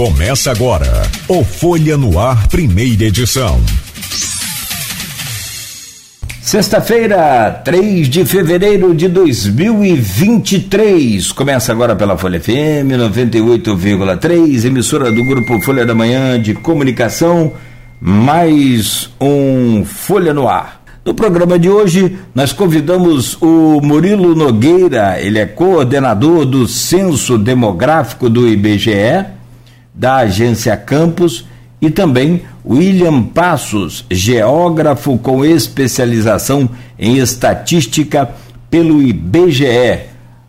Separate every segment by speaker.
Speaker 1: Começa agora o Folha no Ar, primeira edição.
Speaker 2: Sexta-feira, 3 de fevereiro de 2023. Começa agora pela Folha FM 98,3, emissora do grupo Folha da Manhã de Comunicação. Mais um Folha no Ar. No programa de hoje, nós convidamos o Murilo Nogueira, ele é coordenador do Censo Demográfico do IBGE da agência Campos, e também William Passos, geógrafo com especialização em estatística pelo IBGE.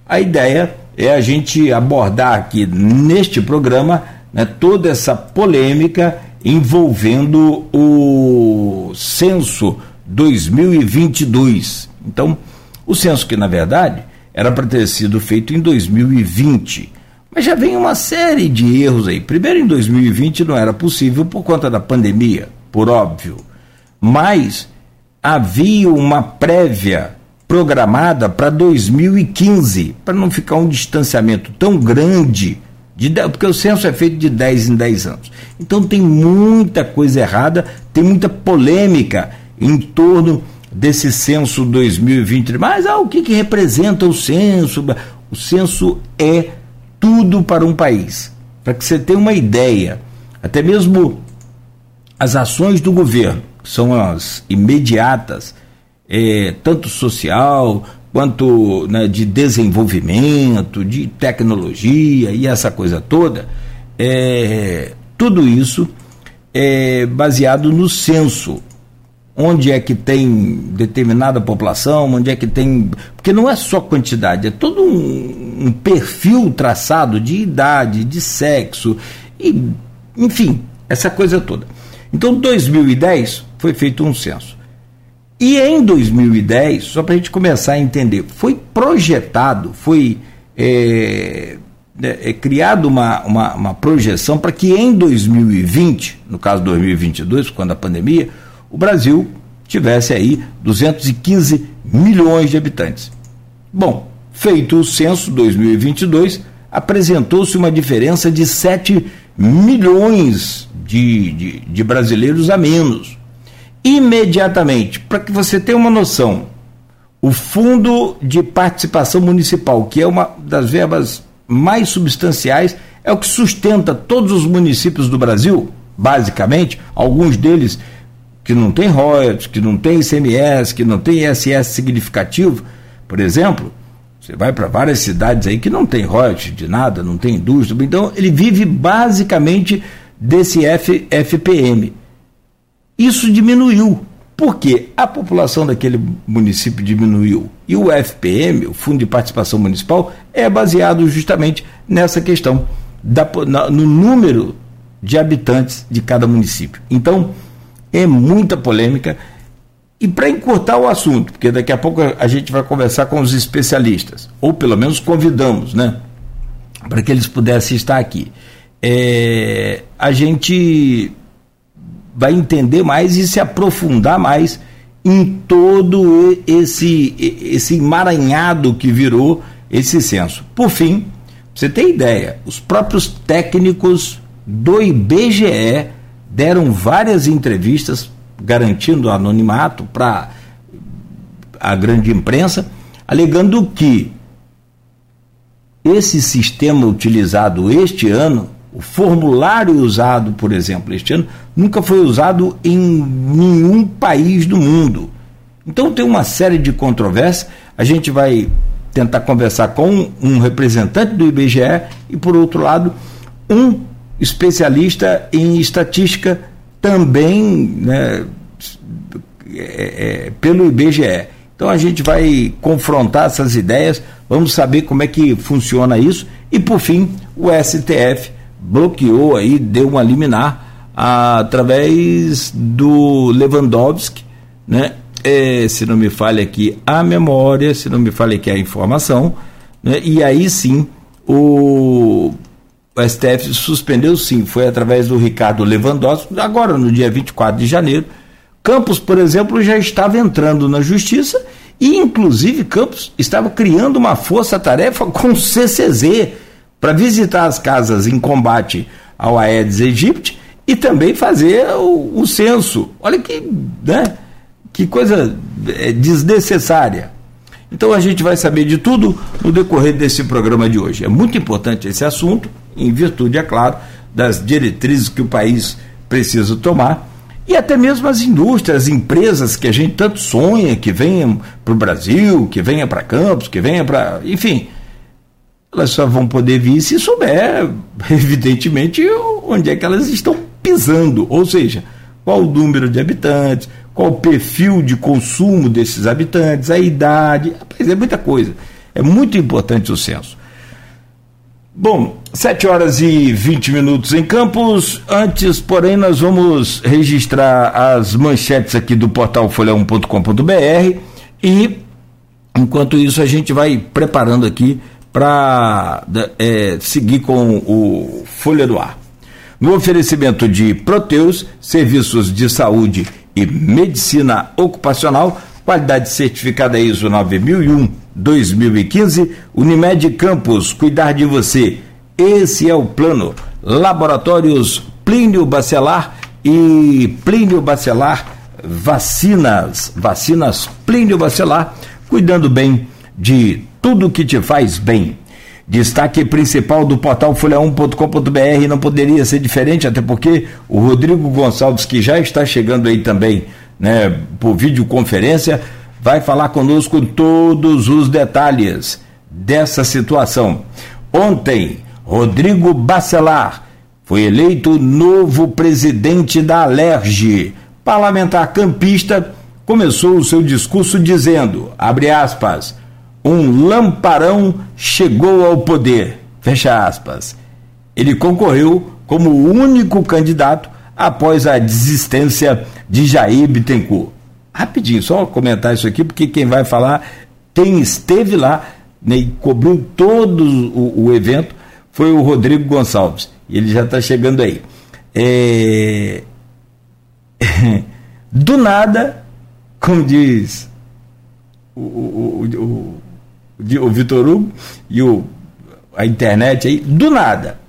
Speaker 2: A ideia é a gente abordar aqui neste programa né, toda essa polêmica envolvendo o censo 2022. Então, o censo que na verdade era para ter sido feito em 2020 mas já vem uma série de erros aí. Primeiro, em 2020 não era possível por conta da pandemia, por óbvio. Mas havia uma prévia programada para 2015, para não ficar um distanciamento tão grande, de, porque o censo é feito de 10 em 10 anos. Então tem muita coisa errada, tem muita polêmica em torno desse censo 2020. Mas ah, o que, que representa o censo? O censo é tudo para um país. Para que você tenha uma ideia, até mesmo as ações do governo, que são as imediatas, é, tanto social quanto né, de desenvolvimento, de tecnologia e essa coisa toda, é, tudo isso é baseado no censo onde é que tem determinada população, onde é que tem. Porque não é só quantidade, é todo um, um perfil traçado de idade, de sexo, e, enfim, essa coisa toda. Então, 2010 foi feito um censo. E em 2010, só para a gente começar a entender, foi projetado, foi é, é, é criado uma, uma, uma projeção para que em 2020, no caso 2022, quando a pandemia, o Brasil tivesse aí 215 milhões de habitantes. Bom, feito o censo 2022, apresentou-se uma diferença de 7 milhões de, de, de brasileiros a menos. Imediatamente, para que você tenha uma noção, o Fundo de Participação Municipal, que é uma das verbas mais substanciais, é o que sustenta todos os municípios do Brasil, basicamente, alguns deles que não tem royalties, que não tem ICMS, que não tem ISS significativo, por exemplo, você vai para várias cidades aí que não tem royalties de nada, não tem indústria, então ele vive basicamente desse F, FPM. Isso diminuiu, porque a população daquele município diminuiu. E o FPM, o Fundo de Participação Municipal, é baseado justamente nessa questão, da, na, no número de habitantes de cada município. Então, é muita polêmica. E para encurtar o assunto, porque daqui a pouco a gente vai conversar com os especialistas, ou pelo menos convidamos, né? Para que eles pudessem estar aqui. É, a gente vai entender mais e se aprofundar mais em todo esse, esse emaranhado que virou esse censo. Por fim, você tem ideia, os próprios técnicos do IBGE deram várias entrevistas garantindo anonimato para a grande imprensa, alegando que esse sistema utilizado este ano, o formulário usado, por exemplo, este ano, nunca foi usado em nenhum país do mundo. Então tem uma série de controvérsias. A gente vai tentar conversar com um representante do IBGE e, por outro lado, um especialista em estatística também né, é, é, pelo IBGE. Então a gente vai confrontar essas ideias, vamos saber como é que funciona isso e por fim o STF bloqueou aí, deu uma liminar através do Lewandowski, né? É, se não me falha aqui a memória, se não me falha aqui a informação, né? e aí sim o o STF suspendeu sim, foi através do Ricardo Lewandowski, agora no dia 24 de janeiro. Campos, por exemplo, já estava entrando na justiça e, inclusive, Campos estava criando uma força-tarefa com o CCZ para visitar as casas em combate ao Aedes aegypti e também fazer o, o censo. Olha que, né, que coisa é, desnecessária. Então a gente vai saber de tudo no decorrer desse programa de hoje. É muito importante esse assunto, em virtude, é claro, das diretrizes que o país precisa tomar e até mesmo as indústrias, as empresas que a gente tanto sonha que venham para o Brasil, que venham para Campos, que venham para. Enfim, elas só vão poder vir se souber, evidentemente, onde é que elas estão pisando, ou seja, qual o número de habitantes, qual o perfil de consumo desses habitantes, a idade, rapaz, é muita coisa. É muito importante o censo. Bom, 7 horas e 20 minutos em Campos. Antes, porém, nós vamos registrar as manchetes aqui do portal folha1.com.br e, enquanto isso, a gente vai preparando aqui para é, seguir com o Folha do Ar. No oferecimento de Proteus, serviços de saúde e medicina ocupacional, qualidade certificada ISO 9001-2015, Unimed Campos, cuidar de você. Esse é o plano. Laboratórios Plínio Bacelar e Plínio Bacelar Vacinas. Vacinas Plínio Bacelar, cuidando bem de tudo que te faz bem. Destaque principal do portal folha1.com.br não poderia ser diferente, até porque o Rodrigo Gonçalves, que já está chegando aí também, né, por videoconferência, vai falar conosco todos os detalhes dessa situação. Ontem, Rodrigo Bacelar foi eleito novo presidente da Alerj. Parlamentar campista começou o seu discurso dizendo, abre aspas, um lamparão chegou ao poder. Fecha aspas. Ele concorreu como único candidato após a desistência de Jair Bittencourt. Rapidinho, só comentar isso aqui, porque quem vai falar, quem esteve lá né, e cobriu todo o, o, evento foi o Rodrigo Gonçalves. Ele já está chegando aí. É... Do nada, como diz o, o, o o Vitor Hugo e o, a internet aí, do nada,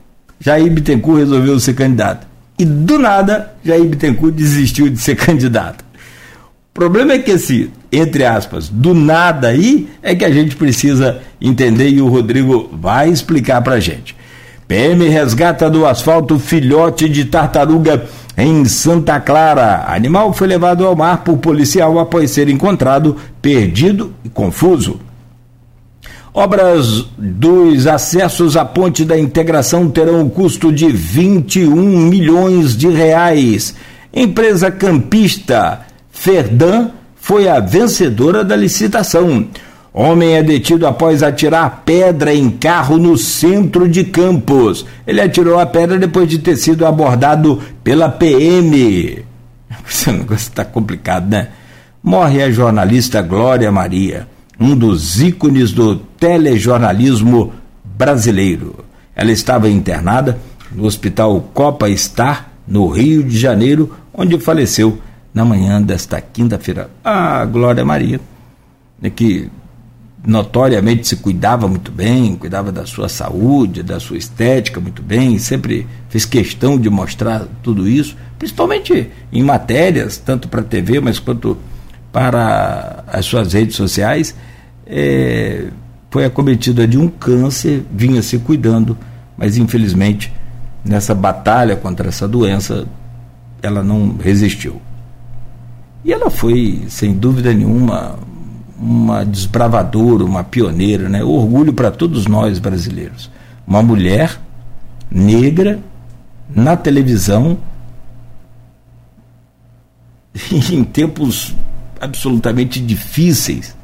Speaker 2: Jair Bittencourt resolveu ser candidato. E do nada, Jair Bittencourt desistiu de ser candidato. O problema é que esse, entre aspas, do nada aí, é que a gente precisa entender e o Rodrigo vai explicar pra gente. PM resgata do asfalto filhote de tartaruga em Santa Clara. Animal foi levado ao mar por policial após ser encontrado perdido e confuso. Obras dos acessos à ponte da integração terão um custo de 21 milhões de reais. Empresa campista Ferdan foi a vencedora da licitação. Homem é detido após atirar pedra em carro no centro de Campos. Ele atirou a pedra depois de ter sido abordado pela PM. Esse negócio está complicado, né? Morre a jornalista Glória Maria um dos ícones do telejornalismo brasileiro. Ela estava internada no Hospital Copa Star, no Rio de Janeiro, onde faleceu na manhã desta quinta-feira. A Glória Maria, né, que notoriamente se cuidava muito bem, cuidava da sua saúde, da sua estética muito bem, sempre fez questão de mostrar tudo isso, principalmente em matérias, tanto para a TV, mas quanto para as suas redes sociais é, foi acometida de um câncer, vinha se cuidando, mas infelizmente nessa batalha contra essa doença ela não resistiu. E ela foi, sem dúvida nenhuma, uma desbravadora, uma pioneira, né? orgulho para todos nós brasileiros. Uma mulher negra na televisão em tempos absolutamente difíceis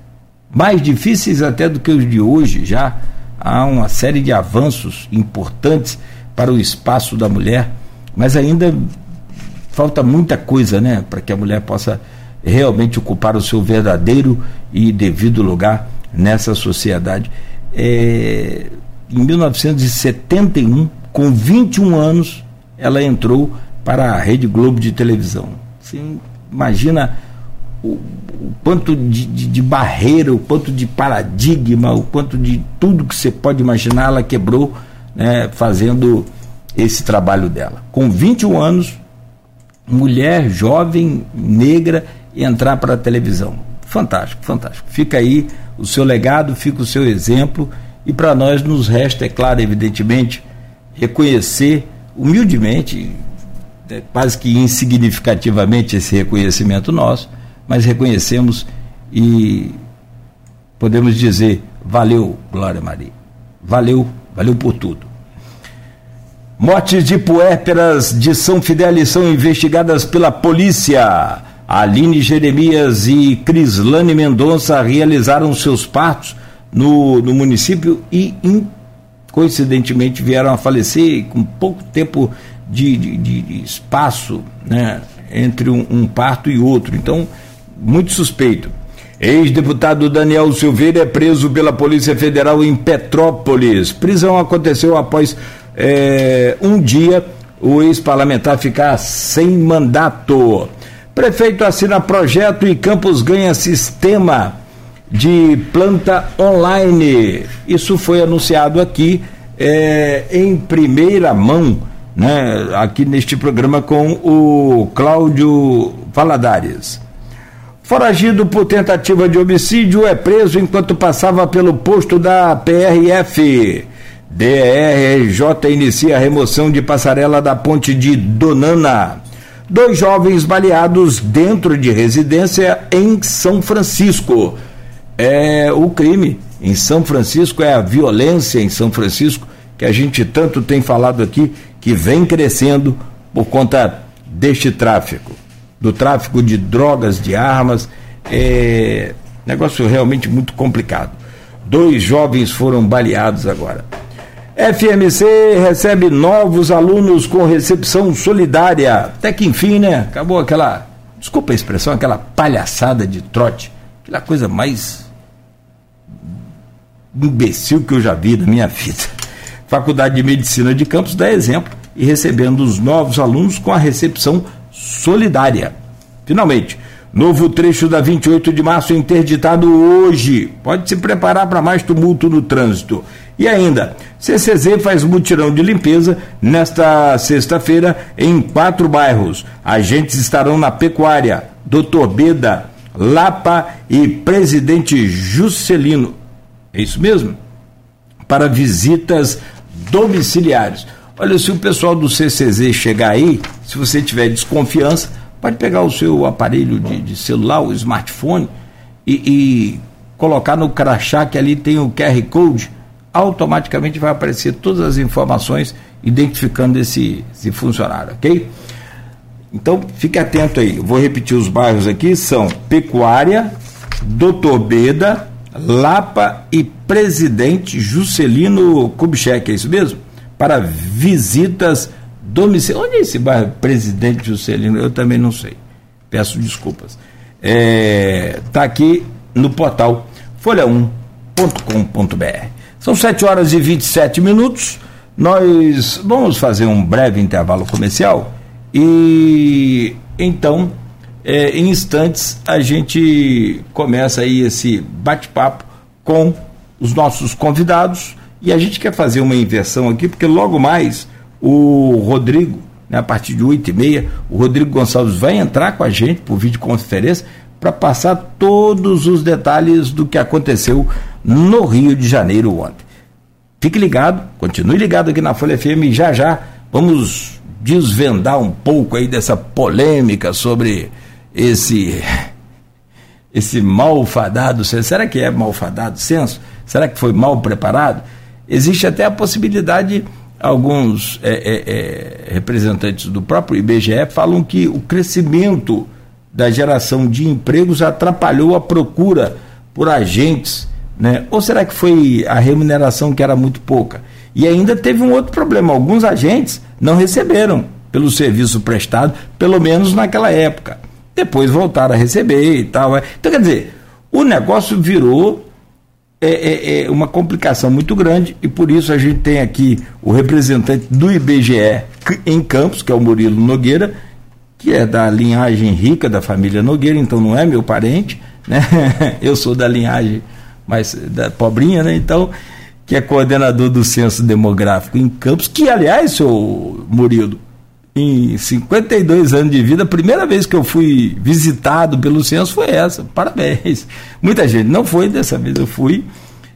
Speaker 2: mais difíceis até do que os de hoje, já há uma série de avanços importantes para o espaço da mulher, mas ainda falta muita coisa, né, para que a mulher possa realmente ocupar o seu verdadeiro e devido lugar nessa sociedade. É, em 1971, com 21 anos, ela entrou para a Rede Globo de televisão. Você imagina o, o quanto de, de, de, barreira, o quanto de paradigma, o quanto de tudo que você pode imaginar, ela quebrou, né, fazendo esse trabalho dela. Com 21 anos, mulher jovem, negra, entrar para a televisão. Fantástico, fantástico. Fica aí o seu legado, fica o seu exemplo, e para nós nos resta, é claro, evidentemente, reconhecer humildemente, é, quase que insignificativamente esse reconhecimento nosso, mas reconhecemos e podemos dizer: valeu, Glória Maria. Valeu, valeu por tudo. Mortes de puérperas de São Fidélis são investigadas pela polícia. Aline Jeremias e Crislane Mendonça realizaram seus partos no, no município e, in, coincidentemente, vieram a falecer com pouco tempo de, de, de espaço né, entre um, um parto e outro. Então, muito suspeito. Ex-deputado Daniel Silveira é preso pela Polícia Federal em Petrópolis. Prisão aconteceu após é, um dia o ex-parlamentar ficar sem mandato. Prefeito assina projeto e Campos ganha sistema de planta online. Isso foi anunciado aqui é, em primeira mão, né, aqui neste programa com o Cláudio Valadares. Foragido por tentativa de homicídio é preso enquanto passava pelo posto da PRF. DRJ inicia a remoção de passarela da ponte de Donana. Dois jovens baleados dentro de residência em São Francisco. É o crime em São Francisco, é a violência em São Francisco, que a gente tanto tem falado aqui, que vem crescendo por conta deste tráfico do tráfico de drogas, de armas. É negócio realmente muito complicado. Dois jovens foram baleados agora. FMC recebe novos alunos com recepção solidária. Até que enfim, né? Acabou aquela, desculpa a expressão, aquela palhaçada de trote. Aquela coisa mais imbecil que eu já vi na minha vida. Faculdade de Medicina de Campos dá exemplo e recebendo os novos alunos com a recepção solidária. Finalmente, novo trecho da 28 de março interditado hoje. Pode se preparar para mais tumulto no trânsito. E ainda, CCZ faz mutirão de limpeza nesta sexta-feira em quatro bairros. Agentes estarão na Pecuária, Doutor Beda, Lapa e Presidente Juscelino. É isso mesmo? Para visitas domiciliares. Olha, se o pessoal do CCZ chegar aí, se você tiver desconfiança, pode pegar o seu aparelho de, de celular, o smartphone, e, e, colocar no crachá que ali tem o QR Code, automaticamente vai aparecer todas as informações identificando esse, esse funcionário, ok? Então fique atento aí. Vou repetir os bairros aqui: são Pecuária, Doutor Beda, Lapa e Presidente Juscelino Kubitschek, é isso mesmo? para visitas domiciliares. Onde é esse bairro Presidente Juscelino? Eu também não sei. Peço desculpas. Está é, tá aqui no portal folha1.com.br. São 7 horas e 27 minutos. Nós vamos fazer um breve intervalo comercial e então, é, em instantes, a gente começa aí esse bate-papo com os nossos convidados e a gente quer fazer uma inversão aqui, porque logo mais o Rodrigo, né, a partir de 8 e meia, o Rodrigo Gonçalves vai entrar com a gente por videoconferência para passar todos os detalhes do que aconteceu no Rio de Janeiro ontem. Fique ligado, continue ligado aqui na Folha FM e já já vamos desvendar um pouco aí dessa polêmica sobre esse esse malfadado censo. Será que é malfadado censo? Será que foi mal preparado? Existe até a possibilidade, alguns é, é, é, representantes do próprio IBGE falam que o crescimento da geração de empregos atrapalhou a procura por agentes, né? Ou será que foi a remuneração que era muito pouca? E ainda teve um outro problema, alguns agentes não receberam pelo serviço prestado, pelo menos naquela época. Depois voltaram a receber e tal. É. Então, quer dizer, o negócio virou é, é, é, uma complicação muito grande e por isso a gente tem aqui o representante do IBGE em Campos, que é o Murilo Nogueira, que é da linhagem rica da família Nogueira, então não é meu parente, né? Eu sou da linhagem mais da pobrinha, né? Então, que é coordenador do Censo Demográfico em Campos, que, aliás, seu Murilo, em 52 anos de vida, a primeira vez que eu fui visitado pelo censo foi essa. Parabéns. Muita gente não foi, dessa vez eu fui.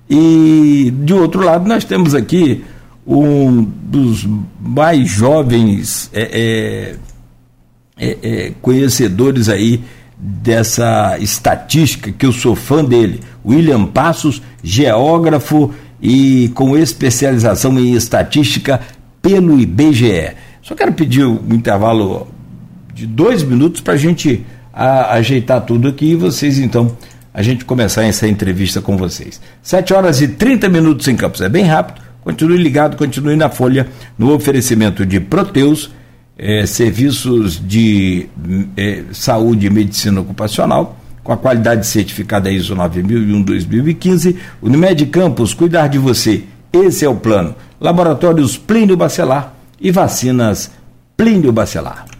Speaker 2: E de outro lado, nós temos aqui um dos mais jovens é, é, é, é conhecedores aí dessa estatística, que eu sou fã dele, William Passos, geógrafo e com especialização em estatística pelo IBGE. Só quero pedir um intervalo de dois minutos para a gente ajeitar tudo aqui e vocês então a gente começar essa entrevista com vocês. Sete horas e 30 minutos em Campos, é bem rápido. Continue ligado, continue na Folha, no oferecimento de Proteus, eh, serviços de eh, saúde e medicina ocupacional com a qualidade certificada ISO 9001-2015, Unimed Campos, cuidar de você. Esse é o plano. Laboratórios Plínio Bacelar e vacinas Plínio Bacelar.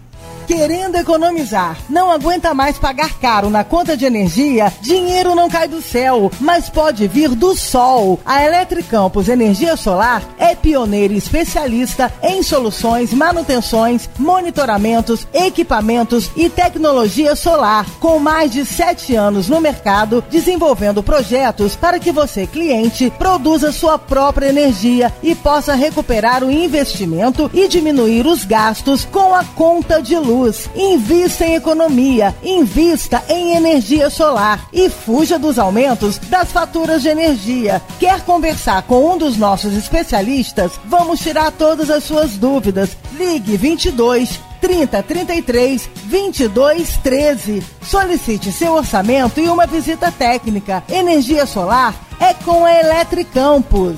Speaker 3: Querendo economizar, não aguenta mais pagar caro na conta de energia? Dinheiro não cai do céu, mas pode vir do sol. A Eletricampos Energia Solar é pioneira e especialista em soluções, manutenções, monitoramentos, equipamentos e tecnologia solar, com mais de sete anos no mercado, desenvolvendo projetos para que você, cliente, produza sua própria energia e possa recuperar o investimento e diminuir os gastos com a conta de luz luz. Invista em economia, invista em energia solar e fuja dos aumentos das faturas de energia. Quer conversar com um dos nossos especialistas? Vamos tirar todas as suas dúvidas. Ligue 22 30 33 22 13. Solicite seu orçamento e uma visita técnica. Energia solar é com a Eletricampos.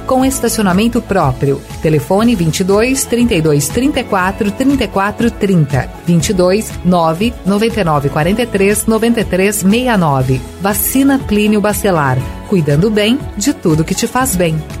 Speaker 4: com estacionamento próprio. Telefone 22 32 34 34 30 22 9 99 43 93 69. Vacina Plínio Bacelar. Cuidando bem de tudo que te faz bem.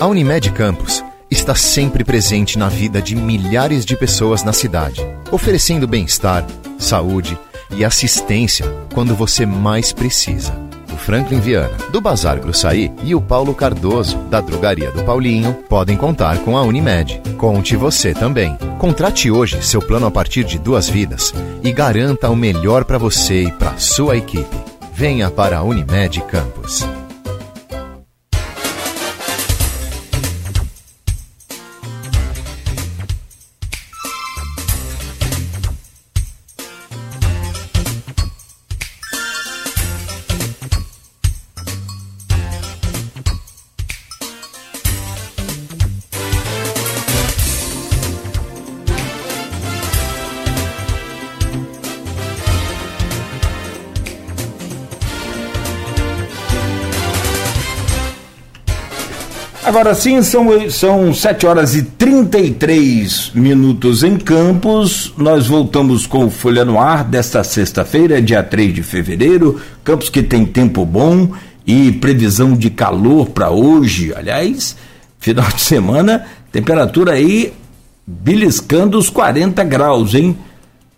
Speaker 5: A Unimed Campos está sempre presente na vida de milhares de pessoas na cidade, oferecendo bem-estar, saúde e assistência quando você mais precisa. O Franklin Viana, do Bazar Grossaí, e o Paulo Cardoso, da Drogaria do Paulinho, podem contar com a Unimed. Conte você também. Contrate hoje seu plano a partir de duas vidas e garanta o melhor para você e para sua equipe. Venha para a Unimed Campos.
Speaker 2: Agora sim, são, são 7 horas e 33 minutos em Campos. Nós voltamos com Folha no Ar desta sexta-feira, dia 3 de fevereiro. Campos que tem tempo bom e previsão de calor para hoje. Aliás, final de semana, temperatura aí beliscando os 40 graus, hein?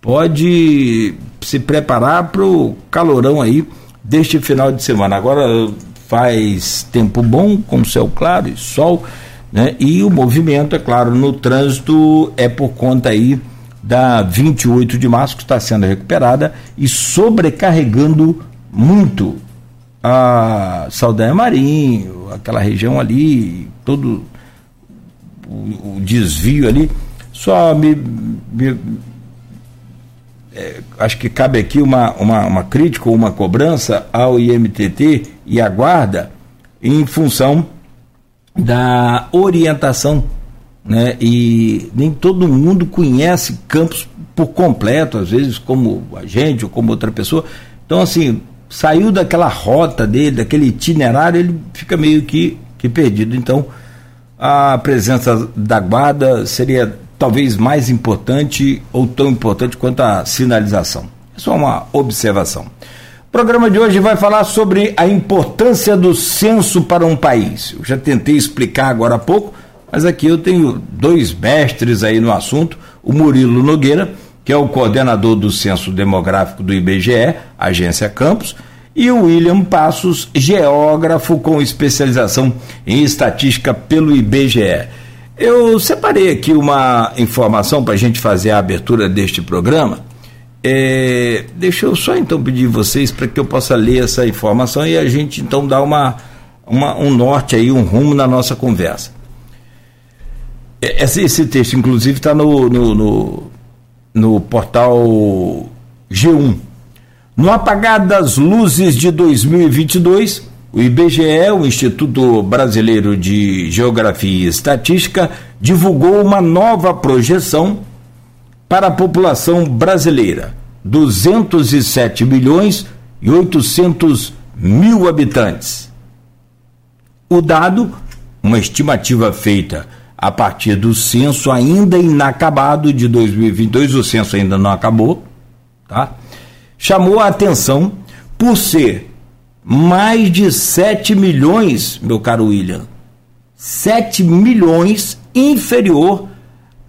Speaker 2: Pode se preparar para o calorão aí deste final de semana. Agora faz tempo bom, com céu claro e sol, né? E o movimento, é claro, no trânsito é por conta aí da 28 de março que está sendo recuperada e sobrecarregando muito a Saldanha Marinho, aquela região ali, todo o, desvio ali, só me, me é, acho que cabe aqui uma, uma, uma crítica ou uma cobrança ao IMTT e à Guarda em função da orientação. Né? E nem todo mundo conhece Campos por completo, às vezes como a gente ou como outra pessoa. Então, assim, saiu daquela rota dele, daquele itinerário, ele fica meio que, que perdido. Então, a presença da guarda seria talvez mais importante ou tão importante quanto a sinalização. É só uma observação. O programa de hoje vai falar sobre a importância do censo para um país. Eu já tentei explicar agora há pouco, mas aqui eu tenho dois mestres aí no assunto, o Murilo Nogueira, que é o coordenador do Censo Demográfico do IBGE, Agência Campos, e o William Passos, geógrafo com especialização em estatística pelo IBGE. Eu separei aqui uma informação para a gente fazer a abertura deste programa. É, deixa eu só então pedir vocês para que eu possa ler essa informação e a gente então dar uma, uma um norte aí, um rumo na nossa conversa. É, esse, esse texto, inclusive, está no, no, no, no portal G1. No apagar das luzes de 2022, o IBGE, o Instituto Brasileiro de Geografia e Estatística, divulgou uma nova projeção para a população brasileira: 207 milhões e 800 mil habitantes. O dado, uma estimativa feita a partir do censo ainda inacabado de 2022, o censo ainda não acabou, tá? chamou a atenção por ser mais de 7 milhões, meu caro William, 7 milhões inferior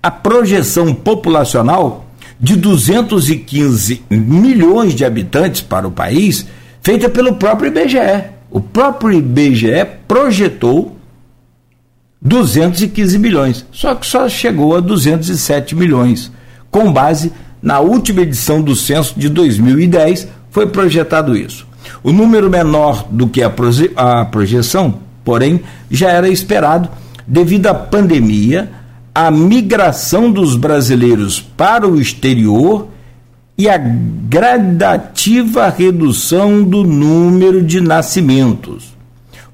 Speaker 2: à projeção populacional de 215 milhões de habitantes para o país, feita pelo próprio IBGE. O próprio IBGE projetou 215 milhões, só que só chegou a 207 milhões, com base na última edição do censo de 2010 foi projetado isso. O número menor do que a, proje a projeção, porém, já era esperado devido à pandemia, à migração dos brasileiros para o exterior e à gradativa redução do número de nascimentos.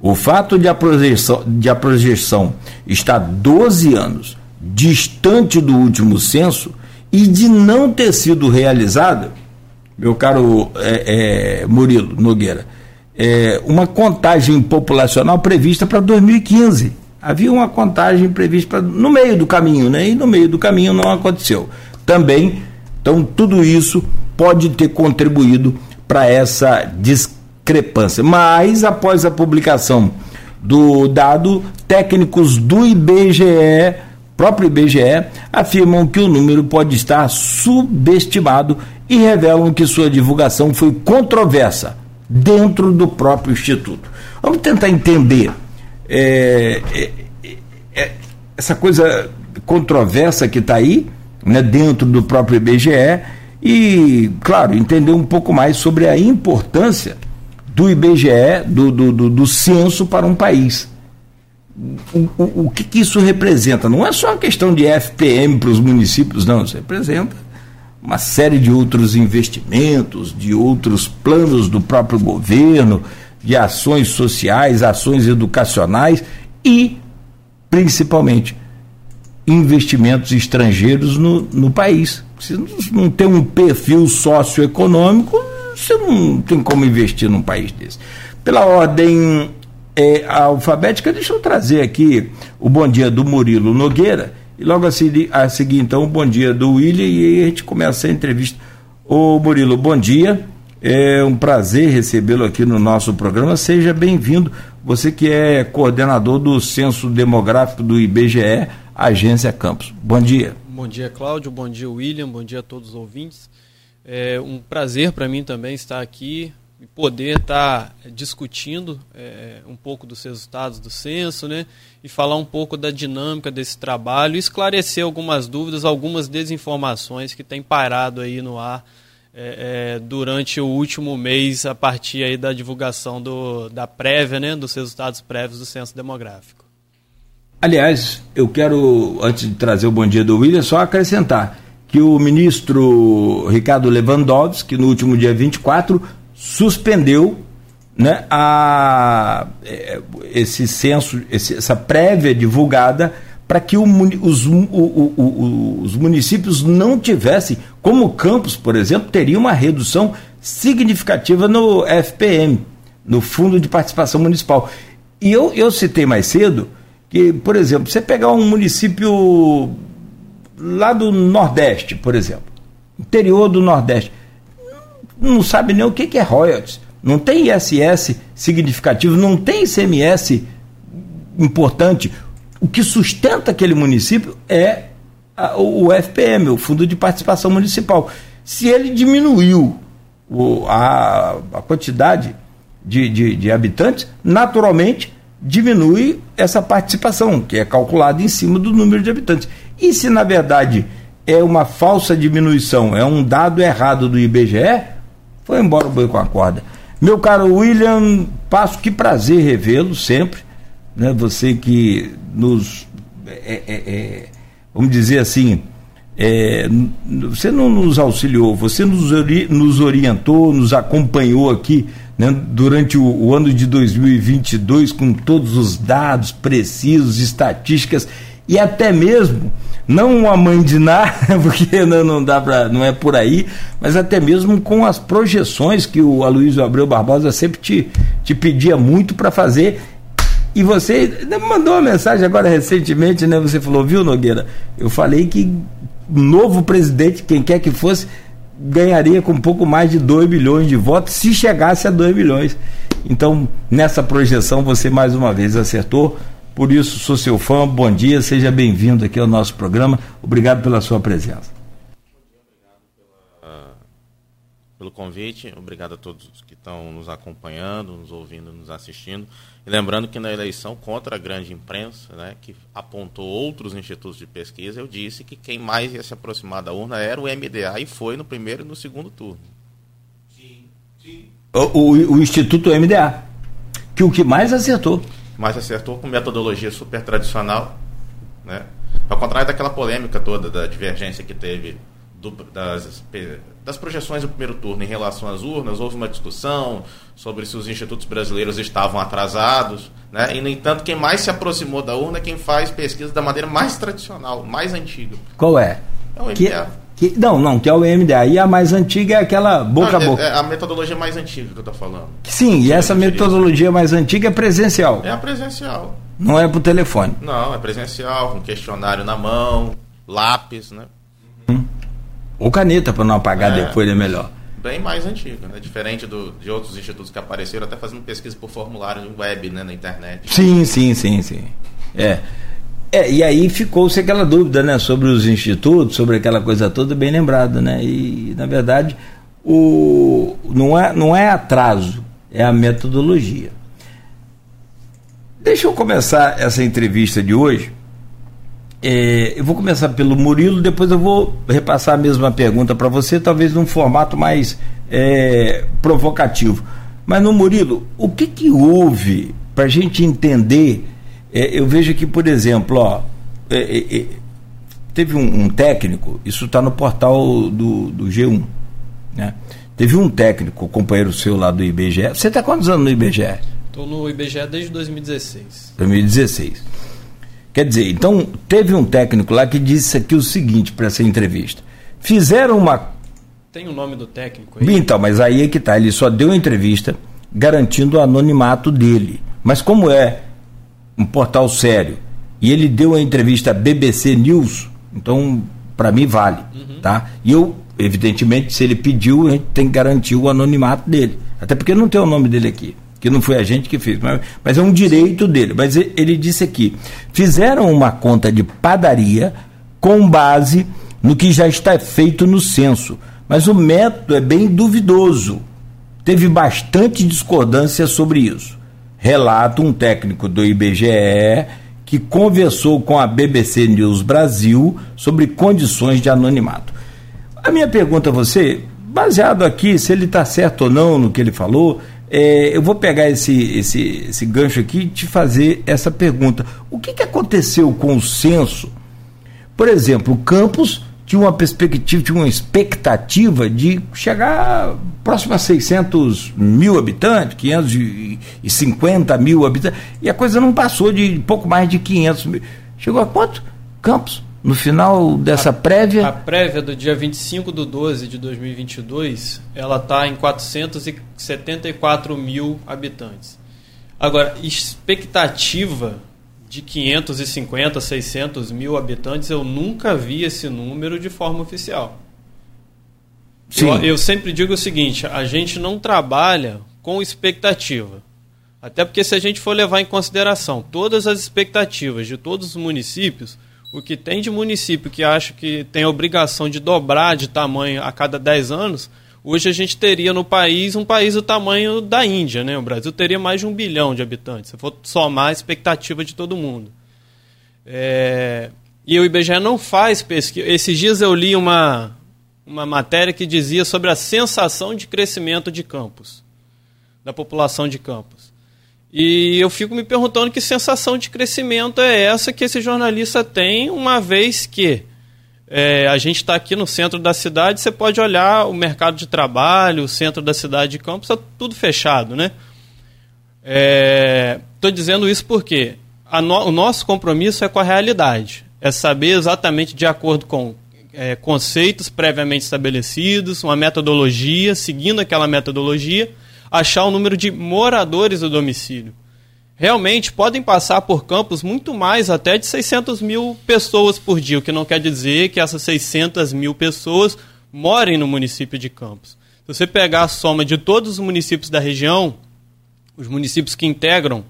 Speaker 2: O fato de a projeção, de a projeção estar 12 anos distante do último censo e de não ter sido realizada meu caro é, é, Murilo Nogueira, é, uma contagem populacional prevista para 2015. Havia uma contagem prevista pra, no meio do caminho, né? E no meio do caminho não aconteceu. Também, então, tudo isso pode ter contribuído para essa discrepância. Mas, após a publicação do dado, técnicos do IBGE próprio IBGE afirmam que o número pode estar subestimado e revelam que sua divulgação foi controversa dentro do próprio Instituto. Vamos tentar entender é, é, é, essa coisa controversa que está aí, né, dentro do próprio IBGE, e, claro, entender um pouco mais sobre a importância do IBGE, do, do, do, do censo para um país o, o, o que, que, isso representa? Não é só uma questão de FPM para os municípios, não. Isso representa uma série de outros investimentos, de outros planos do próprio governo, de ações sociais, ações educacionais e, principalmente, investimentos estrangeiros no, no país. Se não tem um perfil socioeconômico, você não tem como investir num país desse. Pela ordem é, alfabética, deixa eu trazer aqui o bom dia do Murilo Nogueira e logo a seguir, a seguir então o bom dia do William e aí a gente começa a entrevista. Ô Murilo, bom dia. É um prazer recebê-lo aqui no nosso programa. Seja bem-vindo. Você que é coordenador do Censo Demográfico do IBGE, Agência Campos. Bom dia.
Speaker 6: Bom dia, Cláudio. Bom dia, William. Bom dia a todos os ouvintes. É um prazer para mim também estar aqui poder estar tá discutindo é, um pouco dos resultados do censo, né? E falar um pouco da dinâmica desse trabalho, esclarecer algumas dúvidas, algumas desinformações que têm parado aí no ar é, é, durante o último mês a partir aí da divulgação do, da prévia, né, dos resultados prévios do censo demográfico.
Speaker 2: Aliás, eu quero, antes de trazer o bom dia do William, só acrescentar que o ministro Ricardo Lewandowski, no último dia 24, suspendeu né, a, é, esse censo, esse, essa prévia divulgada para que o, os, o, o, os municípios não tivessem, como Campos, por exemplo, teria uma redução significativa no FPM, no Fundo de Participação Municipal. E eu, eu citei mais cedo que, por exemplo, você pegar um município lá do Nordeste, por exemplo, interior do Nordeste, não sabe nem o que, que é royalties, não tem ISS significativo, não tem ICMS importante. O que sustenta aquele município é a, o FPM, o Fundo de Participação Municipal. Se ele diminuiu o, a, a quantidade de, de, de habitantes, naturalmente diminui essa participação, que é calculada em cima do número de habitantes. E se na verdade é uma falsa diminuição, é um dado errado do IBGE, foi embora o boi com a corda. Meu caro William, passo que prazer revê-lo sempre, né? Você que nos, é, é, é, vamos dizer assim, é, você não nos auxiliou, você nos, ori nos orientou, nos acompanhou aqui né, durante o, o, ano de 2022 com todos os dados precisos, estatísticas e até mesmo não uma mãe de porque não, não dá para, não é por aí, mas até mesmo com as projeções que o Aloysio Abreu Barbosa sempre te, te pedia muito para fazer. E você mandou uma mensagem agora recentemente, né? Você falou, viu, Nogueira? Eu falei que novo presidente, quem quer que fosse, ganharia com um pouco mais de 2 bilhões de votos se chegasse a 2 bilhões. Então, nessa projeção, você mais uma vez acertou. Por isso, sou seu fã. Bom dia, seja bem-vindo aqui ao nosso programa. Obrigado pela sua presença.
Speaker 7: pelo convite, obrigado a todos que estão nos acompanhando, nos ouvindo, nos assistindo. E lembrando que na eleição contra a grande imprensa, né, que apontou outros institutos de pesquisa, eu disse que quem mais ia se aproximar da urna era o MDA e foi no primeiro e no segundo turno.
Speaker 2: Sim, sim. O, o, o Instituto MDA, que o que mais acertou.
Speaker 7: Mais acertou com metodologia super tradicional, né? Ao contrário daquela polêmica toda da divergência que teve do, das, das projeções do primeiro turno em relação às urnas, houve uma discussão sobre se os institutos brasileiros estavam atrasados, né? e, no entanto, quem mais se aproximou da urna é quem faz pesquisa da maneira mais tradicional, mais antiga.
Speaker 2: Qual é?
Speaker 7: É o MDA.
Speaker 2: Que, não, não, que é o MDA. E a mais antiga é aquela boca a boca.
Speaker 7: É, é a metodologia mais antiga que eu estou falando.
Speaker 2: Sim, e essa metodologia mais antiga é presencial.
Speaker 7: É a presencial.
Speaker 2: Não é por telefone.
Speaker 7: Não, é presencial, com questionário na mão, lápis, né?
Speaker 2: Hum. Ou caneta para não apagar é, depois é melhor.
Speaker 7: Bem mais antigo, né? Diferente do, de outros institutos que apareceram, até fazendo pesquisa por formulário web, né, na internet.
Speaker 2: Sim, sim, sim, sim. É. É, e aí ficou-se aquela dúvida, né, sobre os institutos, sobre aquela coisa toda, bem lembrado, né? E, na verdade, o, não, é, não é atraso, é a metodologia. Deixa eu começar essa entrevista de hoje é, eu vou começar pelo Murilo, depois eu vou repassar a mesma pergunta para você, talvez num formato mais é, provocativo. Mas no Murilo, o que, que houve para a gente entender? É, eu vejo aqui, por exemplo, ó, é, é, é, teve um, um, técnico, isso está no portal do, do G1, né? Teve um técnico, companheiro seu lá do IBGE. Você está quantos anos no IBGE?
Speaker 6: Estou no IBGE desde 2016.
Speaker 2: 2016. Quer dizer, então teve um técnico lá que disse aqui o seguinte para essa entrevista. Fizeram uma.
Speaker 6: Tem o nome do técnico aí?
Speaker 2: Então, mas aí é que tá. Ele só deu entrevista garantindo o anonimato dele. Mas como é um portal sério e ele deu a entrevista à BBC News, então para mim vale, uhum. tá? E eu, evidentemente, se ele pediu, a gente tem que garantir o anonimato dele. Até porque não tem o nome dele aqui que não foi a gente que fez, mas, mas é um direito dele. Mas ele, ele disse aqui: fizeram uma conta de padaria com base no que já está feito no censo, mas o método é bem duvidoso. Teve bastante discordância sobre isso. Relata um técnico do IBGE que conversou com a BBC News Brasil sobre condições de anonimato. A minha pergunta a você, baseado aqui, se ele está certo ou não no que ele falou, é, eu vou pegar esse, esse, esse gancho aqui e te fazer essa pergunta. O que, que aconteceu com o censo? Por exemplo, o Campos tinha uma perspectiva, tinha uma expectativa de chegar próximo a 600 mil habitantes, 550 mil habitantes, e a coisa não passou de pouco mais de 500 mil. Chegou a quanto? Campos, no final dessa
Speaker 6: a,
Speaker 2: prévia?
Speaker 6: A prévia do dia 25 de 12 de 2022, ela está em 474 mil habitantes. Agora, expectativa de 550, 600 mil habitantes, eu nunca vi esse número de forma oficial. Eu, eu, sempre digo o seguinte: a gente não trabalha com expectativa. Até porque, se a gente for levar em consideração todas as expectativas de todos os municípios, o que tem de município que acha que tem a obrigação de dobrar de tamanho a cada 10 anos, Hoje a gente teria no país um país do tamanho da Índia, né? O Brasil teria mais de um bilhão de habitantes, se for somar a expectativa de todo mundo. É... E o IBGE não faz pesquisa. Esses dias eu li uma, uma matéria que dizia sobre a sensação de crescimento de campos, da população de campos. E eu fico me perguntando que sensação de crescimento é essa que esse jornalista tem, uma vez que é, a gente está aqui no centro da cidade, você pode olhar o mercado de trabalho, o centro da cidade de Campos, está tudo fechado, né? Estou é, dizendo isso porque no, o nosso compromisso é com a realidade, é saber exatamente de acordo com é, conceitos previamente estabelecidos, uma metodologia, seguindo aquela metodologia, achar o número de moradores do domicílio realmente podem passar por campos muito mais até de 600 mil pessoas por dia, o que não quer dizer que essas 600 mil pessoas morem no município de Campos. Se você pegar a soma de todos os municípios da região, os municípios que integram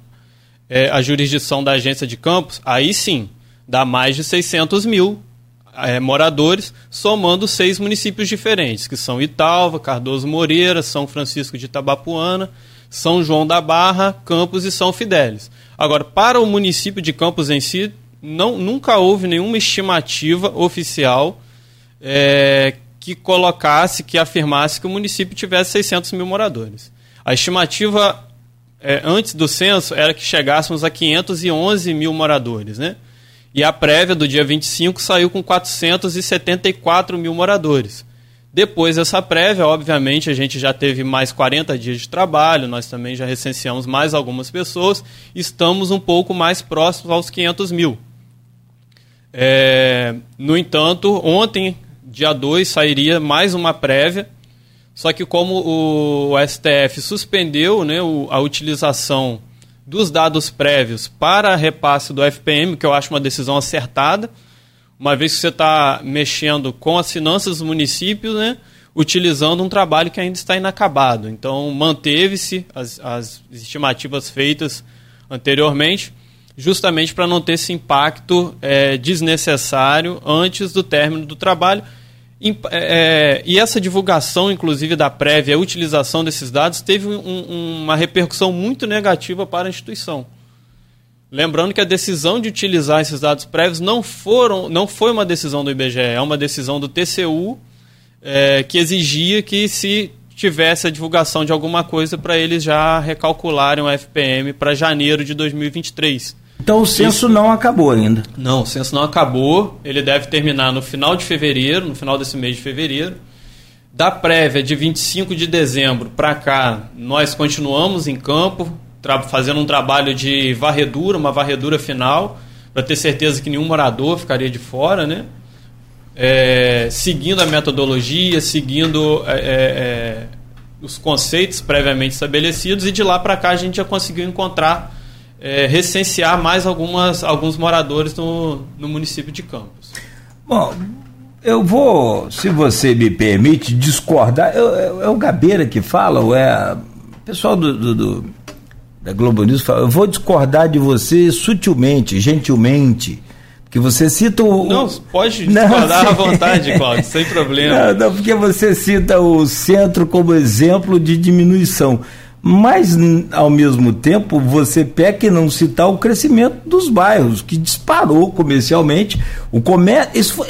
Speaker 6: é, a jurisdição da agência de Campos, aí sim, dá mais de 600 mil é, moradores, somando seis municípios diferentes, que são Italva, Cardoso Moreira, São Francisco de Itabapuana, são João da Barra, Campos e São Fidélis. Agora, para o município de Campos em si, não, nunca houve nenhuma estimativa oficial é, que colocasse, que afirmasse que o município tivesse 600 mil moradores. A estimativa é, antes do censo era que chegássemos a 511 mil moradores, né? E a prévia do dia 25 saiu com 474 mil moradores. Depois dessa prévia, obviamente, a gente já teve mais 40 dias de trabalho, nós também já recenseamos mais algumas pessoas, estamos um pouco mais próximos aos 500 mil. É, no entanto, ontem, dia 2, sairia mais uma prévia, só que como o STF suspendeu né, a utilização dos dados prévios para repasse do FPM, que eu acho uma decisão acertada, uma vez que você está mexendo com as finanças dos municípios, né, utilizando um trabalho que ainda está inacabado. Então, manteve-se as, as estimativas feitas anteriormente, justamente para não ter esse impacto é, desnecessário antes do término do trabalho. E, é, e essa divulgação, inclusive, da prévia, utilização desses dados, teve um, uma repercussão muito negativa para a instituição. Lembrando que a decisão de utilizar esses dados prévios não, foram, não foi uma decisão do IBGE, é uma decisão do TCU é, que exigia que se tivesse a divulgação de alguma coisa para eles já recalcularem o FPM para janeiro de 2023.
Speaker 2: Então o censo Isso... não acabou ainda?
Speaker 6: Não, o censo não acabou. Ele deve terminar no final de fevereiro, no final desse mês de fevereiro. Da prévia de 25 de dezembro para cá, nós continuamos em campo, fazendo um trabalho de varredura, uma varredura final, para ter certeza que nenhum morador ficaria de fora, né? É, seguindo a metodologia, seguindo é, é, é os conceitos previamente estabelecidos, e de lá para cá a gente já conseguiu encontrar, é, recensear mais algumas, alguns moradores no, no município de Campos.
Speaker 2: Bom, eu vou, se você me permite, discordar. É, o Gabeira que fala, ou é o pessoal do, do, do da Globo News fala, eu vou discordar de você sutilmente, gentilmente, que você cita o...
Speaker 6: Não, pode discordar não, à vontade, Cláudio, sem problema.
Speaker 2: Não, não, porque você cita o centro como exemplo de diminuição, mas ao mesmo tempo você peca em não citar o crescimento dos bairros, que disparou comercialmente, o comércio, isso,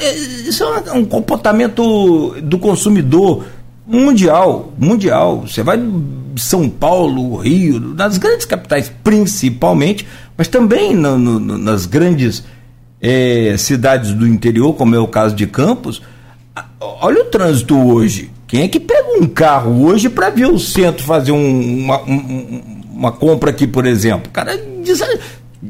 Speaker 2: isso é um comportamento do consumidor mundial, mundial. Você vai São Paulo, Rio, nas grandes capitais principalmente, mas também no, no, nas grandes é, cidades do interior, como é o caso de Campos. Olha o trânsito hoje. Quem é que pega um carro hoje para ver o centro fazer um, uma, um, uma compra aqui, por exemplo? O cara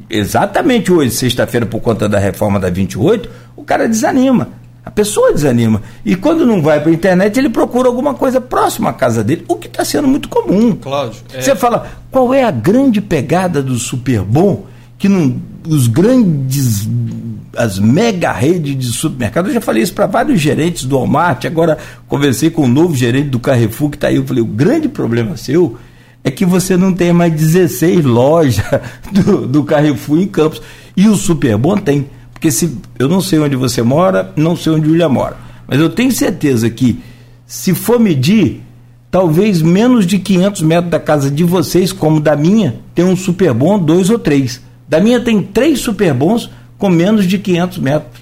Speaker 2: exatamente hoje, sexta-feira, por conta da reforma da 28, o cara desanima. A pessoa desanima. E quando não vai para a internet, ele procura alguma coisa próxima à casa dele, o que está sendo muito comum.
Speaker 6: Cláudio.
Speaker 2: É... Você fala, qual é a grande pegada do Super Bom que não, os grandes as mega redes de supermercado. Eu já falei isso para vários gerentes do Walmart. Agora conversei com o um novo gerente do Carrefour que está aí. Eu falei: o grande problema seu é que você não tem mais 16 lojas do, do Carrefour em Campos. E o Superbom tem. Porque se eu não sei onde você mora, não sei onde o mora. Mas eu tenho certeza que, se for medir, talvez menos de 500 metros da casa de vocês, como da minha, tem um Superbom, dois ou três. Da minha tem três Superbons com menos de 500 metros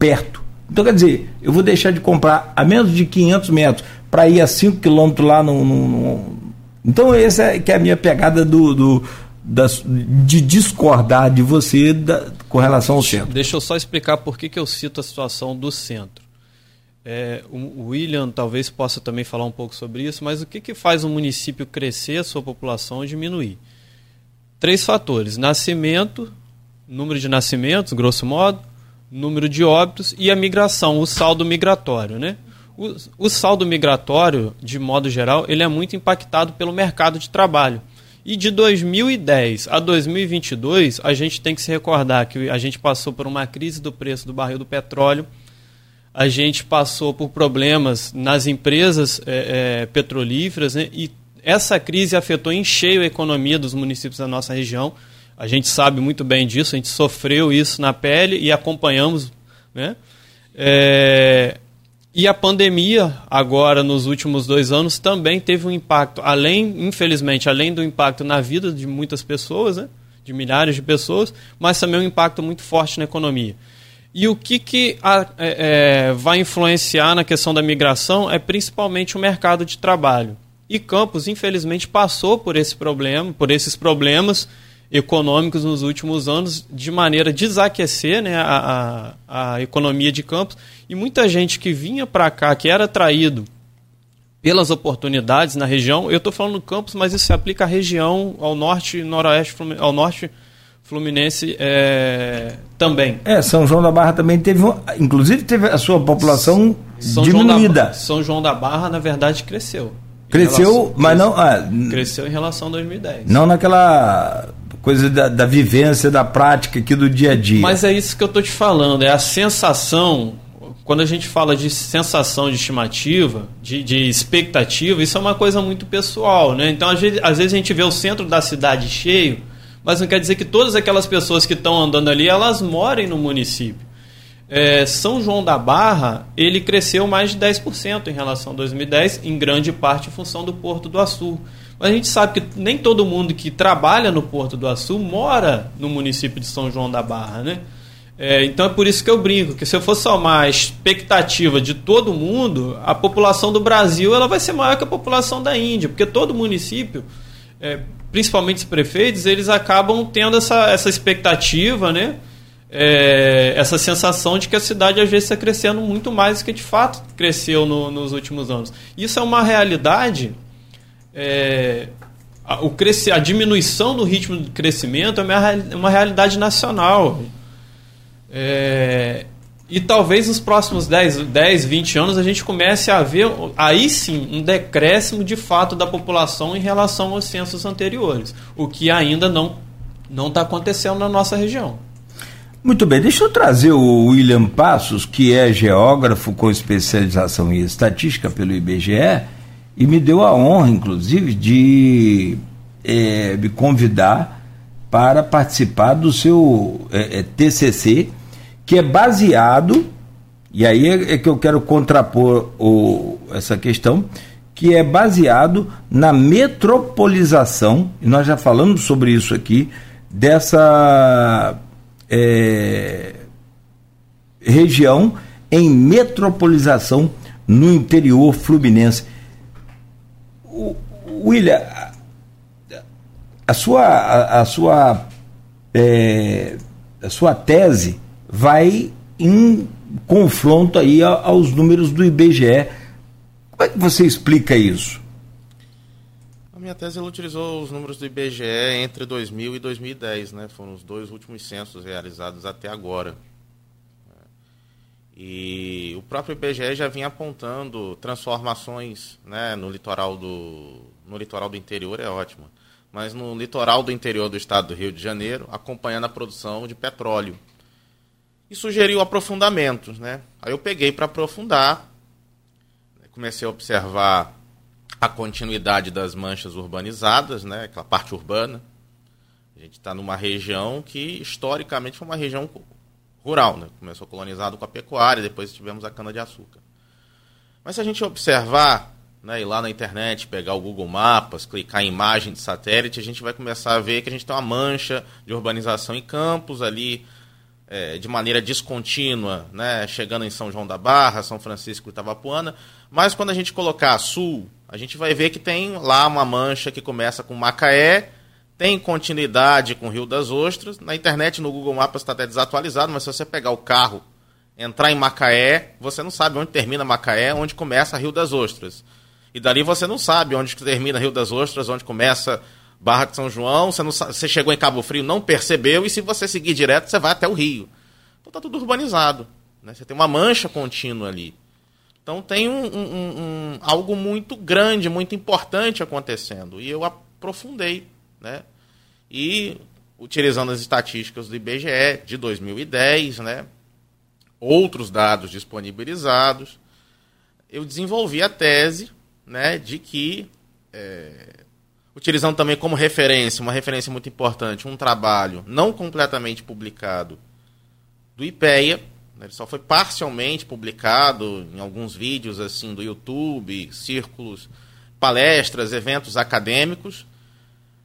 Speaker 2: perto. Então, quer dizer, eu vou deixar de comprar a menos de 500 metros para ir a 5 quilômetros lá no, no, no, Então, essa é que é a minha pegada do, do de discordar de você da, com relação ao centro.
Speaker 6: Deixa eu só explicar por que, que eu cito a situação do centro. É, o William talvez possa também falar um pouco sobre isso, mas o que, que faz um município crescer a sua população diminuir? Três fatores: nascimento, número de nascimentos, grosso modo, número de óbitos e a migração, o saldo migratório, né? O, o saldo migratório, de modo geral, ele é muito impactado pelo mercado de trabalho. E de 2010 a 2022, a gente tem que se recordar que a gente passou por uma crise do preço do barril do petróleo, a gente passou por problemas nas empresas é, é, petrolíferas, né? e essa crise afetou em cheio a economia dos municípios da nossa região. A gente sabe muito bem disso, a gente sofreu isso na pele e acompanhamos. Né? É, e a pandemia, agora nos últimos dois anos, também teve um impacto, além, infelizmente, além do impacto na vida de muitas pessoas, né? de milhares de pessoas, mas também um impacto muito forte na economia. E o que, que a, é, é, vai influenciar na questão da migração é principalmente o mercado de trabalho. E Campos, infelizmente, passou por esse problema, por esses problemas econômicos nos últimos anos de maneira a desaquecer né, a, a, a economia de Campos. E muita gente que vinha para cá, que era atraído pelas oportunidades na região, eu estou falando Campos, mas isso se aplica à região, ao norte, noroeste, ao norte Fluminense é, também.
Speaker 2: É, São João da Barra também teve, inclusive teve a sua população São diminuída.
Speaker 6: João da, São João da Barra, na verdade, cresceu.
Speaker 2: Cresceu, relação, mas não. Ah,
Speaker 6: cresceu em relação a 2010.
Speaker 2: Não naquela coisa da, da, vivência, da prática aqui do dia a dia.
Speaker 6: Mas é isso que eu estou te falando, é a sensação. Quando a gente fala de sensação de estimativa, de, de expectativa, isso é uma coisa muito pessoal, né? Então, às vezes, às vezes a gente vê o centro da cidade cheio, mas não quer dizer que todas aquelas pessoas que estão andando ali, elas morem no município. É, São João da Barra, ele cresceu mais de 10% em relação a 2010, em grande parte em função do Porto do Açu. Mas a gente sabe que nem todo mundo que trabalha no Porto do Açu mora no município de São João da Barra, né? É, então é por isso que eu brinco, que se eu for somar a expectativa de todo mundo, a população do Brasil ela vai ser maior que a população da Índia, porque todo município, é, principalmente os prefeitos, eles acabam tendo essa, essa expectativa, né? É, essa sensação de que a cidade às vezes está crescendo muito mais do que de fato cresceu no, nos últimos anos. Isso é uma realidade é, a, o cresce, a diminuição do ritmo de crescimento é uma, uma realidade nacional. É, e talvez nos próximos 10, 10, 20 anos a gente comece a ver, aí sim, um decréscimo de fato da população em relação aos censos anteriores, o que ainda não está acontecendo na nossa região.
Speaker 2: Muito bem, deixa eu trazer o William Passos, que é geógrafo com especialização em estatística pelo IBGE, e me deu a honra, inclusive, de é, me convidar para participar do seu é, é, TCC, que é baseado, e aí é, é, que eu quero contrapor o, essa questão, que é baseado na metropolização, e nós já falamos sobre isso aqui, dessa é, região em metropolização no interior fluminense. O, William, a, sua, a, a sua, é, a sua tese vai em confronto aí aos números do IBGE. Como é que você explica isso?
Speaker 7: A minha tese ela utilizou os números do IBGE entre 2000 e 2010, né? Foram os dois últimos censos realizados até agora. E o próprio IBGE já vinha apontando transformações né, no, litoral do, no litoral do interior, é ótimo, mas no litoral do interior do estado do Rio de Janeiro, acompanhando a produção de petróleo. E sugeriu aprofundamentos. Né? Aí eu peguei para aprofundar, comecei a observar a continuidade das manchas urbanizadas, né, aquela parte urbana. A gente está numa região que historicamente foi uma região rural, né? Começou colonizado com a pecuária, depois tivemos a cana-de-açúcar. Mas se a gente observar, né, ir lá na internet, pegar o Google Maps, clicar em imagem de satélite, a gente vai começar a ver que a gente tem uma mancha de urbanização em campos ali, é, de maneira descontínua, né, chegando em São João da Barra, São Francisco e Itabapuana. Mas quando a gente colocar sul, a gente vai ver que tem lá uma mancha que começa com Macaé tem continuidade com o Rio das Ostras. Na internet, no Google Maps está até desatualizado, mas se você pegar o carro, entrar em Macaé, você não sabe onde termina Macaé, onde começa Rio das Ostras. E dali você não sabe onde termina Rio das Ostras, onde começa Barra de São João. Você, não sabe, você chegou em Cabo Frio, não percebeu, e se você seguir direto, você vai até o Rio. Então está tudo urbanizado. Né? Você tem uma mancha contínua ali. Então tem um, um, um, algo muito grande, muito importante acontecendo. E eu aprofundei né? E utilizando as estatísticas do IBGE de 2010, né? Outros dados disponibilizados, eu desenvolvi a tese, né, de que é, utilizando também como referência, uma referência muito importante, um trabalho não completamente publicado do IPEA, né, ele só foi parcialmente publicado em alguns vídeos assim do YouTube, círculos, palestras, eventos acadêmicos,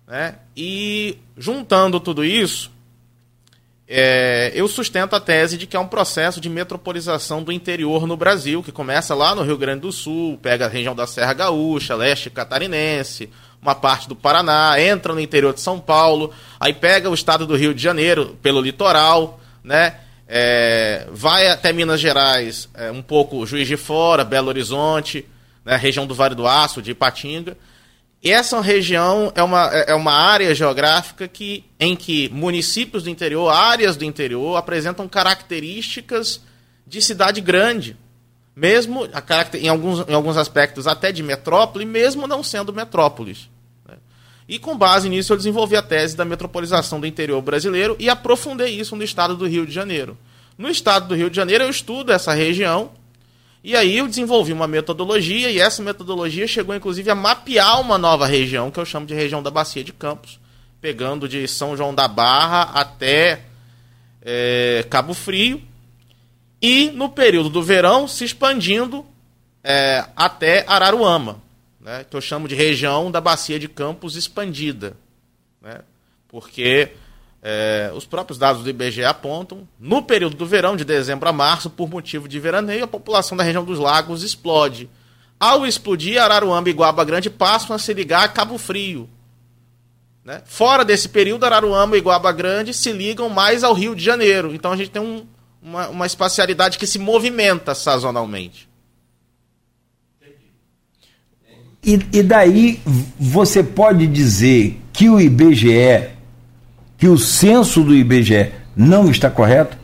Speaker 7: né? E juntando tudo isso, é, eu sustento a tese de que é um processo de metropolização do interior no Brasil, que começa lá no Rio Grande do Sul, pega a região da Serra Gaúcha, leste catarinense, uma parte do Paraná, entra no interior de São Paulo, aí pega o estado do Rio de Janeiro pelo litoral, né? É, vai até Minas Gerais, é, um pouco Juiz de Fora, Belo Horizonte, né, região do Vale do Aço, de Ipatinga, essa região é uma, é uma área geográfica que, em que municípios do interior, áreas do interior, apresentam características de cidade grande. Mesmo a em, alguns, em alguns aspectos até de metrópole, mesmo não sendo metrópoles. Né? E com base nisso eu desenvolvi a tese da metropolização do interior brasileiro e aprofundei isso no estado do Rio de Janeiro. No estado do Rio de Janeiro eu estudo essa região e aí eu desenvolvi uma metodologia e essa metodologia chegou inclusive a mapear uma nova região que eu chamo de região da Bacia de Campos, pegando de São João da Barra até é, Cabo Frio e no período do verão se expandindo é, até Araruama, né, que eu chamo de região da Bacia de Campos expandida, né, porque é, os próprios dados do IBGE apontam, no período do verão, de dezembro a março, por motivo de veraneio, a população da região dos lagos explode. Ao explodir, Araruama e Guaba Grande passam a se ligar a Cabo Frio. Né? Fora desse período, Araruama e Guaba Grande se ligam mais ao Rio de Janeiro. Então a gente tem um, uma, uma espacialidade que se movimenta sazonalmente.
Speaker 2: E, e daí você pode dizer que o IBGE que o censo do IBGE não está correto?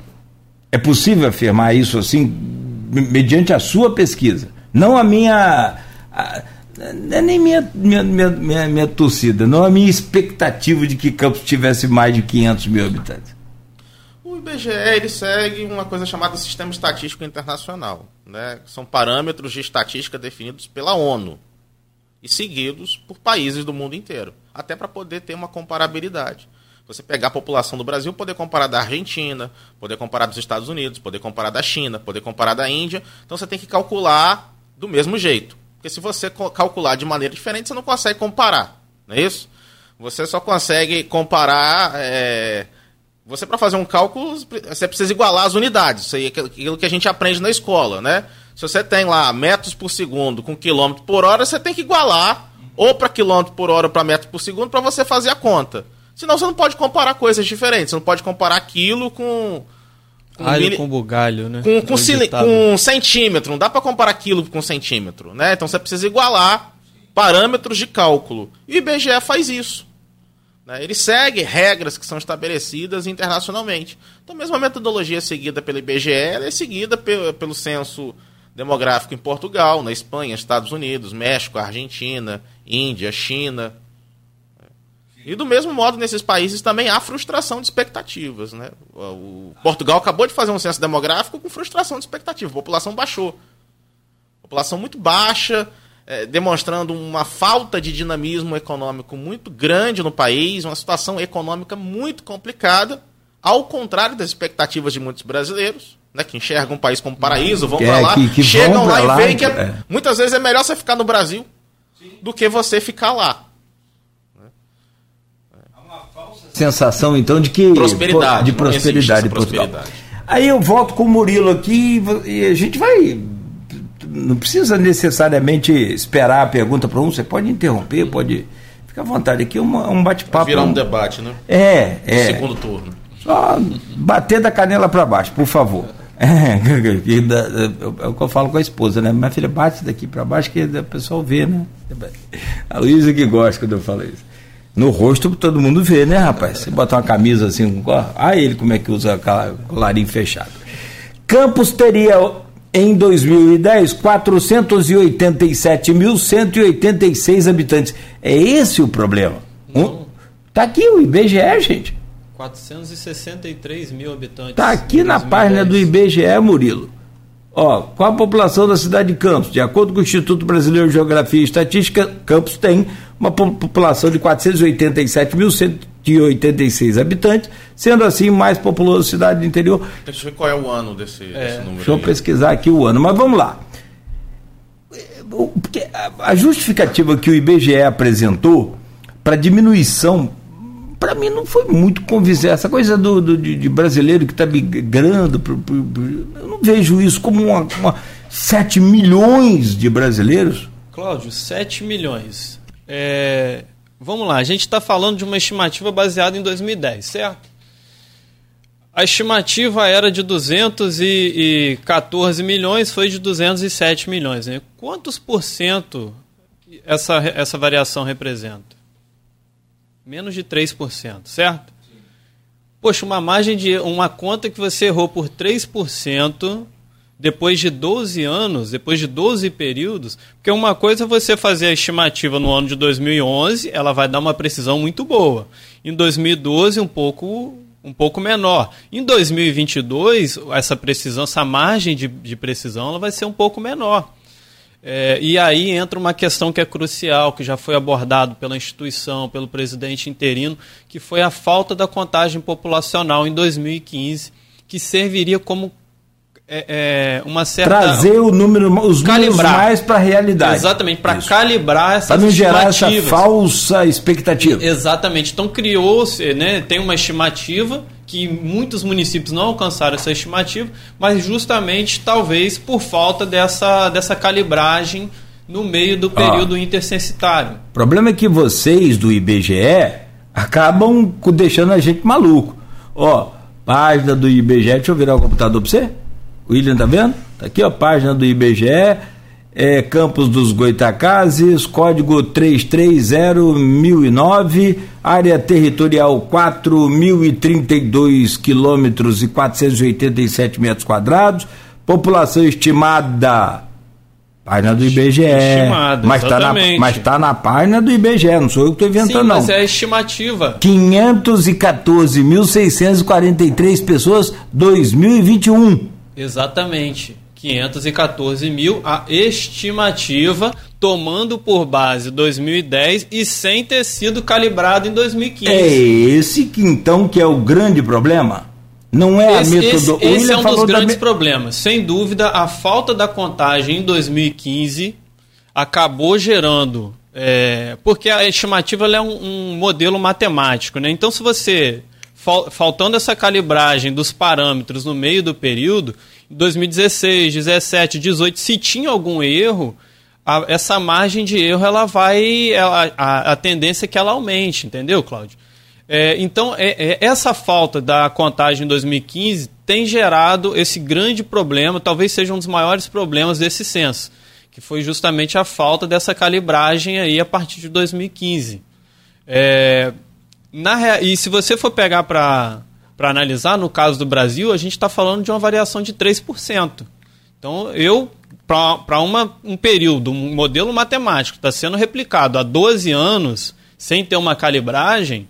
Speaker 2: É possível afirmar isso assim, mediante a sua pesquisa? Não a minha. A, é nem minha, minha, minha, minha, minha torcida, não a minha expectativa de que Campos tivesse mais de 500 mil habitantes.
Speaker 7: O IBGE ele segue uma coisa chamada Sistema Estatístico Internacional. Né? São parâmetros de estatística definidos pela ONU e seguidos por países do mundo inteiro, até para poder ter uma comparabilidade. Você pegar a população do Brasil, poder comparar da Argentina, poder comparar dos Estados Unidos, poder comparar da China, poder comparar da Índia. Então você tem que calcular do mesmo jeito. Porque se você calcular de maneira diferente, você não consegue comparar. Não é isso? Você só consegue comparar. É... Você, para fazer um cálculo, você precisa igualar as unidades. Isso aí é aquilo que a gente aprende na escola, né? Se você tem lá metros por segundo com quilômetro por hora, você tem que igualar ou para quilômetro por hora ou para metro por segundo para você fazer a conta. Senão você não pode comparar coisas diferentes. Você não pode comparar quilo com.
Speaker 6: com Alho mili... com bugalho, né?
Speaker 7: Com, com, com centímetro. Não dá para comparar quilo com centímetro. Né? Então você precisa igualar parâmetros de cálculo. E o IBGE faz isso. Né? Ele segue regras que são estabelecidas internacionalmente. Então, mesmo a metodologia seguida pelo IBGE é seguida pelo, pelo censo demográfico em Portugal, na Espanha, Estados Unidos, México, Argentina, Índia, China. E do mesmo modo, nesses países também há frustração de expectativas. Né? O Portugal acabou de fazer um censo demográfico com frustração de expectativa. A população baixou. população muito baixa, é, demonstrando uma falta de dinamismo econômico muito grande no país, uma situação econômica muito complicada, ao contrário das expectativas de muitos brasileiros né, que enxergam um país como paraíso, vão é, para lá, que, que chegam lá e veem que é, é, muitas vezes é melhor você ficar no Brasil Sim. do que você ficar lá.
Speaker 2: Sensação então de que
Speaker 7: prosperidade,
Speaker 2: de prosperidade, prosperidade. Aí eu volto com o Murilo aqui e a gente vai não precisa necessariamente esperar a pergunta para um, você pode interromper, pode fica à vontade aqui é um bate-papo.
Speaker 7: Virar um debate, né?
Speaker 2: É, é.
Speaker 7: Segundo turno.
Speaker 2: Só bater da canela para baixo, por favor. É, é, o que eu falo com a esposa, né? Minha filha bate daqui para baixo que o pessoal vê, né? A Luísa que gosta quando eu falo isso. No rosto todo mundo vê, né, rapaz? Você bota uma camisa assim, ah, ele como é que usa colarinho fechado. Campos teria em 2010 487.186 habitantes. É esse o problema. Um, tá aqui o IBGE, gente.
Speaker 6: 463 mil habitantes.
Speaker 2: Está aqui na 2010. página do IBGE, Murilo. Ó, qual a população da cidade de Campos? De acordo com o Instituto Brasileiro de Geografia e Estatística, Campos tem uma população de 487.186 habitantes, sendo assim mais populosa cidade do interior.
Speaker 7: Deixa eu ver qual é o ano desse, é. desse número.
Speaker 2: Deixa eu pesquisar aqui o ano, mas vamos lá. A justificativa que o IBGE apresentou para diminuição para mim não foi muito convincente. Essa coisa do, do de, de, brasileiro que está migrando, pro, pro, pro, eu não vejo isso como uma, uma 7 milhões de brasileiros.
Speaker 6: Cláudio, 7 milhões. É, vamos lá, a gente está falando de uma estimativa baseada em 2010, certo? A estimativa era de 214 milhões, foi de 207 milhões. Né? Quantos por cento essa, essa variação representa? Menos de 3%, certo? Sim. Poxa, uma margem de uma conta que você errou por 3% depois de 12 anos, depois de 12 períodos, porque uma coisa é você fazer a estimativa no ano de 2011, ela vai dar uma precisão muito boa. Em 2012, um pouco um pouco menor. Em 2022, essa precisão, essa margem de, de precisão, ela vai ser um pouco menor. É, e aí entra uma questão que é crucial, que já foi abordado pela instituição, pelo presidente interino, que foi a falta da contagem populacional em 2015, que serviria como é, é, uma certa.
Speaker 2: Trazer o número, os calibrar. números mais para a realidade.
Speaker 6: Exatamente, para calibrar essa
Speaker 2: Para não gerar essa falsa expectativa.
Speaker 6: Exatamente. Então criou-se, né, tem uma estimativa que muitos municípios não alcançaram essa estimativa, mas justamente talvez por falta dessa, dessa calibragem no meio do período ah, intercensitário.
Speaker 2: O problema é que vocês do IBGE acabam deixando a gente maluco. Ó, página do IBGE, deixa eu virar o computador para você. William tá vendo? Tá aqui, ó, página do IBGE é, Campos dos Goitacazes, código 330009, área territorial 4.032 quilômetros e 487 metros quadrados, população estimada, página do IBGE, estimada, mas está na, mas tá na página do IBGE, não sou eu que estou inventando Sim, mas
Speaker 6: não. é a estimativa.
Speaker 2: 514.643 pessoas, 2021.
Speaker 6: Exatamente. 514 mil, a estimativa, tomando por base 2010 e sem ter sido calibrado em 2015.
Speaker 2: É esse que então que é o grande problema? Não é esse, a metodologia.
Speaker 6: Esse, esse é um dos grandes me... problemas. Sem dúvida, a falta da contagem em 2015 acabou gerando. É, porque a estimativa é um, um modelo matemático. Né? Então, se você faltando essa calibragem dos parâmetros no meio do período, 2016, 17, 18, se tinha algum erro, a, essa margem de erro ela vai. Ela, a, a tendência é que ela aumente, entendeu, Cláudio? É, então, é, é, essa falta da contagem em 2015 tem gerado esse grande problema, talvez seja um dos maiores problemas desse censo, que foi justamente a falta dessa calibragem aí a partir de 2015. Na, e se você for pegar para analisar, no caso do Brasil, a gente está falando de uma variação de 3%. Então, eu, para um período, um modelo matemático está sendo replicado há 12 anos, sem ter uma calibragem,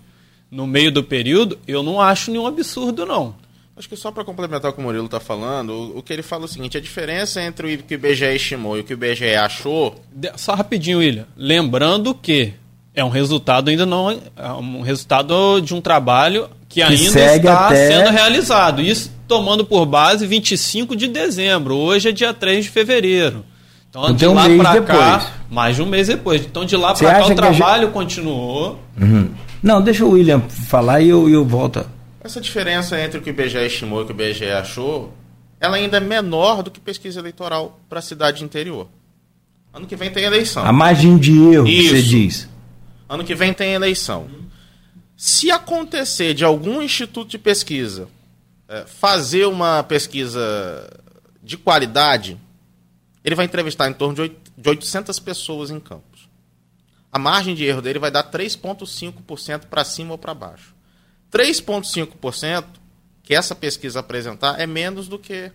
Speaker 6: no meio do período, eu não acho nenhum absurdo, não.
Speaker 7: Acho que só para complementar o que o Murilo está falando, o, o, que ele fala é o seguinte: a diferença entre o que o IBGE estimou e o que o IBGE achou.
Speaker 6: Só rapidinho, William. Lembrando que é um resultado ainda não. É um resultado de um trabalho que, que ainda está até... sendo realizado. Isso tomando por base 25 de dezembro. Hoje é dia 3 de fevereiro. Então, de lá um para cá, mais de um mês depois. Então, de lá para cá, o trabalho gente... continuou.
Speaker 2: Uhum. Não, deixa o William falar e eu, eu volto.
Speaker 7: Essa diferença entre o que o IBGE estimou e o que o IBGE achou, ela ainda é menor do que pesquisa eleitoral para a cidade interior. Ano que vem tem eleição.
Speaker 2: A margem de erro, Isso. você diz.
Speaker 7: Ano que vem tem eleição. Se acontecer de algum instituto de pesquisa é, fazer uma pesquisa de qualidade, ele vai entrevistar em torno de 800 pessoas em campo a margem de erro dele vai dar 3,5% para cima ou para baixo. 3,5% que essa pesquisa apresentar é menos do que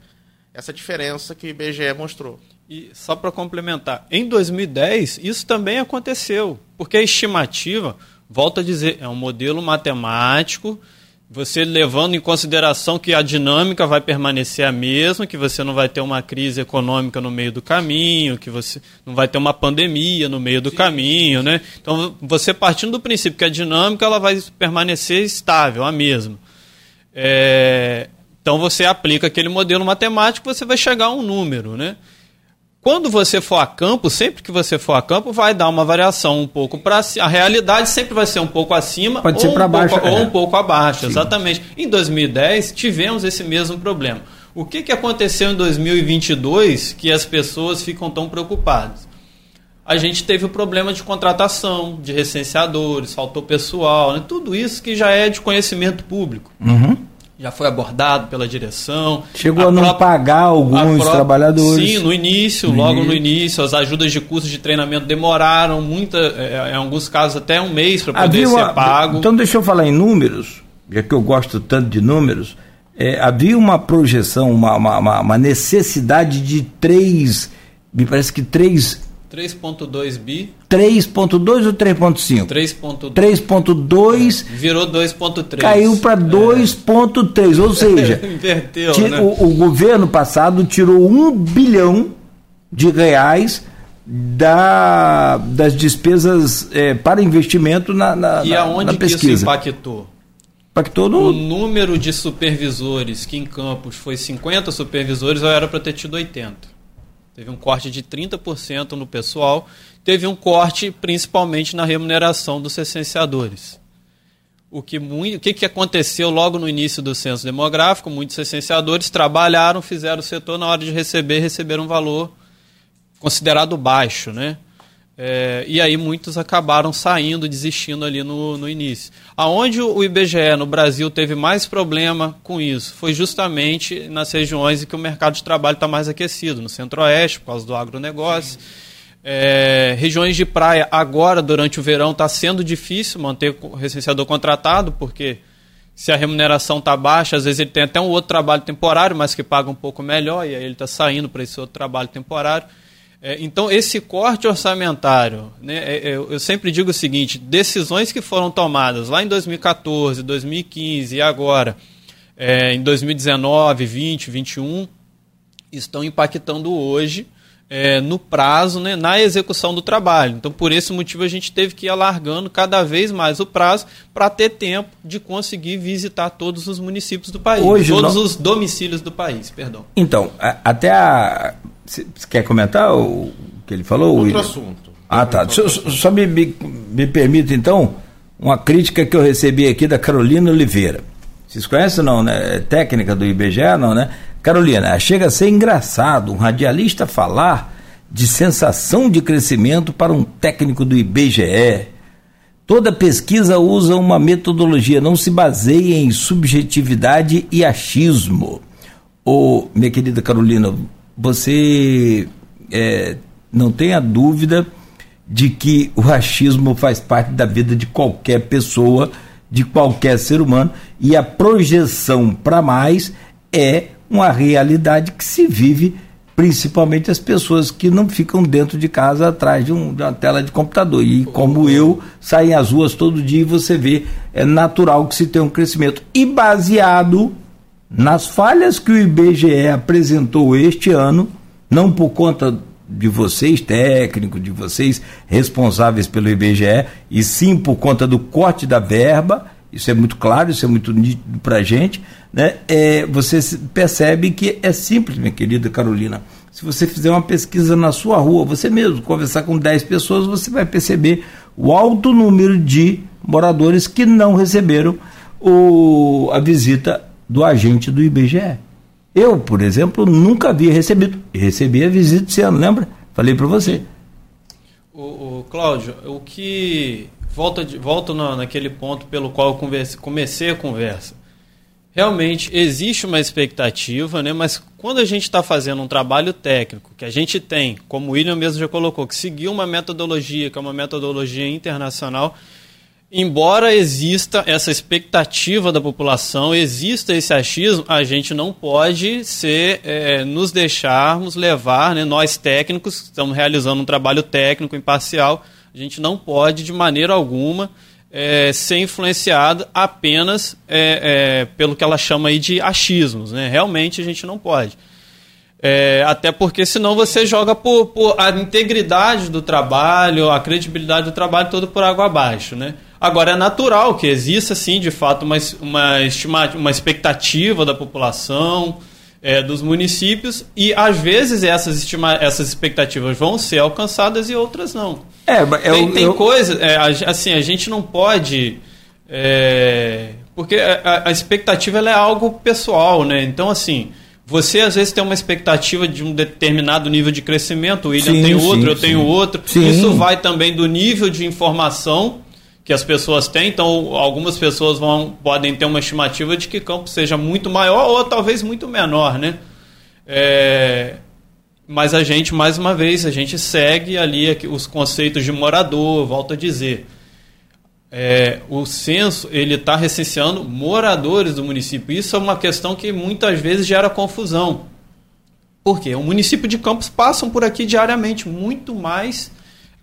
Speaker 7: essa diferença que o IBGE mostrou.
Speaker 6: E só para complementar, em 2010 isso também aconteceu, porque a estimativa, volto a dizer, é um modelo matemático você levando em consideração que a dinâmica vai permanecer a mesma, que você não vai ter uma crise econômica no meio do caminho, que você não vai ter uma pandemia no meio do sim, caminho, né? Então, você partindo do princípio que a dinâmica ela vai permanecer estável, a mesma. É, então, você aplica aquele modelo matemático, você vai chegar a um número, né? Quando você for a campo, sempre que você for a campo, vai dar uma variação um pouco para a realidade sempre vai ser um pouco acima
Speaker 2: Pode ou,
Speaker 6: ser um
Speaker 2: baixo,
Speaker 6: pouco, é. ou um pouco abaixo, Sim. exatamente. Em 2010 tivemos esse mesmo problema. O que, que aconteceu em 2022 que as pessoas ficam tão preocupadas? A gente teve o problema de contratação, de recenseadores, faltou pessoal, né? tudo isso que já é de conhecimento público.
Speaker 2: Uhum
Speaker 6: já foi abordado pela direção.
Speaker 2: Chegou a, a não própria, pagar alguns a trabalhadores.
Speaker 6: Sim, no início, no logo no início, as ajudas de custo de treinamento demoraram, muita, é, é, em alguns casos até um mês para poder havia ser pago.
Speaker 2: Então deixa eu falar em números, já que eu gosto tanto de números. É, havia uma projeção, uma, uma, uma necessidade de três, me parece que três
Speaker 6: 3.2 bi.
Speaker 2: 3.2 ou 3.5?
Speaker 6: 3.2.
Speaker 2: 3.2.
Speaker 6: É, virou 2.3.
Speaker 2: Caiu para 2.3, é. ou seja,
Speaker 6: Inverteu, né?
Speaker 2: o, o, governo passado tirou um bilhão de reais da, das despesas é, para investimento na, na,
Speaker 6: e aonde
Speaker 2: na pesquisa. que isso
Speaker 6: impactou?
Speaker 2: Impactou no...
Speaker 6: O número de supervisores que em Campos foi 50 supervisores, eu era para ter tido 80. Teve um corte de 30% no pessoal, teve um corte principalmente na remuneração dos licenciadores. O que, muito, o que, que aconteceu logo no início do censo demográfico? Muitos licenciadores trabalharam, fizeram o setor, na hora de receber, receberam um valor considerado baixo, né? É, e aí muitos acabaram saindo, desistindo ali no, no início. Aonde o IBGE no Brasil teve mais problema com isso foi justamente nas regiões em que o mercado de trabalho está mais aquecido, no centro-oeste, por causa do agronegócio. É, regiões de praia, agora, durante o verão, está sendo difícil manter o recenseador contratado, porque se a remuneração está baixa, às vezes ele tem até um outro trabalho temporário, mas que paga um pouco melhor, e aí ele está saindo para esse outro trabalho temporário. É, então, esse corte orçamentário, né, é, é, eu sempre digo o seguinte: decisões que foram tomadas lá em 2014, 2015 e agora, é, em 2019, 20, 21, estão impactando hoje é, no prazo, né, na execução do trabalho. Então, por esse motivo, a gente teve que ir alargando cada vez mais o prazo para ter tempo de conseguir visitar todos os municípios do país, hoje, todos os domicílios do país, perdão.
Speaker 2: Então, até a você quer comentar o que ele falou?
Speaker 7: Outro assunto.
Speaker 2: Ah, tá. Só, só me, me, me permita, então, uma crítica que eu recebi aqui da Carolina Oliveira. Vocês conhecem não, né? É técnica do IBGE, não, né? Carolina, chega a ser engraçado um radialista falar de sensação de crescimento para um técnico do IBGE. Toda pesquisa usa uma metodologia, não se baseia em subjetividade e achismo. Ô, minha querida Carolina, você é, não tenha dúvida de que o achismo faz parte da vida de qualquer pessoa, de qualquer ser humano, e a projeção para mais é uma realidade que se vive principalmente as pessoas que não ficam dentro de casa atrás de, um, de uma tela de computador. E como eu, saem às ruas todo dia e você vê, é natural que se tenha um crescimento. E baseado nas falhas que o IBGE apresentou este ano, não por conta de vocês técnicos, de vocês responsáveis pelo IBGE, e sim por conta do corte da verba, isso é muito claro, isso é muito nítido para a gente, né? É, você percebe que é simples, minha querida Carolina. Se você fizer uma pesquisa na sua rua, você mesmo, conversar com 10 pessoas, você vai perceber o alto número de moradores que não receberam o, a visita do agente do IBGE. Eu, por exemplo, nunca havia recebido. Recebi a visita esse ano, lembra? Falei para você.
Speaker 6: O, o, Cláudio, o que. Volta, volta na, naquele ponto pelo qual eu converse, comecei a conversa. Realmente existe uma expectativa, né? mas quando a gente está fazendo um trabalho técnico, que a gente tem, como o William mesmo já colocou, que seguiu uma metodologia, que é uma metodologia internacional, embora exista essa expectativa da população, exista esse achismo, a gente não pode ser, é, nos deixarmos levar, né, nós técnicos, estamos realizando um trabalho técnico imparcial, a gente não pode de maneira alguma é, ser influenciado apenas é, é pelo que ela chama aí de achismos. Né? Realmente a gente não pode. É, até porque senão você joga por, por, a integridade do trabalho, a credibilidade do trabalho todo por água abaixo, né? Agora é natural que exista sim, de fato, uma, uma, estima, uma expectativa da população, é, dos municípios e às vezes essas, estima, essas expectativas vão ser alcançadas e outras não.
Speaker 2: É,
Speaker 6: eu, tem, tem eu... coisa, é, assim, a gente não pode é, porque a, a expectativa é algo pessoal, né? Então assim você às vezes tem uma expectativa de um determinado nível de crescimento, o William sim, tem outro, sim, eu tenho outro. Sim. Isso vai também do nível de informação que as pessoas têm. Então, algumas pessoas vão, podem ter uma estimativa de que campo seja muito maior ou talvez muito menor, né? É, mas a gente, mais uma vez, a gente segue ali os conceitos de morador, volto a dizer é, o censo ele está recenseando moradores do município. Isso é uma questão que muitas vezes gera confusão. Por quê? O município de Campos passam por aqui diariamente muito mais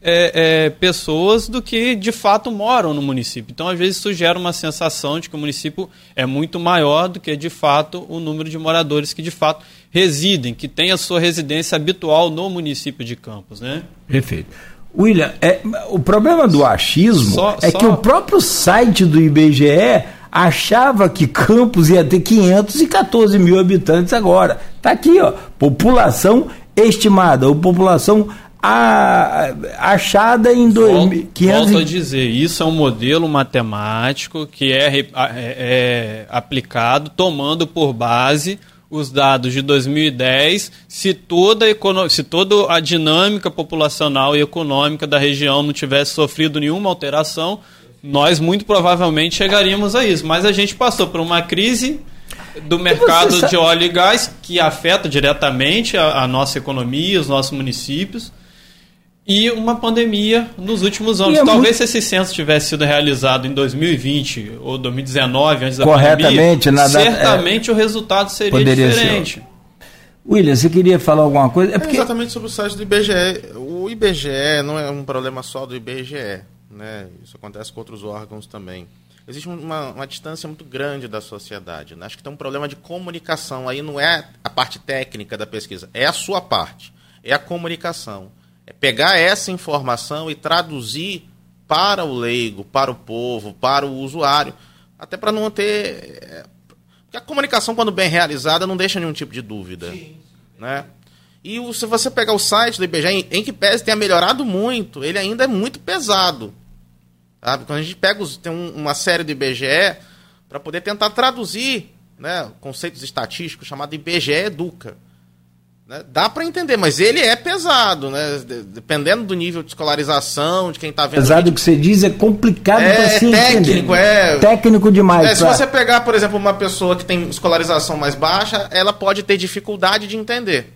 Speaker 6: é, é, pessoas do que de fato moram no município. Então, às vezes, isso gera uma sensação de que o município é muito maior do que de fato o número de moradores que de fato residem, que têm a sua residência habitual no município de Campos. Né?
Speaker 2: Perfeito. William, é, o problema do achismo só, é só... que o próprio site do IBGE achava que Campos ia ter 514 mil habitantes agora. Está aqui, ó, população estimada, ou população a, achada em
Speaker 6: 2015. Volto a dizer, isso é um modelo matemático que é, é, é aplicado tomando por base os dados de 2010, se toda, a se toda a dinâmica populacional e econômica da região não tivesse sofrido nenhuma alteração, nós muito provavelmente chegaríamos a isso. Mas a gente passou por uma crise do mercado de óleo e gás que afeta diretamente a, a nossa economia, os nossos municípios e uma pandemia nos últimos anos. É Talvez muito... se esse censo tivesse sido realizado em 2020 ou 2019, antes da
Speaker 2: Corretamente,
Speaker 6: pandemia, nada, certamente é... o resultado seria Poderia diferente. Ser.
Speaker 2: William, você queria falar alguma coisa?
Speaker 7: É porque... É exatamente sobre o site do IBGE. O IBGE não é um problema só do IBGE. Né? Isso acontece com outros órgãos também. Existe uma, uma distância muito grande da sociedade. Né? Acho que tem um problema de comunicação. Aí não é a parte técnica da pesquisa, é a sua parte. É a comunicação. É pegar essa informação e traduzir para o leigo, para o povo, para o usuário, até para não ter. É, porque a comunicação, quando bem realizada, não deixa nenhum tipo de dúvida. Sim. Né? E se você pegar o site do IBGE, em, em que pese tenha melhorado muito, ele ainda é muito pesado. Sabe? Quando a gente pega os, tem um, uma série do IBGE para poder tentar traduzir né, conceitos estatísticos chamado IBGE Educa. Né? Dá para entender, mas ele é pesado, né? Dependendo do nível de escolarização, de quem está vendo.
Speaker 2: Pesado que você diz é complicado
Speaker 7: é,
Speaker 2: para se
Speaker 7: técnico,
Speaker 2: entender.
Speaker 7: é
Speaker 2: técnico demais.
Speaker 7: É, se você pegar, por exemplo, uma pessoa que tem escolarização mais baixa, ela pode ter dificuldade de entender.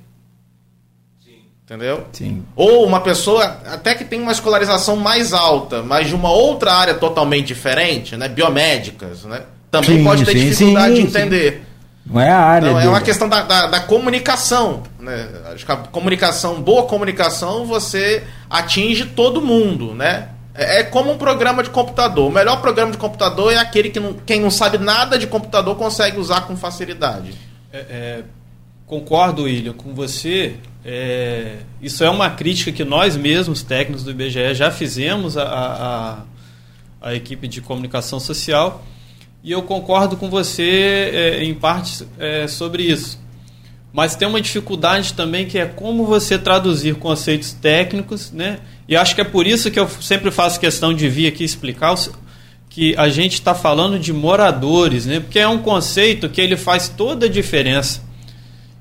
Speaker 7: Entendeu?
Speaker 2: Sim.
Speaker 7: Ou uma pessoa até que tem uma escolarização mais alta, mas de uma outra área totalmente diferente, né? Biomédicas, né? Também
Speaker 2: Sim,
Speaker 7: pode ter
Speaker 2: sim,
Speaker 7: dificuldade
Speaker 2: sim,
Speaker 7: de entender.
Speaker 2: Não é a área.
Speaker 7: Não, é uma questão da, da, da comunicação. Né? Acho que a comunicação, boa comunicação, você atinge todo mundo, né? É é como um programa de computador. O melhor programa de computador é aquele que não, quem não sabe nada de computador consegue usar com facilidade.
Speaker 6: É, é, concordo, William, com você. É, isso é uma crítica que nós mesmos, técnicos do IBGE, já fizemos à a, a, a, equipe de comunicação social. E eu concordo com você é, em parte é, sobre isso. Mas tem uma dificuldade também que é como você traduzir conceitos técnicos, né? E acho que é por isso que eu sempre faço questão de vir aqui explicar que a gente está falando de moradores, né? Porque é um conceito que ele faz toda a diferença.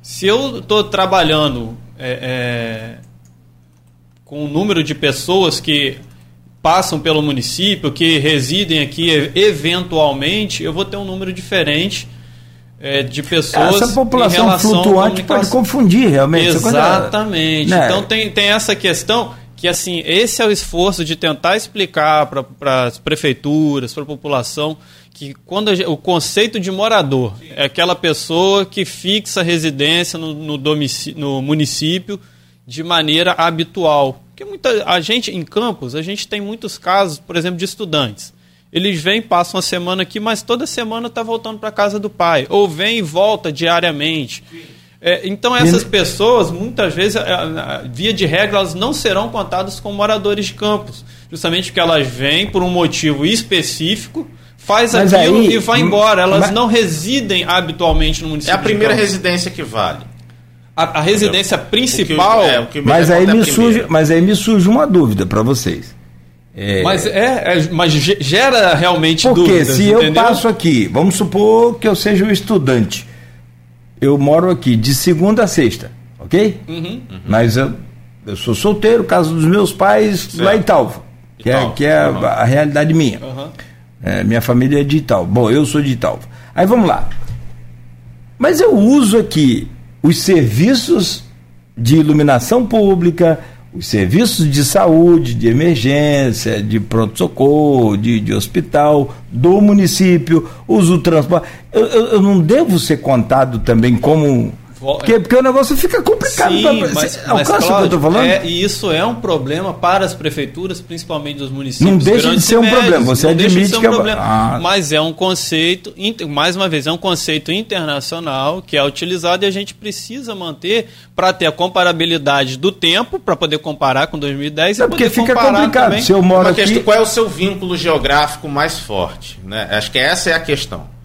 Speaker 6: Se eu estou trabalhando é, é, com o número de pessoas que passam pelo município, que residem aqui eventualmente, eu vou ter um número diferente é, de pessoas
Speaker 2: essa população flutuante pode confundir realmente
Speaker 6: exatamente coisa, né? então tem, tem essa questão que assim esse é o esforço de tentar explicar para as prefeituras para a população que quando a, o conceito de morador Sim. é aquela pessoa que fixa residência no, no, no município de maneira habitual porque muita a gente em campos a gente tem muitos casos por exemplo de estudantes eles vêm, passam uma semana aqui, mas toda semana está voltando para casa do pai. Ou vem e volta diariamente. É, então essas pessoas, muitas vezes, é, via de regra, elas não serão contadas como moradores de campos. Justamente porque elas vêm por um motivo específico, faz mas aquilo aí, e vai embora. Elas mas... não residem habitualmente no município.
Speaker 7: É a primeira residência que vale.
Speaker 6: A, a residência principal.
Speaker 7: O que, é, o
Speaker 2: mas, aí me surge, mas aí me surge uma dúvida para vocês.
Speaker 6: É... Mas, é, é, mas gera realmente
Speaker 2: Porque
Speaker 6: dúvidas.
Speaker 2: se entendeu? eu passo aqui, vamos supor que eu seja um estudante, eu moro aqui de segunda a sexta, ok?
Speaker 6: Uhum. Uhum.
Speaker 2: Mas eu, eu sou solteiro, casa dos meus pais certo. lá em Talva, que é, que é uhum. a, a, realidade minha. É, minha família é de Italva. Bom, eu sou de Italva. Aí vamos lá. Mas eu uso aqui os serviços de iluminação pública, os serviços de saúde, de emergência, de pronto-socorro, de, de hospital do município, uso o transporte. Eu, eu, eu, não devo ser contado também como porque, porque o negócio fica complicado.
Speaker 6: Sim,
Speaker 2: pra,
Speaker 6: mas,
Speaker 2: é o
Speaker 6: mas,
Speaker 2: caso Cláudio, que eu estou falando?
Speaker 6: É, e isso é um problema para as prefeituras, principalmente dos municípios.
Speaker 2: Não deixa de ser um médios, problema, você admite um que é
Speaker 6: problema. Ah. Mas é um conceito, mais uma vez, é um conceito internacional que é utilizado e a gente precisa manter para ter a comparabilidade do tempo, para poder comparar com 2010
Speaker 2: é porque fica complicado. Também. Se eu moro aqui...
Speaker 7: Questão, qual é o seu vínculo geográfico mais forte? Né? Acho que essa é a questão.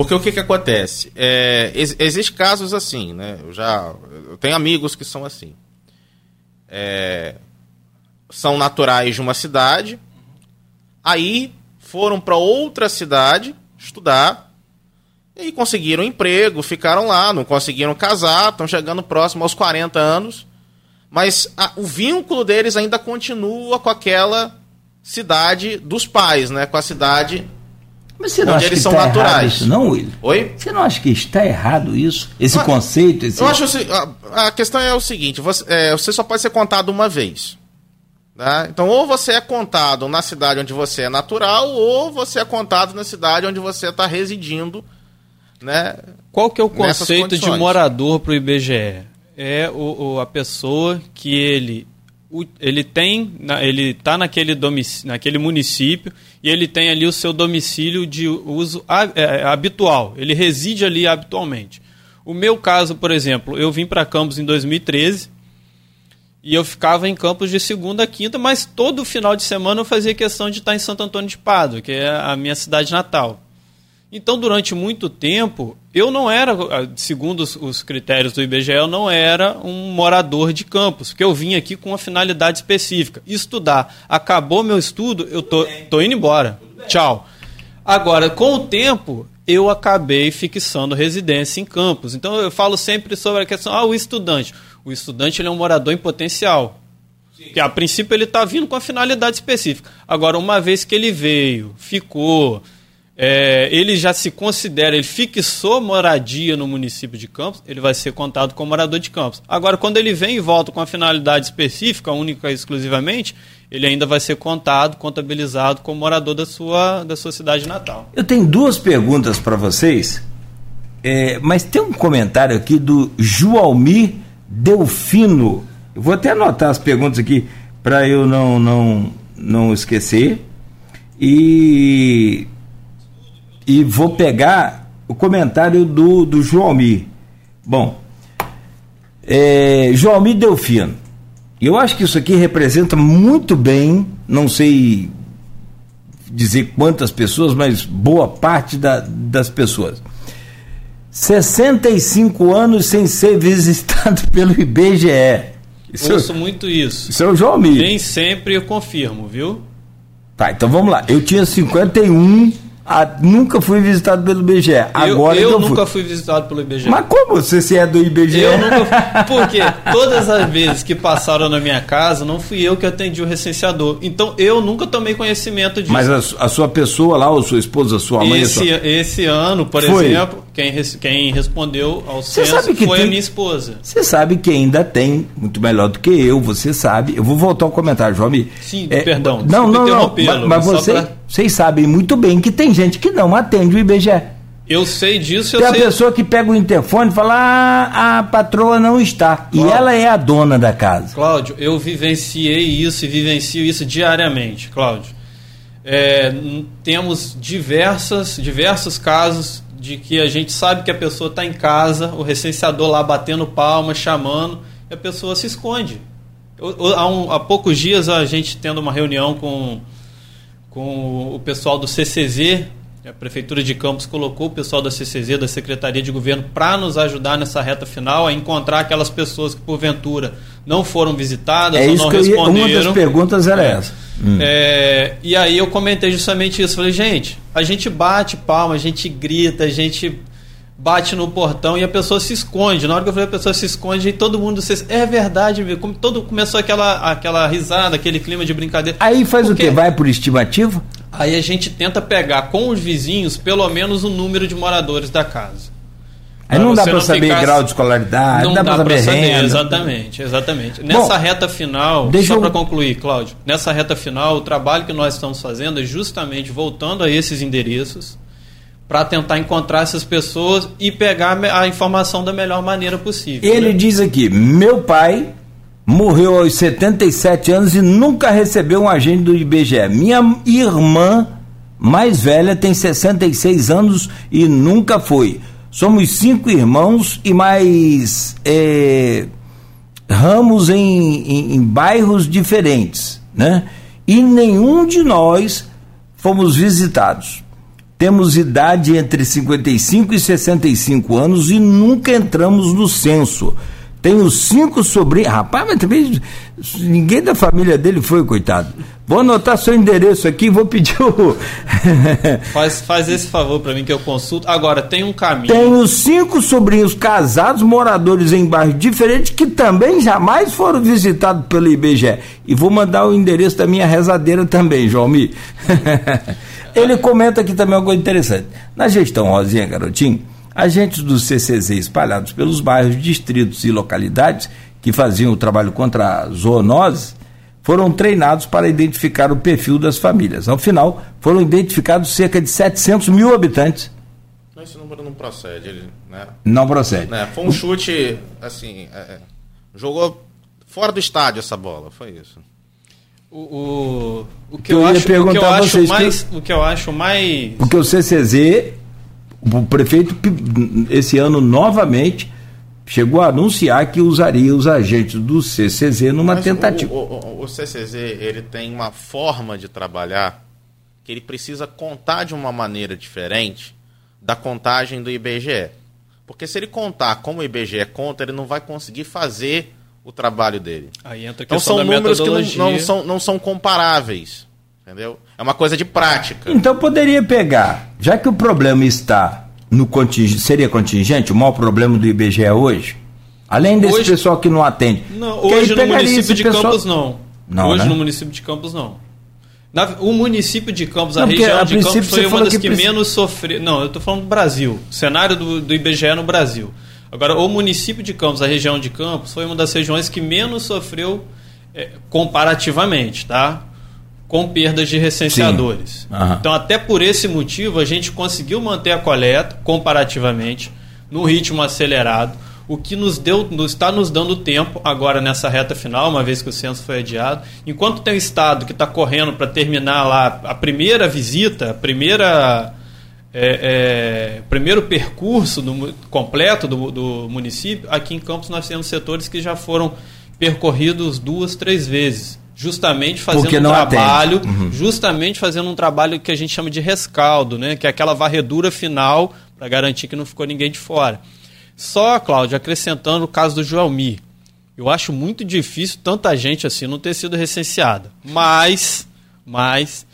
Speaker 7: Porque o que, que acontece? É, ex Existem casos assim, né? Eu já eu tenho amigos que são assim. É, são naturais de uma cidade, aí foram para outra cidade estudar e conseguiram emprego, ficaram lá, não conseguiram casar, estão chegando próximo aos 40 anos, mas a, o vínculo deles ainda continua com aquela cidade dos pais, né? Com a cidade
Speaker 2: mas você não acha eles que são está naturais. Isso, não, Will?
Speaker 7: Oi?
Speaker 2: Você não acha que está errado isso? Esse Mas, conceito? Esse...
Speaker 7: Eu acho a, a questão é o seguinte: você, é, você só pode ser contado uma vez. Né? Então, ou você é contado na cidade onde você é natural, ou você é contado na cidade onde você está residindo. Né?
Speaker 6: Qual que é o conceito de morador para o IBGE? É o, o, a pessoa que ele ele tem, ele está naquele, naquele município e ele tem ali o seu domicílio de uso é, habitual, ele reside ali habitualmente. O meu caso, por exemplo, eu vim para Campos em 2013 e eu ficava em Campos de segunda a quinta, mas todo final de semana eu fazia questão de estar em Santo Antônio de Pádua, que é a minha cidade natal. Então, durante muito tempo, eu não era, segundo os, os, critérios do IBGE, eu não era um morador de campus, porque eu vim aqui com uma finalidade específica, estudar. Acabou meu estudo, eu tô, tô indo embora. Tchau. Agora, com o tempo, eu acabei fixando residência em campos. Então eu falo sempre sobre a questão, ah, o estudante. O estudante ele é um morador em potencial. Que a princípio ele está vindo com a finalidade específica. Agora, uma vez que ele veio, ficou, é, ele já se considera, ele fixou moradia no município de Campos, ele vai ser contado como morador de Campos. Agora, quando ele vem e volta com a finalidade específica, única e exclusivamente, ele ainda vai ser contado, contabilizado como morador da sua, da sua cidade natal.
Speaker 2: Eu tenho duas perguntas para vocês, é, mas tem um comentário aqui do Joalmir Delfino. Eu vou até anotar as perguntas aqui para eu não, não, não esquecer. E, e vou pegar o comentário do, do Joalmir. Bom, é, Joalmir Delfino. Eu acho que isso aqui representa muito bem, não sei dizer quantas pessoas, mas boa parte da, das pessoas. 65 anos sem ser visitado pelo IBGE.
Speaker 6: Isso, Ouço muito isso.
Speaker 2: Isso é o João Mir.
Speaker 6: Nem sempre eu confirmo, viu?
Speaker 2: Tá, então vamos lá. Eu tinha 51 ah, nunca fui visitado pelo IBGE. Agora
Speaker 6: eu,
Speaker 2: eu
Speaker 6: nunca
Speaker 2: fui.
Speaker 6: fui visitado pelo IBGE.
Speaker 2: Mas como você se é do IBGE?
Speaker 6: Eu nunca. Porque todas as vezes que passaram na minha casa, não fui eu que atendi o recenseador. Então eu nunca tomei conhecimento disso.
Speaker 2: Mas a, a sua pessoa lá, ou sua esposa, sua mãe.
Speaker 6: Esse,
Speaker 2: sua...
Speaker 6: esse ano, por foi. exemplo, quem, quem respondeu ao você censo foi tem... a minha esposa.
Speaker 2: Você sabe que ainda tem, muito melhor do que eu, você sabe. Eu vou voltar ao comentário, João.
Speaker 6: Sim, é, perdão.
Speaker 2: Não, não, não. Mas, mas você, pra... vocês sabem muito bem que tem gente que não atende o IBGE.
Speaker 6: Eu sei disso, eu
Speaker 2: Tem
Speaker 6: sei.
Speaker 2: a pessoa que pega o interfone e fala: ah, a patroa não está. Cláudio, e ela é a dona da casa.
Speaker 6: Cláudio, eu vivenciei isso e vivencio isso diariamente, Cláudio. É, temos diversas, diversos casos de que a gente sabe que a pessoa está em casa, o recenseador lá batendo palma, chamando, e a pessoa se esconde. Eu, há, um, há poucos dias a gente tendo uma reunião com, com o pessoal do CCZ, a Prefeitura de Campos colocou o pessoal da CCZ, da Secretaria de Governo, para nos ajudar nessa reta final a encontrar aquelas pessoas que, porventura, não foram visitadas
Speaker 2: é
Speaker 6: ou não
Speaker 2: responderam. Ia, uma das perguntas era
Speaker 6: é.
Speaker 2: essa.
Speaker 6: Hum. É, e aí eu comentei justamente isso. Falei, gente, a gente bate palma, a gente grita, a gente bate no portão e a pessoa se esconde. Na hora que eu falei, a pessoa se esconde e todo mundo se... É verdade, como todo começou aquela, aquela risada, aquele clima de brincadeira.
Speaker 2: Aí faz Porque... o quê? Vai por estimativa?
Speaker 6: Aí a gente tenta pegar com os vizinhos pelo menos o número de moradores da casa.
Speaker 2: Aí não dá para saber ficar... grau de escolaridade, não dá, dá para saber, renda.
Speaker 6: Exatamente, exatamente. Nessa Bom, reta final, só eu... para concluir, Cláudio, nessa reta final, o trabalho que nós estamos fazendo é justamente voltando a esses endereços para tentar encontrar essas pessoas e pegar a informação da melhor maneira possível.
Speaker 2: Ele né? diz aqui: meu pai morreu aos 77 anos e nunca recebeu um agente do IBGE. Minha irmã mais velha tem 66 anos e nunca foi. Somos cinco irmãos e mais é, ramos em, em, em bairros diferentes, né? E nenhum de nós fomos visitados. Temos idade entre 55 e 65 anos e nunca entramos no censo. Tenho cinco sobrinhos. Rapaz, mas também ninguém da família dele foi, coitado. Vou anotar seu endereço aqui vou pedir o.
Speaker 6: faz, faz esse favor para mim que eu consulto. Agora, tem um caminho.
Speaker 2: Tenho cinco sobrinhos casados, moradores em bairros diferentes, que também jamais foram visitados pelo IBGE. E vou mandar o endereço da minha rezadeira também, Joalmi. Ele comenta aqui também algo interessante. Na gestão Rosinha Garotinho Agentes do CCZ espalhados pelos bairros, distritos e localidades que faziam o trabalho contra a zoonose foram treinados para identificar o perfil das famílias. Ao final, foram identificados cerca de 700 mil habitantes.
Speaker 7: Esse número não procede. Ele, né?
Speaker 2: Não procede.
Speaker 7: Né? Foi um chute, assim, é, é, jogou fora do estádio essa bola, foi isso.
Speaker 6: O, o, o que eu, eu acho, o que eu acho mais, que... o que eu acho mais,
Speaker 2: porque o CCZ o prefeito, esse ano, novamente, chegou a anunciar que usaria os agentes do CCZ numa Mas tentativa.
Speaker 7: O, o, o, CCZ ele tem uma forma de trabalhar que ele precisa contar de uma maneira diferente da contagem do IBGE. Porque se ele contar como o IBGE conta, ele não vai conseguir fazer o trabalho dele.
Speaker 6: Aí entra a então são números que
Speaker 7: não, não, são, não são comparáveis. Entendeu? É uma coisa de prática.
Speaker 2: Então poderia pegar, já que o problema está no contingente, seria contingente, o maior problema do IBGE hoje? Além desse
Speaker 6: Hoje-
Speaker 2: pessoal que não atende.
Speaker 6: Não, hoje no município de
Speaker 2: pessoal-
Speaker 6: Campos não.
Speaker 2: Não,
Speaker 6: hoje
Speaker 2: né?
Speaker 6: no município de Campos não. Na- o município de Campos, a
Speaker 2: Não, porque,
Speaker 6: região
Speaker 2: a
Speaker 6: de Campos foi uma das
Speaker 2: que
Speaker 6: que, menos sofreu. Não, eu estou falando do Brasil. O cenário do, do IBGE no Brasil. Agora, o município de Campos, a região de Campos, foi uma das regiões que menos sofreu eh, comparativamente, tá? Com perdas de recenseadores.
Speaker 2: Aham.
Speaker 6: Então, até por esse motivo, a gente conseguiu manter a coleta comparativamente no ritmo acelerado, o que nos deu, nos está nos dando tempo agora nessa reta final, uma vez que o censo foi adiado. Enquanto tem o estado que está correndo para terminar lá a primeira visita, a primeira é, é, primeiro percurso do completo do, do município, aqui em Campos nós temos setores que já foram percorridos duas, três vezes, justamente fazendo um trabalho,
Speaker 2: Uhum.
Speaker 6: justamente fazendo um trabalho que a gente chama de rescaldo, né? que é aquela varredura final para garantir que não ficou ninguém de fora. Só, Cláudio, acrescentando o caso do Joelmi. Eu acho muito difícil tanta gente assim não ter sido recenseada. Mas, mas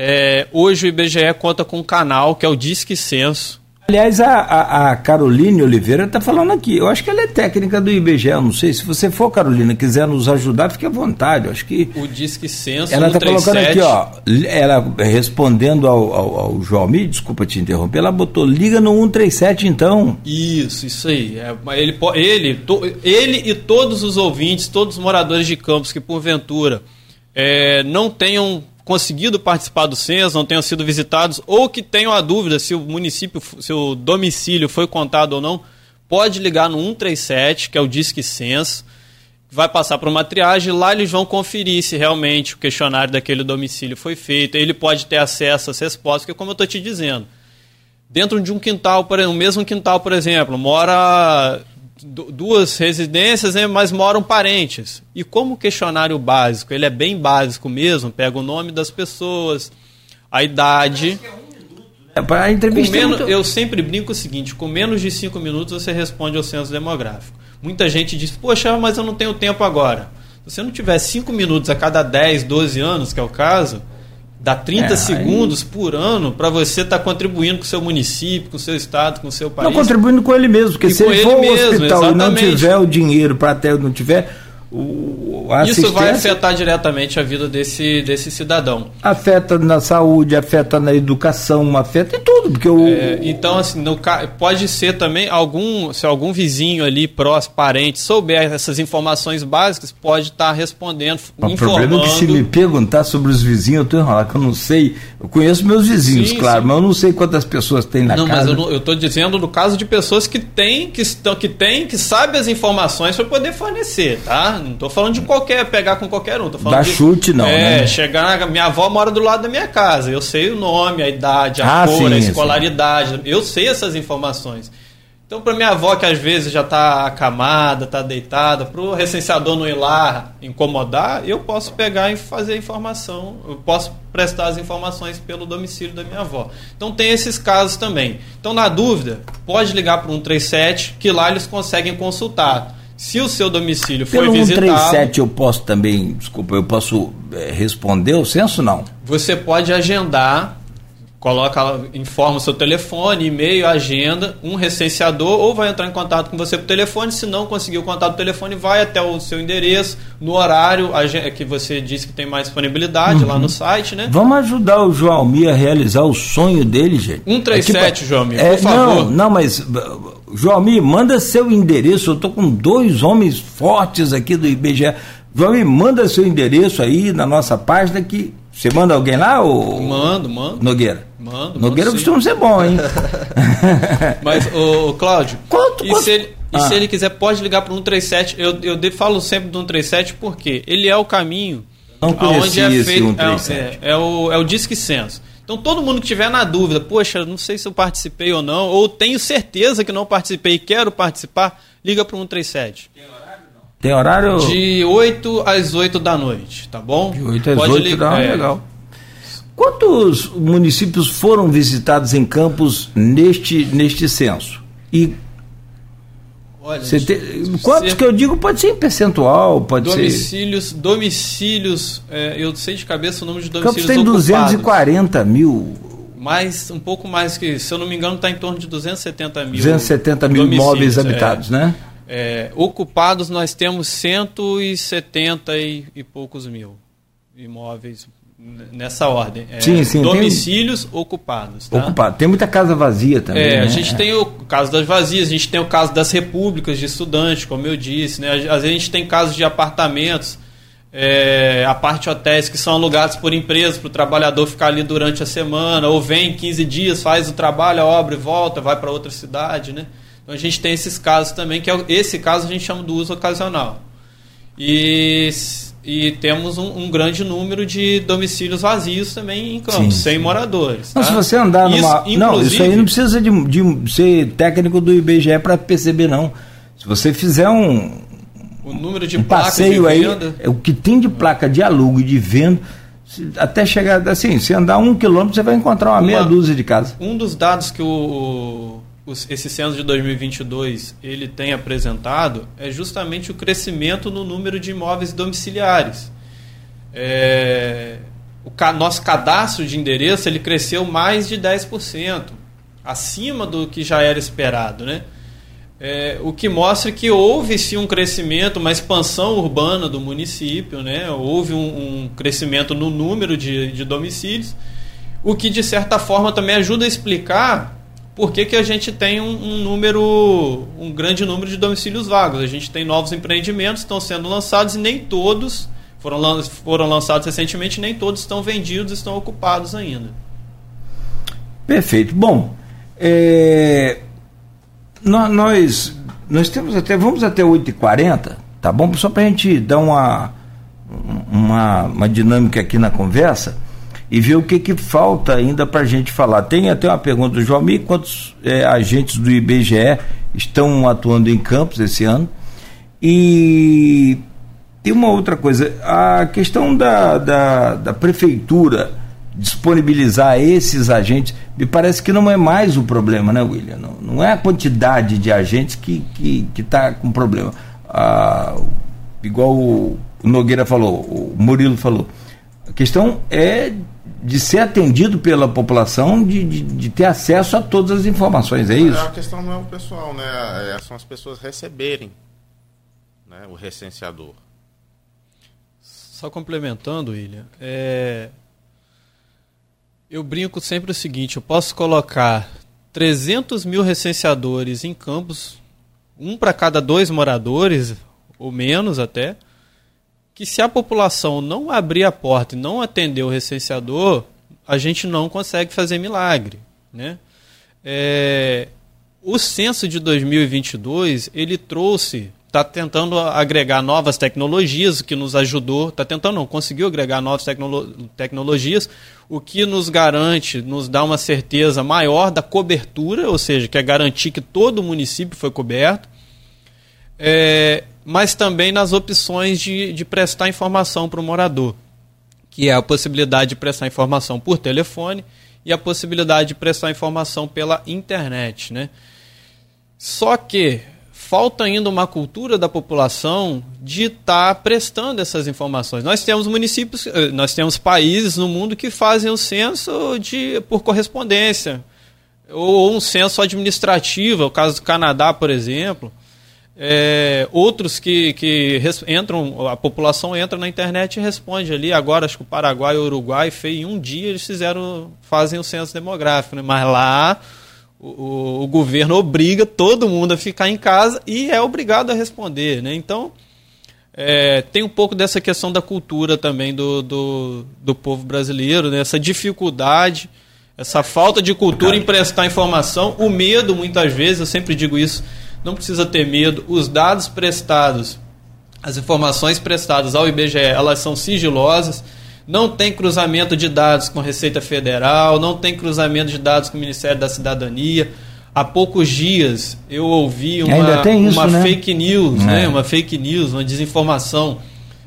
Speaker 6: é, hoje o IBGE conta com um canal que é o Disque Censo.
Speaker 2: Aliás, a, a, a Caroline Oliveira está falando aqui. Eu acho que ela é técnica do IBGE. Eu não sei. Se você for, Carolina, quiser nos ajudar, fique à vontade. Eu acho que.
Speaker 6: O Disque Censo
Speaker 2: Ela está
Speaker 6: 137.
Speaker 2: colocando aqui, ó. Ela respondendo ao, ao, ao Joalmi, desculpa te interromper, ela botou liga no 137 então.
Speaker 6: Isso, isso aí. É, ele, ele, to- ele e todos os ouvintes, todos os moradores de campos que porventura é, não tenham conseguido participar do censo, não tenham sido visitados, ou que tenham a dúvida se o município, se o domicílio foi contado ou não, pode ligar no 137, que é o Disque Censo, vai passar por uma triagem, lá eles vão conferir se realmente o questionário daquele domicílio foi feito, ele pode ter acesso às respostas, porque como eu estou te dizendo, dentro de um quintal, por exemplo, o mesmo quintal, por exemplo, mora duas residências, né, mas moram parentes. E como o questionário básico, ele é bem básico mesmo, pega o nome das pessoas, a idade.
Speaker 2: É, para a
Speaker 6: Com
Speaker 2: entrevista. é
Speaker 6: menos,
Speaker 2: muito-
Speaker 6: Eu sempre brinco o seguinte: com menos de cinco minutos você responde ao censo demográfico. Muita gente diz, poxa, mas eu não tenho tempo agora. Se você não tiver cinco minutos a cada 10, 12 anos, que é o caso, dá 30
Speaker 2: É, aí-
Speaker 6: segundos por ano para você estar contribuindo com o seu município, com o seu estado, com o seu país.
Speaker 2: Não contribuindo com ele mesmo, porque
Speaker 6: E
Speaker 2: se ele for ao hospital e não
Speaker 6: exatamente.
Speaker 2: tiver o dinheiro para até não tiver o,
Speaker 6: Isso vai afetar diretamente a vida desse, desse cidadão.
Speaker 2: afeta na saúde, afeta na educação, afeta em tudo, porque o
Speaker 6: É, então, assim, no pode ser também algum, se algum vizinho ali, próximo, parente, souber essas informações básicas, pode estar respondendo,
Speaker 2: o
Speaker 6: informando.
Speaker 2: problema é que se me perguntar sobre os vizinhos, eu tô enrolado, que eu não sei. Eu conheço meus vizinhos,
Speaker 6: Sim,
Speaker 2: claro,
Speaker 6: sim.
Speaker 2: mas eu não sei quantas pessoas tem na
Speaker 6: Não,
Speaker 2: casa.
Speaker 6: mas eu, tô dizendo no caso de pessoas que têm, que estão, que têm, que sabem as informações para poder fornecer, tá? Não tô falando de qualquer, pegar com qualquer um. Tô falando
Speaker 2: Dá
Speaker 6: de,
Speaker 2: chute, não,
Speaker 6: É,
Speaker 2: né?
Speaker 6: chegar. Minha avó mora do lado da minha casa. Eu sei o nome, a idade, a
Speaker 2: Ah,
Speaker 6: cor,
Speaker 2: sim,
Speaker 6: a
Speaker 2: sim.
Speaker 6: escolaridade. Eu sei essas informações. Então, para minha avó, que às vezes já está acamada, está deitada, para o recenseador não ir lá incomodar, eu posso pegar e fazer a informação, eu posso prestar as informações pelo domicílio da minha avó. Então, tem esses casos também. Então, na dúvida, pode ligar para o 137, que lá eles conseguem consultar. Se o seu domicílio foi
Speaker 2: Pelo
Speaker 6: visitado,
Speaker 2: 137 eu posso também, desculpa, eu posso eh, responder o censo não?
Speaker 6: você pode agendar, coloca, informa o seu telefone, e-mail, agenda, um recenseador, ou vai entrar em contato com você por telefone, se não conseguir o contato do telefone, vai até o seu endereço, no horário que você disse que tem mais disponibilidade lá no site, né?
Speaker 2: Vamos ajudar o Joalmir a realizar o sonho dele, gente.
Speaker 6: 137, Joalmir,
Speaker 2: é,
Speaker 6: por favor.
Speaker 2: Não, não, mas Joalmir, manda seu endereço. Eu tô com dois homens fortes aqui do IBGE. Joalmir, manda seu endereço aí na nossa página que você manda alguém lá ou
Speaker 6: Mando, mando.
Speaker 2: Nogueira?
Speaker 6: Mando,
Speaker 2: Nogueira
Speaker 6: mando
Speaker 2: costuma ser bom, hein?
Speaker 6: Mas, ô, ô, Cláudio,
Speaker 2: Quanto-
Speaker 6: e,
Speaker 2: quanto-
Speaker 6: Se, ele, e
Speaker 2: Ah.
Speaker 6: se ele quiser, pode ligar para o 137. Eu, eu de- falo sempre do 137 porque ele é o caminho
Speaker 2: Não conhecia
Speaker 6: é
Speaker 2: esse
Speaker 6: feito.
Speaker 2: 137.
Speaker 6: É, é, é o, é o Disque Censo. Então, todo mundo que tiver na dúvida, poxa, não sei se eu participei ou não, ou tenho certeza que não participei e quero participar, liga para o 137.
Speaker 2: Tem horário?
Speaker 6: De 8 às 8 da noite, tá bom?
Speaker 2: De 8 às
Speaker 6: Pode
Speaker 2: 8
Speaker 6: ligar-
Speaker 2: dá,
Speaker 6: é,
Speaker 2: legal. Quantos municípios foram visitados em Campos neste, neste censo? E Olha, quantos que eu digo pode ser em percentual, pode
Speaker 6: domicílios, ser. Domicílios, é, eu sei de cabeça o número de domicílios.
Speaker 2: Campos tem
Speaker 6: ocupados.
Speaker 2: 240 mil.
Speaker 6: Mais, um pouco mais que, se eu não me engano, está em torno de 270 mil.
Speaker 2: 270 mil imóveis é. habitados,
Speaker 6: é,
Speaker 2: né?
Speaker 6: É, ocupados nós temos 170 e, e poucos mil imóveis nessa ordem. É,
Speaker 2: sim, sim,
Speaker 6: domicílios tem... ocupados. Tá?
Speaker 2: Ocupado. Tem muita casa vazia também.
Speaker 6: É,
Speaker 2: né?
Speaker 6: a gente tem o caso das vazias, a gente tem o caso das repúblicas de estudantes, como eu disse. Né? Às vezes a gente tem casos de apartamentos, é, a parte hotéis que são alugados por empresas para o trabalhador ficar ali durante a semana, ou vem 15 dias, faz o trabalho, a obra e volta, vai para outra cidade. Né? Então a gente tem esses casos também, que é, esse caso a gente chama do uso ocasional. E e temos um, um, grande número de domicílios vazios também em Campos, sim, sem sim. moradores.
Speaker 2: Tá? Não, se você andar numa. Isso, não, isso aí não precisa de, de ser técnico do IBGE para perceber, não. Se você fizer um.
Speaker 6: O número de
Speaker 2: um passeio de aí, é o que tem de placa de alugo e de venda, até chegar assim, se andar um quilômetro, você vai encontrar uma, uma meia dúzia de casas.
Speaker 6: Um dos dados que o, esse censo de 2022 ele tem apresentado é justamente o crescimento no número de imóveis domiciliares. É, o ca, nosso cadastro de endereço ele cresceu mais de 10%, acima do que já era esperado. Né? É, o que mostra que houve sim um crescimento, uma expansão urbana do município, né? houve um, um crescimento no número de, de domicílios, o que de certa forma também ajuda a explicar por que, que a gente tem um, um, número, um grande número de domicílios vagos. A gente tem novos empreendimentos que estão sendo lançados e nem todos foram, foram lançados recentemente, nem todos estão vendidos, estão ocupados ainda.
Speaker 2: Perfeito. Bom, é, nós, nós temos até, vamos até 8h40, tá bom? Só para a gente dar uma, uma, uma dinâmica aqui na conversa e ver o que, que falta ainda para a gente falar. Tem até uma pergunta do João Mi, quantos é, agentes do IBGE estão atuando em campos esse ano? E tem uma outra coisa, a questão da, da, da prefeitura disponibilizar esses agentes, me parece que não é mais o problema, né, William? Não, não é a quantidade de agentes que está que, que tá com problema. Ah, igual o Nogueira falou, o Murilo falou. A questão é de ser atendido pela população, de, de, de, ter acesso a todas as informações, é isso?
Speaker 7: A questão não é o pessoal, né? É, são as pessoas receberem né, o recenseador.
Speaker 6: Só complementando, William, é... eu brinco sempre o seguinte: eu posso colocar 300 mil recenseadores em campos, um para cada dois moradores, ou menos até que se a população não abrir a porta e não atender o recenseador, a gente não consegue fazer milagre. Né? É, o censo de 2022 ele trouxe, está tentando agregar novas tecnologias, o que nos ajudou, está tentando não, conseguiu agregar novas tecnolo tecnologias, o que nos garante, nos dá uma certeza maior da cobertura, ou seja, que é garantir que todo o município foi coberto. É, mas também nas opções de, de prestar informação para o morador, que é a possibilidade de prestar informação por telefone e a possibilidade de prestar informação pela internet. Né? Só que falta ainda uma cultura da população de estar tá prestando essas informações. Nós temos municípios, eh, nós temos países no mundo que fazem o censo de, por correspondência, ou um censo administrativo, o caso do Canadá, por exemplo. É, outros que, que entram, a população entra na internet e responde ali. Agora, acho que o Paraguai e o Uruguai, em um dia eles fizeram, fazem o censo demográfico, né? mas lá o, o, governo obriga todo mundo a ficar em casa e é obrigado a responder. Né? Então, é, tem um pouco dessa questão da cultura também do, do, do povo brasileiro, né? essa dificuldade, essa falta de cultura em prestar informação, o medo, muitas vezes, eu sempre digo isso não precisa ter medo. Os dados prestados, as informações prestadas ao IBGE, elas são sigilosas. Não tem cruzamento de dados com Receita Federal, não tem cruzamento de dados com o Ministério da Cidadania. Há poucos dias eu ouvi uma,
Speaker 2: isso,
Speaker 6: uma
Speaker 2: né?
Speaker 6: fake news, né? É. uma fake news, uma desinformação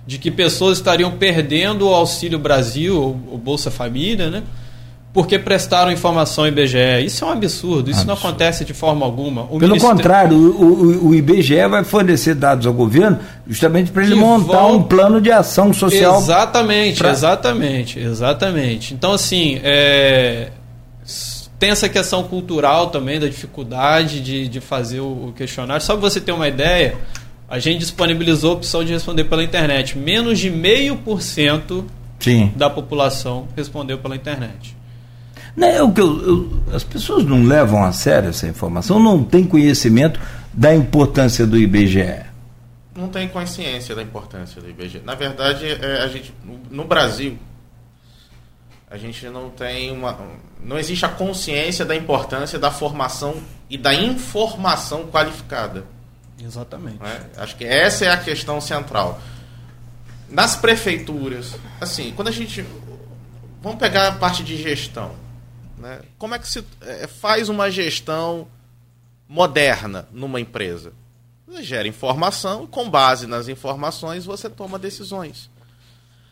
Speaker 6: de que pessoas estariam perdendo o Auxílio Brasil, o Bolsa Família, né? Porque prestaram informação ao IBGE. Isso é um absurdo, isso absurdo. não acontece de forma alguma.
Speaker 2: O Pelo contrário, o, o, o, IBGE vai fornecer dados ao governo justamente para ele montar vão... um plano de ação social.
Speaker 6: Exatamente, pra... exatamente, exatamente. Então, assim, é... tem essa questão cultural também, da dificuldade de, de fazer o questionário. Só para você ter uma ideia, a gente disponibilizou a opção de responder pela internet. Menos de meio por cento da população respondeu pela internet.
Speaker 2: Né, o que eu, eu, as pessoas não levam a sério essa informação, não têm conhecimento da importância do IBGE.
Speaker 7: Não tem consciência da importância do IBGE. Na verdade, é, a gente, no Brasil, a gente não tem uma. Não existe a consciência da importância da formação e da informação qualificada.
Speaker 6: Exatamente.
Speaker 7: É? Acho que essa é a questão central. Nas prefeituras, assim, quando a gente. Vamos pegar a parte de gestão. Né? Como é que se é, faz uma gestão moderna numa empresa? Você gera informação e, com base nas informações, você toma decisões.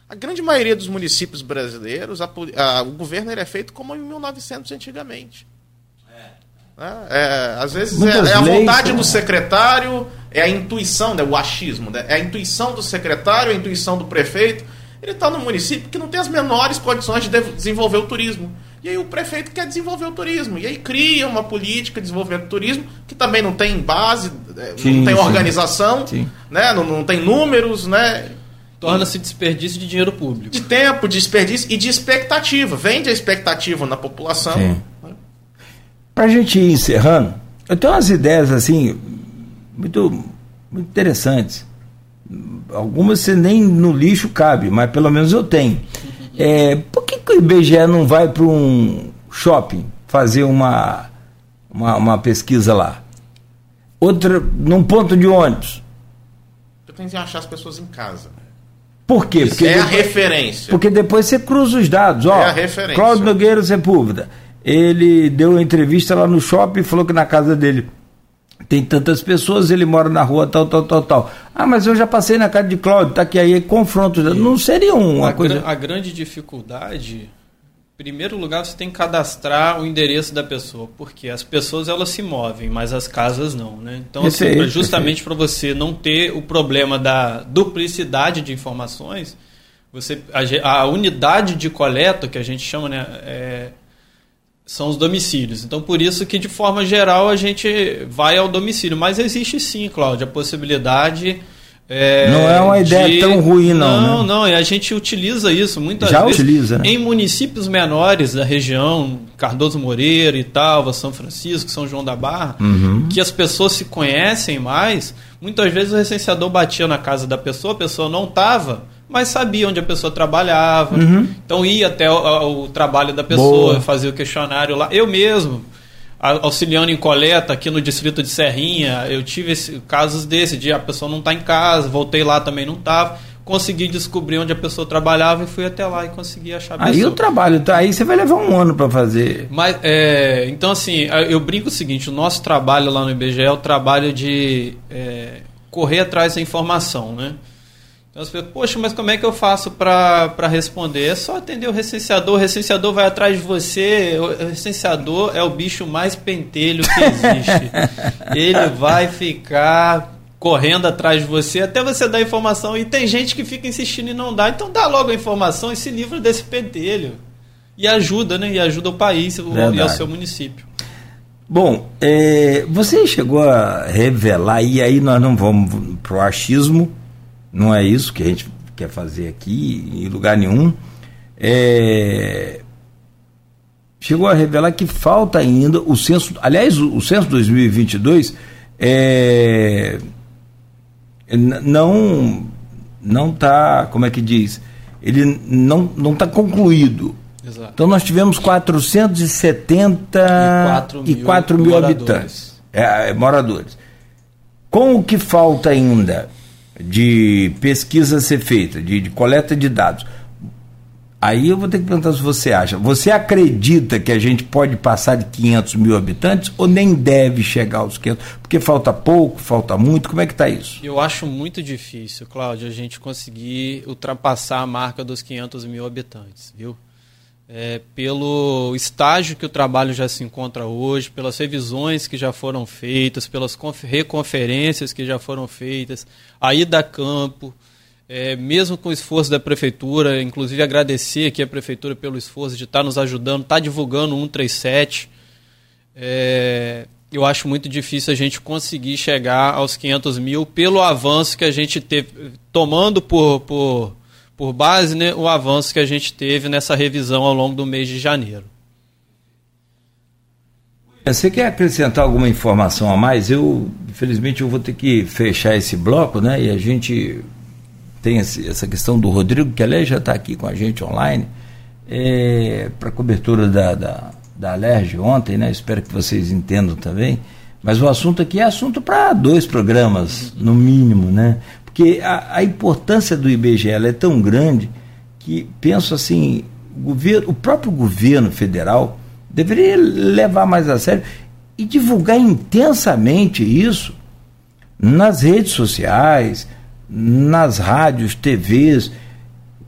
Speaker 7: A grande maioria dos municípios brasileiros, a, a, o governo é feito como em 1900 antigamente. É, é, às vezes é, é, a vontade do secretário, é a intuição, né, o achismo, né, é a intuição do secretário, a intuição do prefeito. Ele está no município que não tem as menores condições de desenvolver o turismo. E aí o prefeito quer desenvolver o turismo. E aí cria uma política de desenvolvimento do turismo que também não tem base, é, sim, não tem sim. organização, sim. Né? Não, não tem números, né?
Speaker 6: Torna-se desperdício de dinheiro público.
Speaker 7: De tempo, de desperdício e de expectativa. Vende a expectativa na população. Sim.
Speaker 2: Para a gente ir encerrando, eu tenho umas ideias assim, muito, muito interessantes. Algumas você nem no lixo cabe, mas pelo menos eu tenho. É, por que, o IBGE não vai para um shopping fazer uma, uma, uma, pesquisa lá? Outra, num ponto de ônibus.
Speaker 7: Eu tenho que achar as pessoas em casa.
Speaker 2: Por quê?
Speaker 7: Porque é depois, a referência.
Speaker 2: Porque depois você cruza os dados. É Ó, a referência. Cláudio Nogueira Sepúlveda. Ele deu uma entrevista lá no shopping e falou que na casa dele tem tantas pessoas, ele mora na rua tal, tal, tal, tal. Ah, mas eu já passei na casa de Cláudio, tá aqui aí, confronto. Não seria uma
Speaker 6: a
Speaker 2: coisa.
Speaker 6: a grande dificuldade, em primeiro lugar, você tem que cadastrar o endereço da pessoa, porque as pessoas elas se movem, mas as casas não, né? Então, assim, justamente para você não ter o problema da duplicidade de informações, você a, a unidade de coleta que a gente chama, né, é, são os domicílios. Então, por isso que, de forma geral, a gente vai ao domicílio. Mas existe sim, Cláudio, a possibilidade.
Speaker 2: É, não é uma ideia de... tão ruim, não.
Speaker 6: Não,
Speaker 2: né?
Speaker 6: não, e a gente utiliza isso muitas
Speaker 2: Já
Speaker 6: vezes.
Speaker 2: utiliza, né?
Speaker 6: Em municípios menores da região, Cardoso Moreira, Italva, São Francisco, São João da Barra, uhum. que as pessoas se conhecem mais. Muitas vezes o recenseador batia na casa da pessoa, a pessoa não estava mas sabia onde a pessoa trabalhava. Uhum. Então ia até o, o trabalho da pessoa, Boa. fazia o questionário lá. Eu mesmo, auxiliando em coleta aqui no distrito de Serrinha, eu tive esse, casos desse, de a pessoa não está em casa, voltei lá também não estava. Consegui descobrir onde a pessoa trabalhava e fui até lá e consegui achar a pessoa.
Speaker 2: Aí o trabalho, tá, aí você vai levar um ano para fazer.
Speaker 6: Mas, é, então, assim, eu brinco o seguinte: o nosso trabalho lá no IBGE é o trabalho de é, correr atrás da informação, né? Então você poxa, mas como é que eu faço para responder? É só atender o recenseador, o recenseador vai atrás de você, o recenseador é o bicho mais pentelho que existe. Ele vai ficar correndo atrás de você até você dar informação. E tem gente que fica insistindo e não dá. Então dá logo a informação e se livra desse pentelho. E ajuda, né? E ajuda o país Verdade. e o seu município.
Speaker 2: Bom, é, você chegou a revelar, e aí nós não vamos para o achismo, não é isso que a gente quer fazer aqui, em lugar nenhum. É, chegou a revelar que falta ainda o censo. Aliás, o, o censo 2022 é, não não está, como é que diz? Ele não não está concluído. Exato. Então nós tivemos 474 mil, mil habitantes, é, moradores. Com o que falta ainda de pesquisa ser feita, de, de coleta de dados. Aí eu vou ter que perguntar se você acha. Você acredita que a gente pode passar de 500 mil habitantes ou nem deve chegar aos 500? Porque falta pouco, falta muito. Como é que está isso?
Speaker 6: Eu acho muito difícil, Cláudio, a gente conseguir ultrapassar a marca dos 500 mil habitantes, viu? É, pelo estágio que o trabalho já se encontra hoje, pelas revisões que já foram feitas, pelas reconferências que já foram feitas, a ida a campo, é, mesmo com o esforço da prefeitura, inclusive agradecer aqui a prefeitura pelo esforço de estar nos ajudando, estar tá divulgando o 137. É, eu acho muito difícil a gente conseguir chegar aos 500 mil pelo avanço que a gente teve, tomando por, por por base né, o avanço que a gente teve nessa revisão ao longo do mês de janeiro.
Speaker 2: Você quer acrescentar alguma informação a mais? Eu, infelizmente, eu vou ter que fechar esse bloco, né? E a gente tem essa questão do Rodrigo, que aliás já está aqui com a gente online, é, para cobertura da, da, da Alerj ontem, né? Espero que vocês entendam também. Mas o assunto aqui é assunto para dois programas, no mínimo, né? Porque a, a importância do IBGE é tão grande que penso assim, o, governo, o próprio governo federal deveria levar mais a sério e divulgar intensamente isso nas redes sociais, nas rádios, TVs,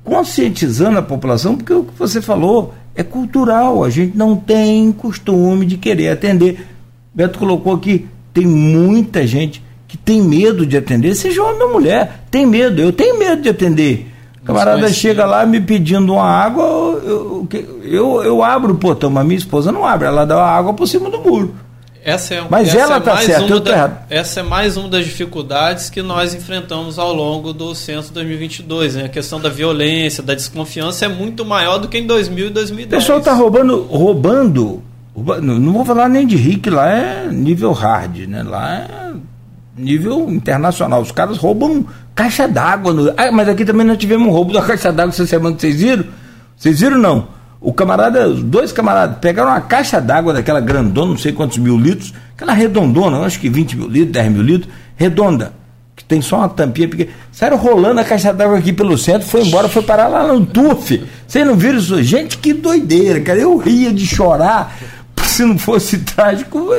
Speaker 2: conscientizando a população, porque o que você falou é cultural, a gente não tem costume de querer atender. Beto colocou aqui, tem muita gente que tem medo de atender, seja homem ou mulher, tem medo, eu tenho medo de atender. O camarada chega lá me pedindo uma água, eu, eu, eu, abro o portão, mas minha esposa não abre, ela dá a água por cima do muro.
Speaker 6: Essa é,
Speaker 2: mas
Speaker 6: essa
Speaker 2: ela está é certa, eu
Speaker 6: da, errado. Essa é mais uma das dificuldades que nós enfrentamos ao longo do censo 2022. Né? A questão da violência, da desconfiança é muito maior do que em 2000 e 2010.
Speaker 2: O pessoal está roubando, roubando, roubando, não vou falar nem de rico, lá é nível hard, né? lá é nível internacional. Os caras roubam caixa d'água. No... Ah, mas aqui também nós tivemos um roubo da caixa d'água essa semana, vocês viram? Vocês viram não? O camarada, os dois camaradas pegaram uma caixa d'água daquela grandona, não sei quantos mil litros, aquela redondona, acho que 20 mil litros, 10 mil litros, redonda, que tem só uma tampinha pequena. Saíram rolando a caixa d'água aqui pelo centro, foi embora, foi parar lá no TUF. Vocês não viram isso? Gente, que doideira, cara. Eu ria de chorar se não fosse trágico.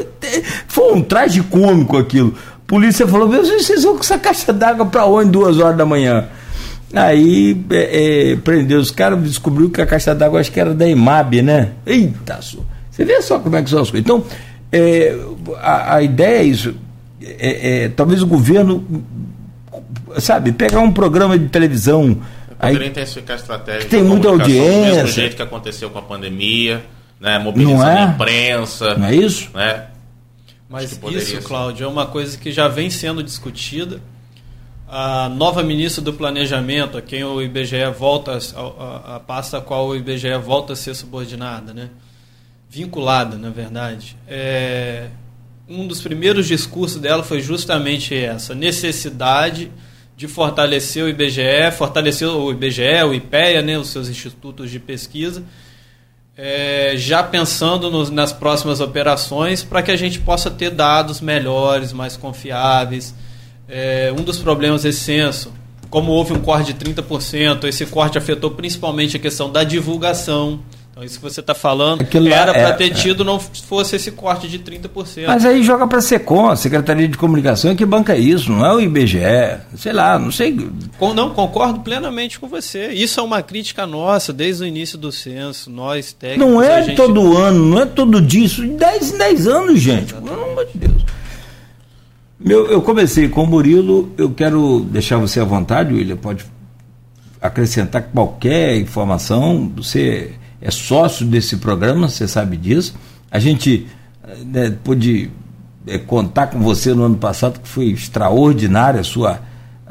Speaker 2: Foi um traje cômico aquilo polícia falou: vocês vão com essa caixa d'água para onde duas horas da manhã? Aí é, é, prendeu os caras, descobriu que a caixa d'água acho que era da IMAB, né? Eita, você vê só como é que são as coisas. Então, é, a, a, ideia é isso. É, é, talvez o governo, sabe, pegar um programa de televisão.
Speaker 7: Poderia intensificar a estratégia.
Speaker 2: Tem muita audiência. Do mesmo
Speaker 7: jeito que aconteceu com a pandemia, né? Mobilizando a imprensa.
Speaker 2: Não é isso?
Speaker 7: Né?
Speaker 6: Mas isso, Cláudio, é uma coisa que já vem sendo discutida. A nova ministra do Planejamento, a quem o IBGE volta, a, a, a pasta a qual o IBGE volta a ser subordinada, né? vinculada, na verdade, é, um dos primeiros discursos dela foi justamente essa necessidade de fortalecer o IBGE, fortalecer o IBGE, o IPEA, né, os seus institutos de pesquisa, é, já pensando nos, nas próximas operações para que a gente possa ter dados melhores, mais confiáveis. É, um dos problemas desse censo, como houve um corte de 30%, esse corte afetou principalmente a questão da divulgação. Então, isso que você está falando Aquilo era para é, ter é. tido, é. não fosse esse corte de 30%.
Speaker 2: Mas aí joga para a SECOM, a Secretaria de Comunicação, que banca isso, não é o IBGE. Sei lá, não sei.
Speaker 6: não, concordo plenamente com você. Isso é uma crítica nossa desde o início do censo. Nós, técnicos.
Speaker 2: Não é gente... todo ano, não é todo dia, isso de 10 em 10 anos, gente. Pelo amor de Deus. Meu, eu comecei com o Murilo, eu quero deixar você à vontade, William, pode acrescentar qualquer informação. Você é sócio desse programa, você sabe disso. A gente né, pôde é, contar com você no ano passado, que foi extraordinária a sua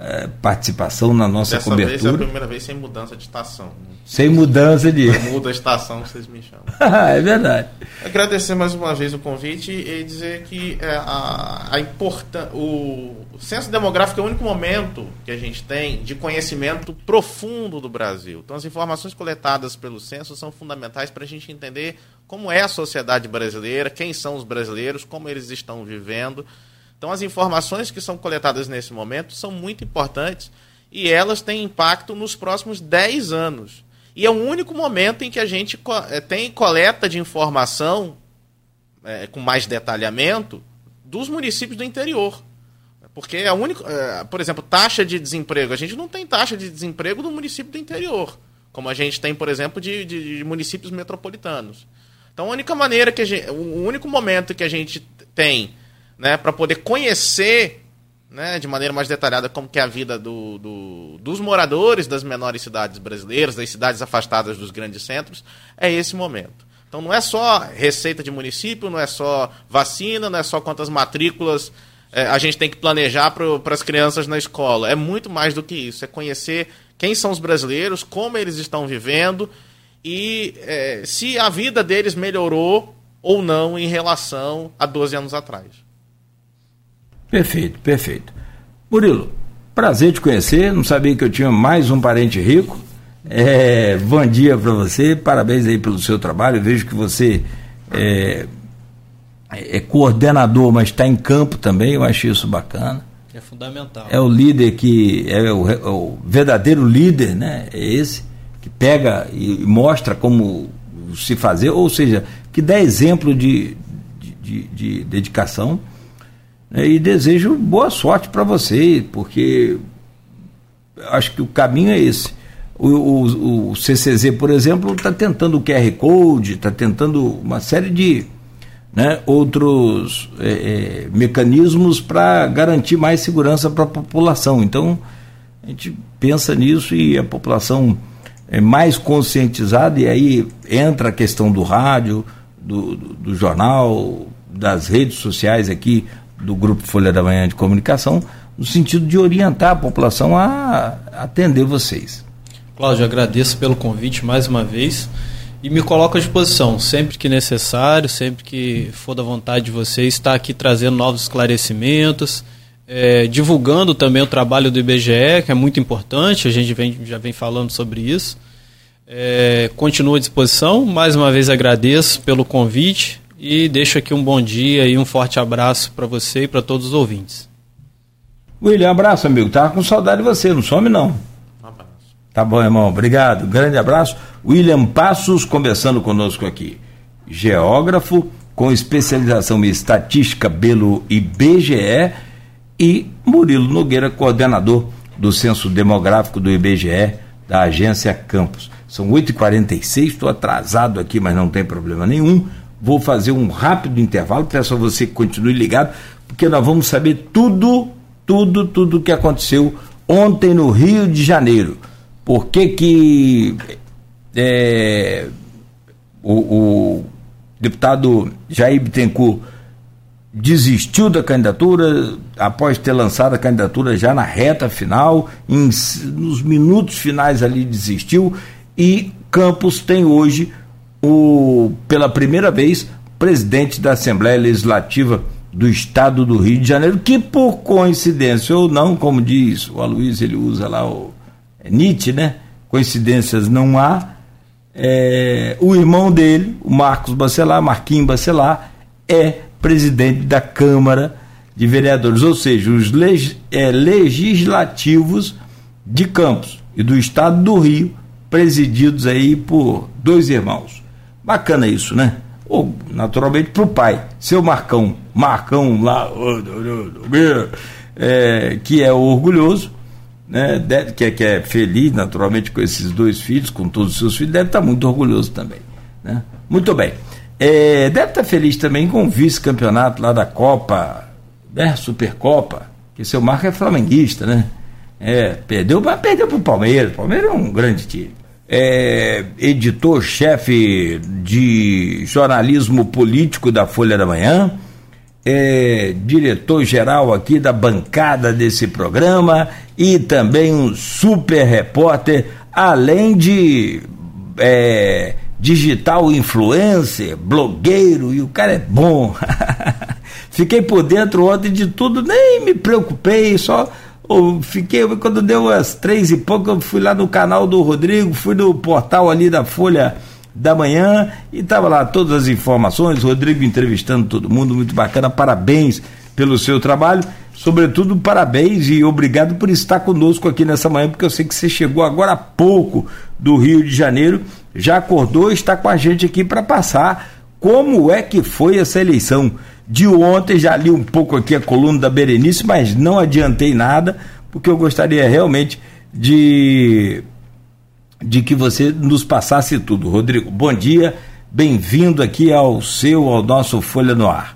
Speaker 2: é, participação na nossa
Speaker 7: Dessa
Speaker 2: cobertura. Dessa
Speaker 7: vez é a primeira vez sem mudança de estação.
Speaker 2: Sem mudança de.
Speaker 7: muda a estação, vocês me chamam.
Speaker 2: é verdade.
Speaker 7: Agradecer mais uma vez o convite e dizer que é, a, a importan o, o censo demográfico é o único momento que a gente tem de conhecimento profundo do Brasil. Então, as informações coletadas pelo censo são fundamentais para a gente entender como é a sociedade brasileira, quem são os brasileiros, como eles estão vivendo. Então, as informações que são coletadas nesse momento são muito importantes e elas têm impacto nos próximos 10 anos. E é o único momento em que a gente eh, tem coleta de informação é, com mais detalhamento dos municípios do interior. Porque é a única. É, por exemplo, taxa de desemprego. A gente não tem taxa de desemprego no município do interior. como a gente tem, por exemplo, de, de, de municípios metropolitanos. Então, a única maneira que a gente, o único momento que a gente tem, né, para poder conhecer, né, de maneira mais detalhada como que é a vida do, do, dos moradores das menores cidades brasileiras, das cidades afastadas dos grandes centros, é esse momento. Então, não é só receita de município, não é só vacina, não é só quantas matrículas é, a gente tem que planejar para as crianças na escola. É muito mais do que isso. É conhecer quem são os brasileiros, como eles estão vivendo e é, se a vida deles melhorou ou não em relação a 12 anos atrás.
Speaker 2: Perfeito, perfeito. Murilo, prazer te conhecer. Não sabia que eu tinha mais um parente rico. É, bom dia para você, parabéns aí pelo seu trabalho. Eu vejo que você é, é coordenador, mas está em campo também. Eu acho isso bacana.
Speaker 6: É fundamental.
Speaker 2: É o líder que é o, é o verdadeiro líder, né? É esse que pega e mostra como se fazer, ou seja, que dá exemplo de, de, de, de dedicação. Né? E desejo boa sorte para você, porque acho que o caminho é esse. O, o, o CCZ, por exemplo, está tentando o QR Code, está tentando uma série de né, outros é, é, mecanismos para garantir mais segurança para a população. Então, a gente pensa nisso e a população é, mais conscientizada, e aí entra a questão do rádio, do, do, do jornal, das redes sociais aqui do Grupo Folha da Manhã de Comunicação, no sentido de orientar a população a atender vocês.
Speaker 6: Cláudio, agradeço pelo convite mais uma vez e me coloco à disposição sempre que necessário, sempre que for da vontade de vocês, estar aqui trazendo novos esclarecimentos, é, divulgando também o trabalho do IBGE, que é muito importante, a gente vem, já vem falando sobre isso. É, continuo à disposição, mais uma vez agradeço pelo convite e deixo aqui um bom dia e um forte abraço para você e para todos os ouvintes.
Speaker 2: William, abraço, amigo. Tava com saudade de você, não some não. Um abraço. Tá bom, irmão. Obrigado. Grande abraço. William Passos conversando conosco aqui. Geógrafo com especialização em estatística pelo IBGE e Murilo Nogueira, coordenador do Censo Demográfico do IBGE, da agência Campos. São 8h46, estou atrasado aqui, mas não tem problema nenhum. Vou fazer um rápido intervalo, peço a você que continue ligado, porque nós vamos saber tudo, tudo, tudo o que aconteceu ontem no Rio de Janeiro. Por que que é, o, o deputado Jair Bittencourt desistiu da candidatura após ter lançado a candidatura já na reta final, em, nos minutos finais ali desistiu e Campos tem hoje o pela primeira vez presidente da Assembleia Legislativa do Estado do Rio de Janeiro, que por coincidência ou não, como diz o Aloysio, ele usa lá o é Nietzsche, né? Coincidências não há. É, o irmão dele, o Marcos Bacelar, Marquinhos Bacelar, é presidente da Câmara de Vereadores, ou seja, os leg é, legislativos de Campos e do Estado do Rio, presididos aí por dois irmãos. Bacana isso, né? Ou, naturalmente, para o pai, seu Marcão, Marcão lá, é, que é orgulhoso, né? Que, é, que é feliz, naturalmente, com esses dois filhos, com todos os seus filhos, deve estar muito orgulhoso também. Né? Muito bem. É, deve estar feliz também com o vice-campeonato lá da Copa, né? Supercopa, que seu Marco é flamenguista, né? É, perdeu, mas perdeu para o Palmeiras. O Palmeiras é um grande time. É, editor-chefe de jornalismo político da Folha da Manhã, é, diretor-geral aqui da bancada desse programa e também um super repórter, além de é, digital influencer, blogueiro, e o cara é bom. Fiquei por dentro ontem de tudo, nem me preocupei, só fiquei, quando deu as três e pouco, eu fui lá no canal do Rodrigo, fui no portal ali da Folha da Manhã e tava lá todas as informações, Rodrigo entrevistando todo mundo, muito bacana, parabéns pelo seu trabalho, sobretudo parabéns e obrigado por estar conosco aqui nessa manhã, porque eu sei que você chegou agora há pouco do Rio de Janeiro já acordou está com a gente aqui para passar como é que foi essa eleição. De ontem já li um pouco aqui a coluna da Berenice, mas não adiantei nada, porque eu gostaria realmente de de que você nos passasse tudo. Rodrigo, bom dia, bem-vindo aqui ao seu, ao nosso Folha no Ar.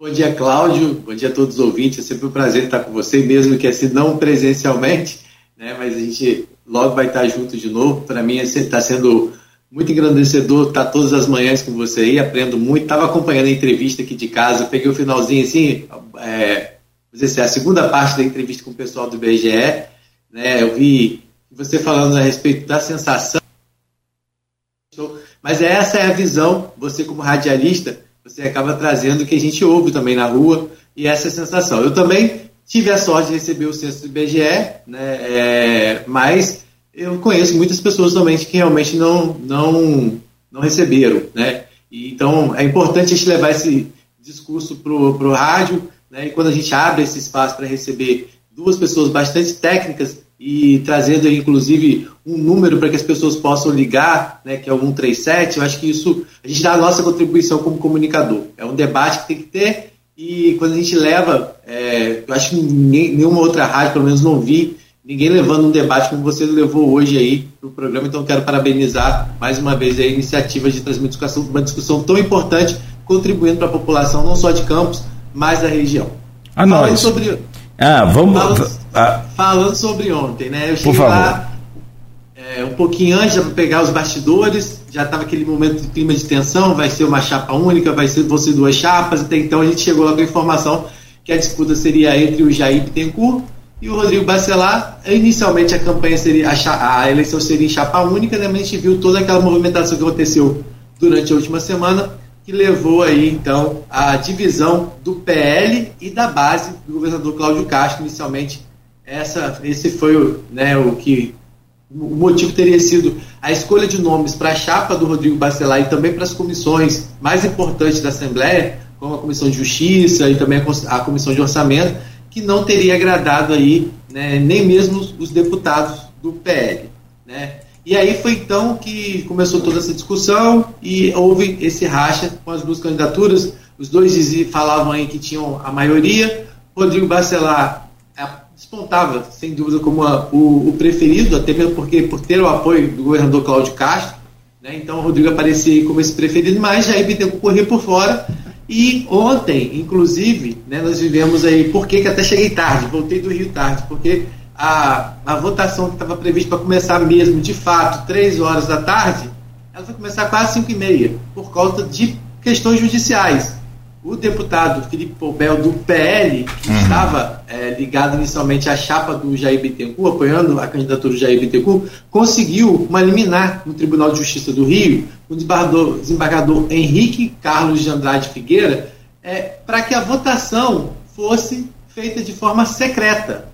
Speaker 8: Bom dia, Cláudio. Bom dia a todos os ouvintes. É sempre um prazer estar com você, mesmo que assim não presencialmente, né? Mas a gente logo vai estar junto de novo. Para mim está sendo muito engrandecedor estar todas as manhãs com você aí. Aprendo muito. Estava acompanhando a entrevista aqui de casa. Peguei o finalzinho assim, é, dizer, a segunda parte da entrevista com o pessoal do IBGE. Né? Eu vi você falando a respeito da sensação. Mas essa é a visão. Você como radialista você acaba trazendo o que a gente ouve também na rua e essa é a sensação. Eu também tive a sorte de receber o censo do IBGE, né, é, mas eu conheço muitas pessoas também que realmente não, não, não receberam. Né? E, então é importante a gente levar esse discurso para o rádio, né, e quando a gente abre esse espaço para receber duas pessoas bastante técnicas e trazendo inclusive um número para que as pessoas possam ligar, né, que é o 137, eu acho que isso a gente dá a nossa contribuição como comunicador. É um debate que tem que ter e quando a gente leva, é, eu acho que ninguém, nenhuma outra rádio, pelo menos não vi, ninguém levando um debate como você levou hoje aí para o programa, então quero parabenizar mais uma vez a iniciativa de trazer uma discussão, uma discussão tão importante, contribuindo para a população não só de Campos, mas da região.
Speaker 2: A Falando nós.
Speaker 8: sobre
Speaker 2: ah, vamos.
Speaker 8: Falando, ah. falando sobre ontem, né? Eu cheguei lá é, um pouquinho antes para pegar os bastidores, já estava aquele momento de clima de tensão, vai ser uma chapa única, vai ser você duas chapas, até então a gente chegou lá com a informação que a disputa seria entre o Jair Bittencourt e o Rodrigo Bacelar. Inicialmente a campanha seria, a, a eleição seria em chapa única, né? mas a gente viu toda aquela movimentação que aconteceu durante a última semana que levou aí então à divisão do PL e da base do governador Cláudio Castro. Inicialmente, essa, esse foi o, né, o que o motivo teria sido a escolha de nomes para a chapa do Rodrigo Bacelar e também para as comissões mais importantes da Assembleia, como a Comissão de Justiça e também a Comissão de Orçamento, que não teria agradado aí né, nem mesmo os deputados do PL. Né? E aí foi então que começou toda essa discussão e houve esse racha com as duas candidaturas. Os dois falavam aí que tinham a maioria. Rodrigo Bacelar é, despontava, sem dúvida, como a, o, o, preferido, até mesmo porque por ter o apoio do governador Cláudio Castro. Né, então o Rodrigo aparecia como esse preferido, mas Jair Bittencourt correr por fora. E ontem, inclusive, né, nós vivemos aí, por que até cheguei tarde, voltei do Rio tarde, porque a, a votação que estava prevista para começar mesmo, de fato, 3 horas da tarde, ela vai começar quase 5 e meia, por causa de questões judiciais. O deputado Felipe Poubel, do PL, que uhum. estava é, ligado inicialmente à chapa do Jair Bittencourt, apoiando a candidatura do Jair Bittencourt, conseguiu uma liminar no Tribunal de Justiça do Rio, o desembargador, desembargador Henrique Carlos de Andrade Figueira, é, para que a votação fosse feita de forma secreta.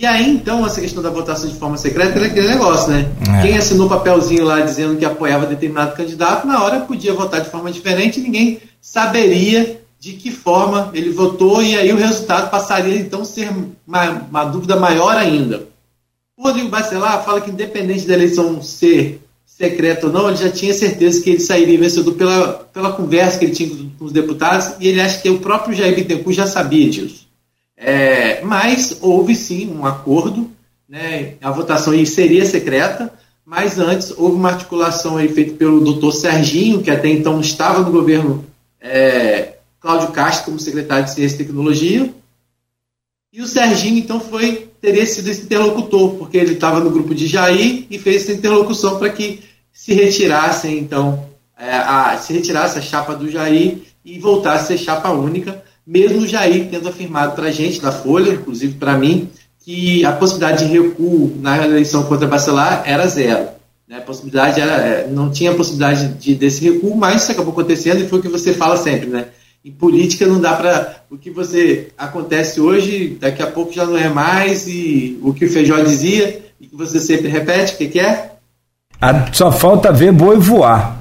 Speaker 8: E aí, então, essa questão da votação de forma secreta era aquele negócio, né? É. Quem assinou o papelzinho lá dizendo que apoiava determinado candidato, na hora podia votar de forma diferente e ninguém saberia de que forma ele votou, e aí o resultado passaria então a ser uma, uma dúvida maior ainda. O Rodrigo Bacelar fala que, independente da eleição ser secreta ou não, ele já tinha certeza que ele sairia vencedor pela, pela conversa que ele tinha com os deputados, e ele acha que o próprio Jair Bittencourt já sabia disso. É, mas houve sim um acordo, né, a votação seria secreta, mas antes houve uma articulação aí feita pelo doutor Serginho, que até então estava no governo é, Cláudio Castro como secretário de Ciência e Tecnologia, e o Serginho então foi teria sido esse interlocutor, porque ele estava no grupo de Jair e fez essa interlocução para que se retirasse então é, a, se retirasse a chapa do Jair e voltasse a ser chapa única mesmo o Jair tendo afirmado para a gente, da Folha, inclusive para mim, que a possibilidade de recuo na eleição contra Bacelar era zero. Né? A possibilidade era, é, não tinha possibilidade de, desse recuo, mas isso acabou acontecendo e foi o que você fala sempre, né? Em política não dá para. O que você acontece hoje, daqui a pouco já não é mais, e o que o Feijó dizia, e que você sempre repete, o que, que é?
Speaker 2: só falta ver boi voar.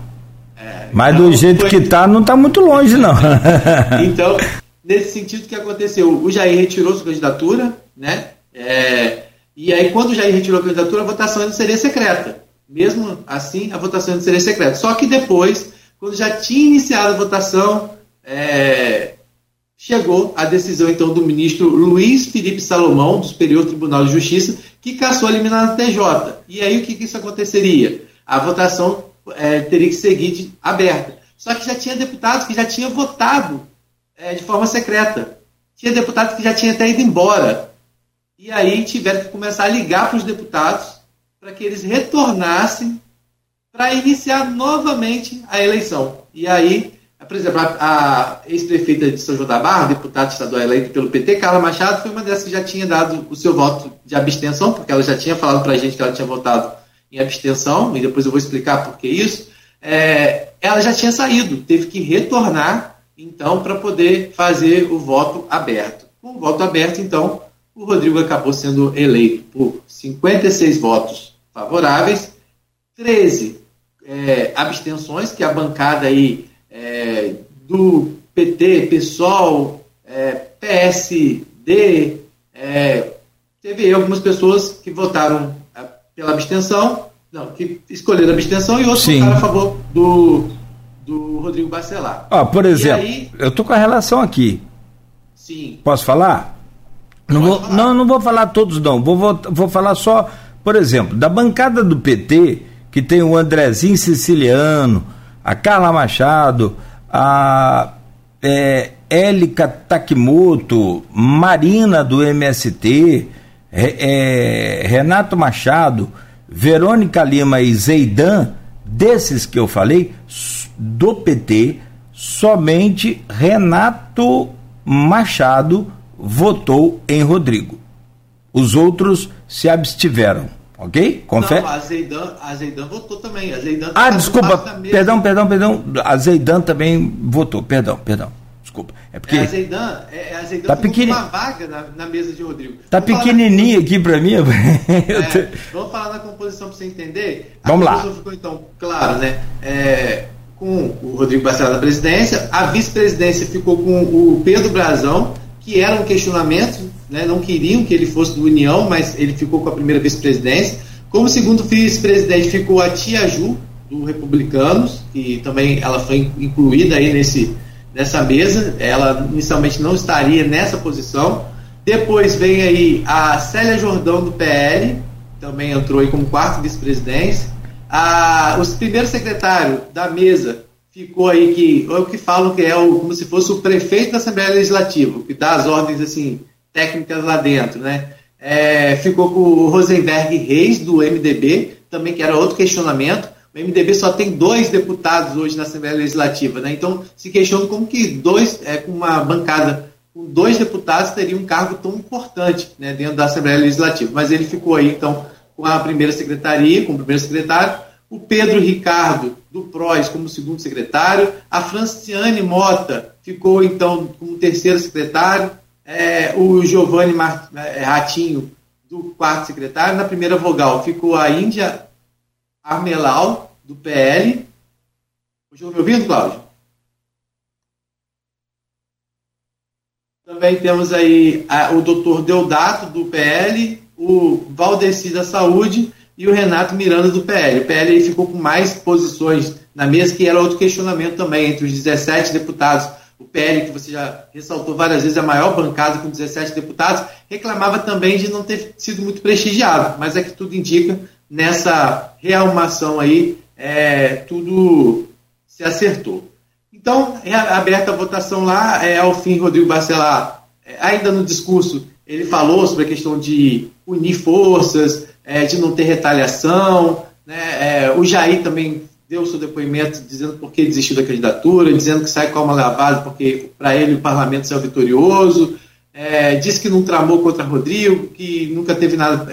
Speaker 2: É, Mas então, do jeito foi... que tá, não tá muito longe, não.
Speaker 8: então, nesse sentido que aconteceu. O Jair retirou sua candidatura, né? É, e aí, quando o Jair retirou a candidatura, a votação ainda seria secreta. Mesmo assim, a votação ainda seria secreta. Só que depois, quando já tinha iniciado a votação, é, chegou a decisão então do ministro Luiz Felipe Salomão, do Superior Tribunal de Justiça, que caçou a liminar no TJ. E aí o que, que isso aconteceria? A votação é, teria que seguir de, aberta. Só que já tinha deputados que já tinham votado é, de forma secreta. Tinha deputados que já tinham até ido embora. E aí tiveram que começar a ligar para os deputados para que eles retornassem para iniciar novamente a eleição. E aí, por exemplo, a, a ex-prefeita de São João da Barra, deputada estadual eleita pelo PT, Carla Machado, foi uma dessas que já tinha dado o seu voto de abstenção, porque ela já tinha falado para a gente que ela tinha votado em abstenção, e depois eu vou explicar por que isso. É, ela já tinha saído, teve que retornar, então, para poder fazer o voto aberto. Com o voto aberto, então, o Rodrigo acabou sendo eleito por 56 votos favoráveis, 13 é, abstenções, que a bancada aí é, do PT, PSOL, é, PSD, é, teve algumas pessoas que votaram é, pela abstenção, não, que escolheram a abstenção e outros Sim. votaram a favor do, do Rodrigo Bacelar.
Speaker 2: Ah, por exemplo, aí, eu tô com a relação aqui.
Speaker 8: Sim.
Speaker 2: Posso falar? Não vou, falar. não, não vou falar todos não, vou, vou, vou falar só, por exemplo, da bancada do PT, que tem o Andrezinho Siciliano, a Carla Machado, a é, Élica Takimoto, Marina do MST, é, é, Renato Machado, Verônica Lima e Zeidan, desses que eu falei, do PT, somente Renato Machado votou em Rodrigo. Os outros se abstiveram. Ok?
Speaker 8: Confere? Não, a Zeidan, a Zeidan votou também. A Zeidan
Speaker 2: ah, desculpa. Perdão, perdão, perdão. A Zeidan também votou. Perdão, perdão. Desculpa. É porque. É,
Speaker 8: a Zeidan, é, a Zeidan tá pequeni... uma vaga na, na, mesa de Rodrigo.
Speaker 2: Tá vamos pequenininho aqui para mim.
Speaker 8: é, vamos falar da composição para você entender.
Speaker 2: A vamos lá.
Speaker 8: ficou então claro, né? É, com o Rodrigo Bacelar na presidência, a vice-presidência ficou com o Pedro Brazão, que era um questionamento né, não queriam que ele fosse do União, mas ele ficou com a primeira vice-presidência. Como segundo vice-presidente ficou a Tia Ju, do Republicanos, que também ela foi incluída aí nesse, nessa mesa. Ela inicialmente não estaria nessa posição. Depois vem aí a Célia Jordão, do PL, também entrou aí como quarto vice-presidente. Os primeiros secretários da mesa ficou aí que, é o que falam que é o, como se fosse o prefeito da Assembleia Legislativa, que dá as ordens assim técnicas lá dentro, né? É, ficou com o Rosenberg Reis, do MDB, também que era outro questionamento. O MDB só tem dois deputados hoje na Assembleia Legislativa, né? Então se questiona como que dois, é, com uma bancada com dois deputados teria um cargo tão importante né, dentro da Assembleia Legislativa. Mas ele ficou aí, então, com a primeira secretaria, com o primeiro secretário, o Pedro Ricardo, do PROS, como segundo secretário, a Franciane Mota ficou, então, como terceiro secretário, é, o Giovanni é, Ratinho, do quarto secretário. Na primeira vogal ficou a Índia Armelau, do PL. Estão me ouvindo, Cláudio? Também temos aí a, o doutor Deodato, do PL, o Valdeci da Saúde e o Renato Miranda, do PL. O PL ficou com mais posições na mesa, que era outro questionamento também, entre os 17 deputados o PL, que você já ressaltou várias vezes, a maior bancada com 17 deputados, reclamava também de não ter sido muito prestigiado, mas é que tudo indica nessa realmação aí, é, tudo se acertou. Então, é aberta a votação lá, é, ao fim, Rodrigo Bacelar, é, ainda no discurso, ele falou sobre a questão de unir forças, é, de não ter retaliação, né, é, o Jair também deu seu depoimento dizendo por que desistiu da candidatura, dizendo que sai com alma lavada porque para ele o parlamento saiu vitorioso, é, disse que não tramou contra Rodrigo, que nunca teve nada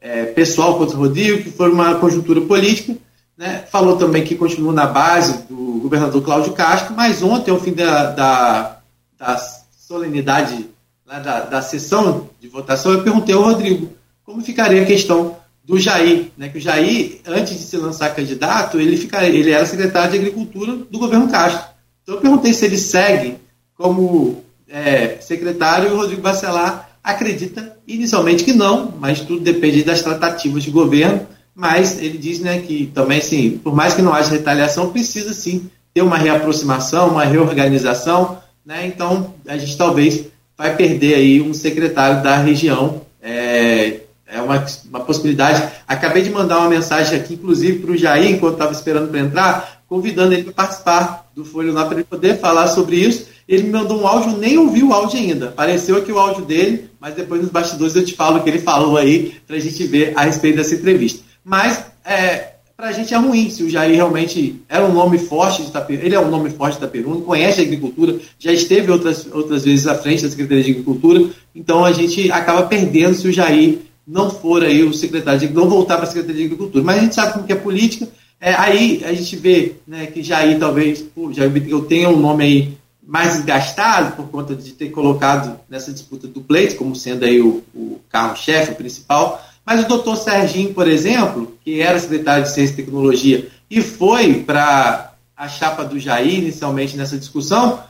Speaker 8: é, pessoal contra Rodrigo, que foi uma conjuntura política. Né? Falou também que continuou na base do governador Cláudio Castro, mas ontem, ao fim da, da, da solenidade, né, da, da sessão de votação, eu perguntei ao Rodrigo como ficaria a questão do Jair, né, que o Jair, antes de se lançar candidato, ele, fica, ele era secretário de Agricultura do governo Castro. Então eu perguntei se ele segue como é, secretário e o Rodrigo Bacelar acredita inicialmente que não, mas tudo depende das tratativas de governo. Mas ele diz né, que também, sim, por mais que não haja retaliação, precisa sim ter uma reaproximação, uma reorganização. Né? Então a gente talvez vai perder aí um secretário da região. É, é uma, uma possibilidade. Acabei de mandar uma mensagem aqui, inclusive, para o Jair, enquanto estava esperando para entrar, convidando ele para participar do Folha lá para ele poder falar sobre isso. Ele me mandou um áudio, nem ouvi o áudio ainda. Apareceu aqui o áudio dele, mas depois nos bastidores eu te falo o que ele falou aí para a gente ver a respeito dessa entrevista. Mas é, para a gente é ruim se o Jair realmente era um nome forte de Itaperuna, ele é um nome forte de Itaperuna, conhece a agricultura, já esteve outras, outras vezes à frente da Secretaria de Agricultura, então a gente acaba perdendo se o Jair não for aí o secretário de não voltar para a Secretaria de Agricultura. Mas a gente sabe como que é política, é, aí a gente vê né, que Jair talvez, pô, Jair eu tenha um nome aí mais desgastado por conta de ter colocado nessa disputa do pleito como sendo aí o, o carro-chefe, o principal, mas o doutor Serginho, por exemplo, que era secretário de Ciência e Tecnologia e foi para a chapa do Jair inicialmente nessa discussão,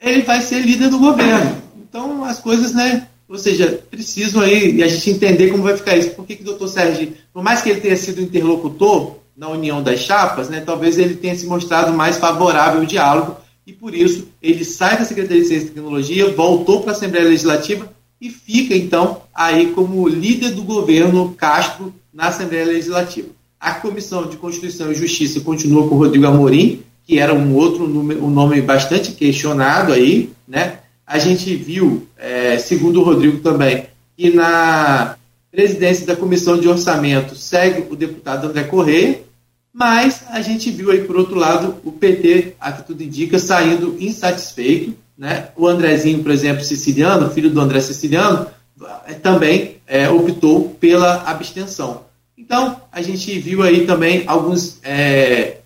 Speaker 8: ele vai ser líder do governo. Então as coisas, né? Ou seja, precisam aí a gente entender como vai ficar isso. Por que, que o doutor Serginho, por mais que ele tenha sido interlocutor, na união das chapas, né, talvez ele tenha se mostrado mais favorável ao diálogo e por isso ele sai da Secretaria de Ciência e Tecnologia, voltou para a Assembleia Legislativa e fica então aí como líder do governo Castro na Assembleia Legislativa. A Comissão de Constituição e Justiça continua com o Rodrigo Amorim, que era um outro nome, um nome bastante questionado aí, né? A gente viu, é, segundo o Rodrigo também, que na presidência da Comissão de Orçamento segue o deputado André Correia, mas a gente viu aí, por outro lado, o PT, a que tudo indica, saindo insatisfeito. Né? O Andrezinho, por exemplo, siciliano, filho do André Siciliano, é, também é, optou pela abstenção. Então, a gente viu aí também alguns é,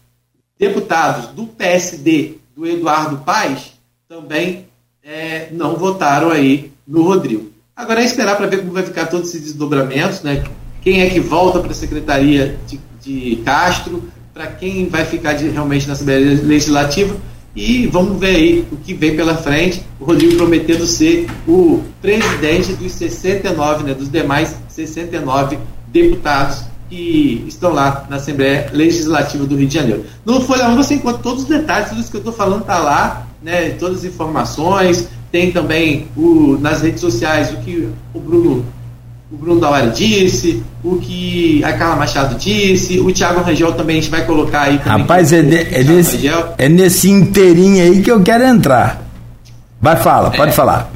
Speaker 8: deputados do PSD, do Eduardo Paes, também é, não votaram aí no Rodrigo. Agora é esperar para ver como vai ficar todos esses desdobramentos, né? Quem é que volta para a Secretaria de de Castro, para quem vai ficar de, realmente na Assembleia Legislativa. E vamos ver aí o que vem pela frente. O Rodrigo prometendo ser o presidente dos 69, né, dos demais 69 deputados que estão lá na Assembleia Legislativa do Rio de Janeiro. No Folha 1 você encontra todos os detalhes, tudo isso que eu estou falando está lá, né, todas as informações. Tem também o, nas redes sociais o que o Bruno o Bruno Dauer disse, o que a Carla Machado disse, o Thiago Rangel também a gente vai colocar aí também.
Speaker 2: Rapaz, é, de, é, nesse, é nesse inteirinho aí que eu quero entrar. Vai, fala, pode é. falar.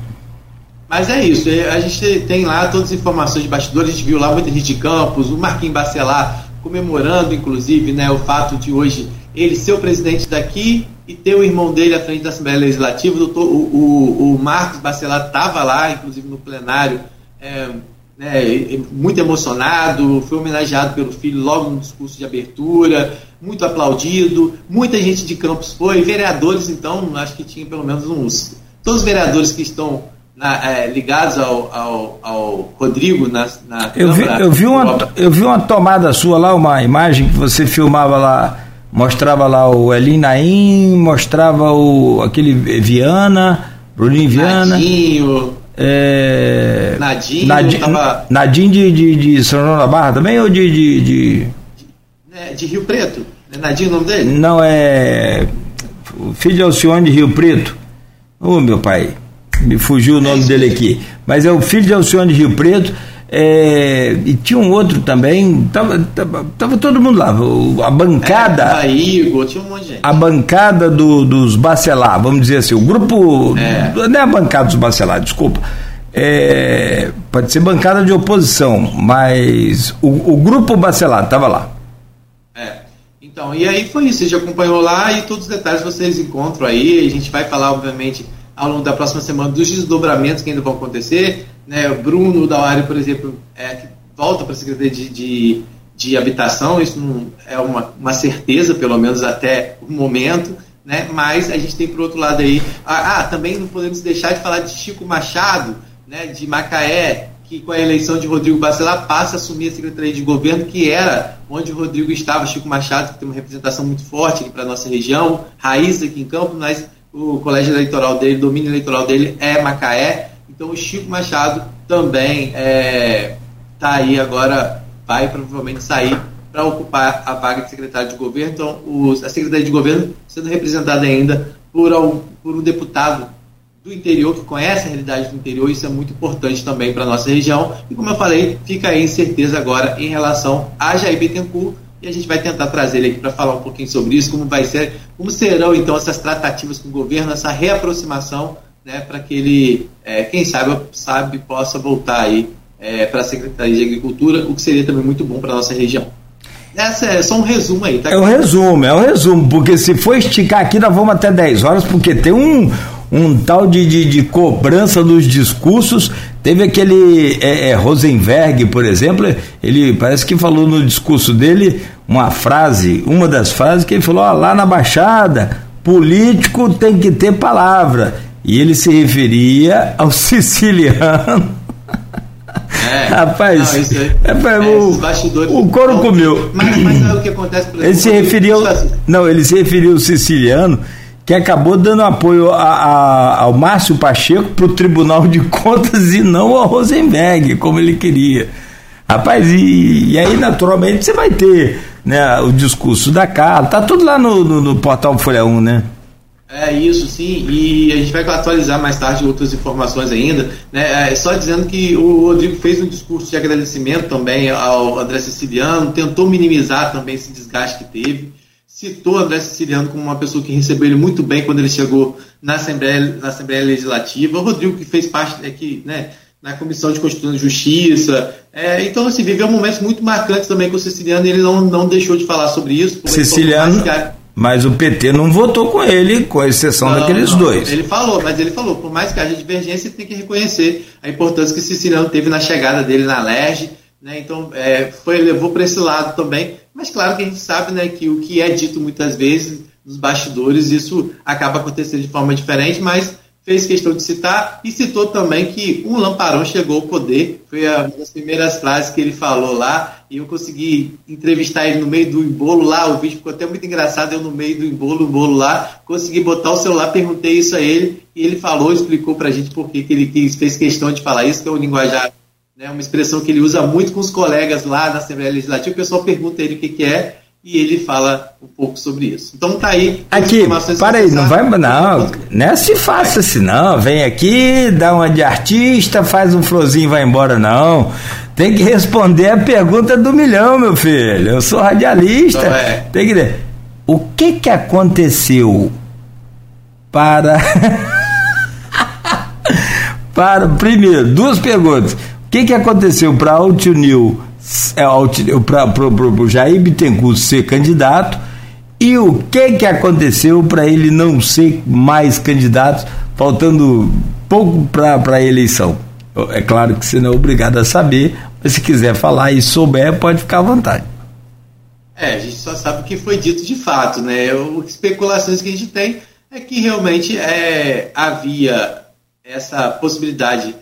Speaker 8: Mas é isso, é, a gente tem lá todas as informações de bastidores, a gente viu lá muita gente de Campos, o Marquinhos Bacelar comemorando, inclusive, né, o fato de hoje ele ser o presidente daqui e ter o irmão dele à frente da Assembleia Legislativa, o, o, o Marcos Bacelar estava lá, inclusive no plenário, é, né, muito emocionado, foi homenageado pelo filho logo no discurso de abertura, muito aplaudido, muita gente de Campos foi, vereadores então, acho que tinha pelo menos uns, todos os vereadores que estão na, é, ligados ao, ao, ao, Rodrigo na, na
Speaker 2: eu vi, eu vi uma eu vi uma tomada sua lá, uma imagem que você filmava lá, mostrava lá o Elin Naim, mostrava o aquele Viana, Bruninho Viana.
Speaker 8: Nadinho,
Speaker 2: é...
Speaker 8: Nadinho,
Speaker 2: Nadinho, tava... Nadinho de, de, de São João da Barra também ou de. De, de...
Speaker 8: É, de Rio Preto? É Nadinho o nome dele?
Speaker 2: Não, é. O filho de Alcione de Rio Preto. Ô oh, meu pai, me fugiu o nome é dele aqui. Mas é o filho de Alcione de Rio Preto. É, e tinha um outro também, tava, tava, tava todo mundo lá, a bancada.
Speaker 8: É, Igor, tinha um monte de gente.
Speaker 2: A bancada do, dos Bacelar, vamos dizer assim, o grupo. É. Não é a bancada dos Bacelar, desculpa. É, pode ser bancada de oposição, mas o, o grupo Bacelar estava lá.
Speaker 8: É. Então, e aí foi isso, a gente acompanhou lá e todos os detalhes vocês encontram aí. A gente vai falar, obviamente, ao longo da próxima semana dos desdobramentos que ainda vão acontecer. Né? Bruno da área, por exemplo, é, que volta para a Secretaria de, de, de, Habitação, isso não é uma, uma certeza, pelo menos até o momento. Né? Mas a gente tem, por outro lado, aí. Ah, ah, também não podemos deixar de falar de Chico Machado, né, de Macaé, que com a eleição de Rodrigo Bacelar passa a assumir a Secretaria de Governo, que era onde o Rodrigo estava, Chico Machado, que tem uma representação muito forte para a nossa região, raiz aqui em Campo, mas o colégio eleitoral dele, o domínio eleitoral dele é Macaé. Então o Chico Machado também está é, tá aí agora, vai provavelmente sair para ocupar a vaga de secretário de governo. Então os, a Secretaria de Governo sendo representada ainda por, por um deputado do interior, que conhece a realidade do interior, isso é muito importante também para a nossa região. E como eu falei, fica aí incerteza agora em relação a Jair Bittencourt, e a gente vai tentar trazer ele aqui para falar um pouquinho sobre isso, como vai ser, como serão então essas tratativas com o governo, essa reaproximação, né, para que ele, é, quem sabe, sabe, possa voltar aí é, para a Secretaria de Agricultura, o que seria também muito bom para a nossa região. Essa é só um resumo aí, tá?
Speaker 2: É um resumo, é um resumo, porque se for esticar aqui, nós vamos até 10 horas, porque tem um, um tal de, de, de cobrança dos discursos. Teve aquele é, é, Rosenberg, por exemplo, ele parece que falou no discurso dele uma frase, uma das frases que ele falou: ó, lá na Baixada, político tem que ter palavra. E ele se referia ao siciliano. É. Rapaz, não, isso aí, é, o, o couro comeu.
Speaker 8: Mas, mas é o que acontece, por
Speaker 2: exemplo, Ele se referiu. Não, ele se referiu ao siciliano que acabou dando apoio a, a, ao Márcio Pacheco para o Tribunal de Contas e não ao Rosenberg, como ele queria. Rapaz, e, e aí naturalmente você vai ter né, o discurso da Carla, tá tudo lá no, no, no portal Folha 1, né?
Speaker 8: É isso, sim, e a gente vai atualizar mais tarde outras informações ainda, né? É, só dizendo que o Rodrigo fez um discurso de agradecimento também ao André Siciliano, tentou minimizar também esse desgaste que teve citou André Siciliano como uma pessoa que recebeu ele muito bem quando ele chegou na Assembleia, na Assembleia Legislativa. O Rodrigo, que fez parte aqui, né, na Comissão de Constituição e Justiça. É, então, assim, viveu momentos muito marcantes também com o Siciliano e ele não, não deixou de falar sobre isso.
Speaker 2: Siciliano. Mas o PT não votou com ele, com exceção não, daqueles não. dois.
Speaker 8: Ele falou, mas ele falou, por mais que haja divergência, tem que reconhecer a importância que Siciliano teve na chegada dele na LERJ. Né? Então, é, foi, levou para esse lado também. Mas claro que a gente sabe né, que o que é dito muitas vezes nos bastidores, isso acaba acontecendo de forma diferente, mas fez questão de citar e citou também que um lamparão chegou ao poder. Foi uma das primeiras frases que ele falou lá. E eu consegui entrevistar ele no meio do embolo lá. O vídeo ficou até muito engraçado. Eu no meio do embolo, embolo lá. Consegui botar o celular, perguntei isso a ele. E ele falou, explicou pra gente por que ele quis, fez questão de falar isso, que é um linguajar né, uma expressão que ele usa muito com os colegas lá na Assembleia Legislativa. O pessoal pergunta ele o que, que é e ele fala um pouco sobre isso. Então tá aí.
Speaker 2: Aqui, para aí, não vai. Não, não é se faça assim, não. Vem aqui, dá uma de artista, faz um florzinho e vai embora, não. Tem que responder a pergunta do milhão, meu filho. Eu sou radialista. Então, é. Tem que. O que que aconteceu para. para. Primeiro, duas perguntas que, que aconteceu para Altinil, para o Jair Bittencourt ser candidato e o que, que aconteceu para ele não ser mais candidato, faltando pouco para a eleição? É claro que você não é obrigado a saber, mas se quiser falar e souber, pode ficar à vontade.
Speaker 8: É, a gente só sabe o que foi dito de fato, né? As especulações que a gente tem é que realmente é, havia essa possibilidade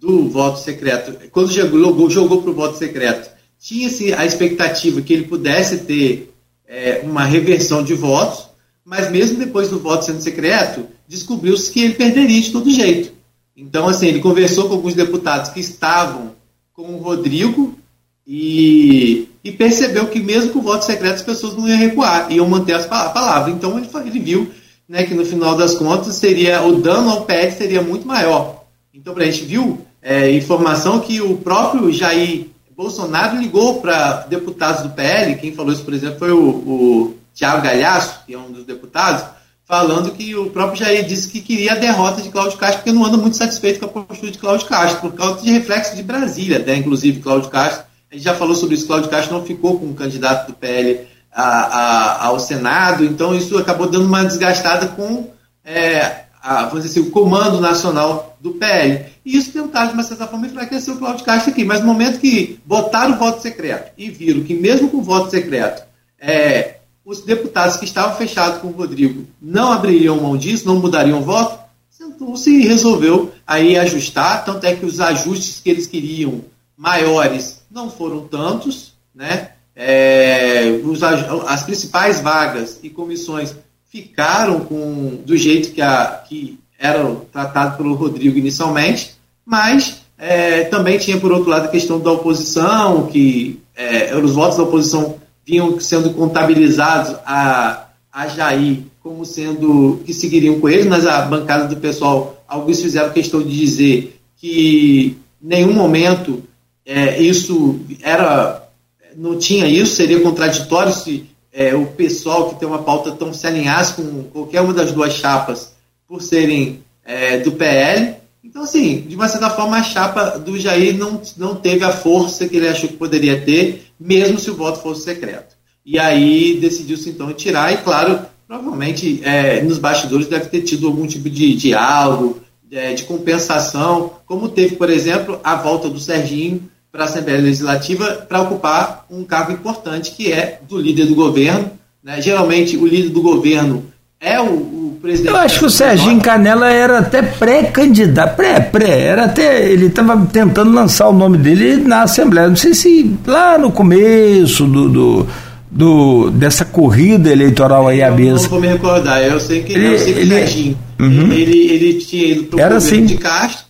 Speaker 8: do voto secreto, quando jogou, jogou para o voto secreto, tinha-se a expectativa que ele pudesse ter é, uma reversão de votos, mas mesmo depois do voto sendo secreto, descobriu-se que ele perderia de todo jeito. Então, assim, ele conversou com alguns deputados que estavam com o Rodrigo e, e percebeu que mesmo com o voto secreto as pessoas não iam recuar, iam manter as palavras. Então, ele, ele viu né, que no final das contas seria o dano ao PL seria muito maior. Então, a gente viu é, informação que o próprio Jair Bolsonaro ligou para deputados do PL, quem falou isso, por exemplo, foi o, o Tiago Galhaço, que é um dos deputados, falando que o próprio Jair disse que queria a derrota de Cláudio Castro, porque não anda muito satisfeito com a postura de Cláudio Castro, por causa de reflexo de Brasília, até, inclusive, Cláudio Castro. A gente já falou sobre isso, Cláudio Castro não ficou com o candidato do PL a, a, ao Senado, então isso acabou dando uma desgastada com é, a, vamos dizer assim, o comando nacional do PL. E isso tentar, de uma certa forma, enfraquecer o Cláudio Castro aqui. Mas no momento que botaram o voto secreto e viram que, mesmo com o voto secreto, é, os deputados que estavam fechados com o Rodrigo não abririam mão disso, não mudariam o voto, sentou-se e resolveu aí ajustar. Tanto é que os ajustes que eles queriam maiores não foram tantos, né? É, os, as principais vagas e comissões ficaram com do jeito que, a, que eram tratados pelo Rodrigo inicialmente, mas é, também tinha, por outro lado, a questão da oposição, que é, os votos da oposição vinham sendo contabilizados a, a Jair como sendo que seguiriam com ele, mas a bancada do pessoal alguns fizeram questão de dizer que nenhum momento é, isso era não tinha isso, seria contraditório se é, o pessoal que tem uma pauta tão se alinhasse com qualquer uma das duas chapas por serem é, do PL. Então, assim, de uma certa forma, a chapa do Jair não, não teve a força que ele achou que poderia ter, mesmo se o voto fosse secreto. E aí decidiu-se então tirar, e claro, provavelmente é, nos bastidores deve ter tido algum tipo de diálogo, é, de compensação, como teve, por exemplo, a volta do Serginho para a Assembleia Legislativa para ocupar um cargo importante que é do líder do governo. Né? Geralmente, o líder do governo é o, o presidente.
Speaker 2: Eu acho que o Serginho Canela era até pré-candidato, pré-pré, era até ele estava tentando lançar o nome dele na Assembleia. Não sei se lá no começo do, do do, dessa corrida eleitoral aí à mesa.
Speaker 8: Não vou me recordar, eu sei que ele, eu sei que ele, Serginho, uhum. ele, ele tinha ido para o governo assim. de Castro,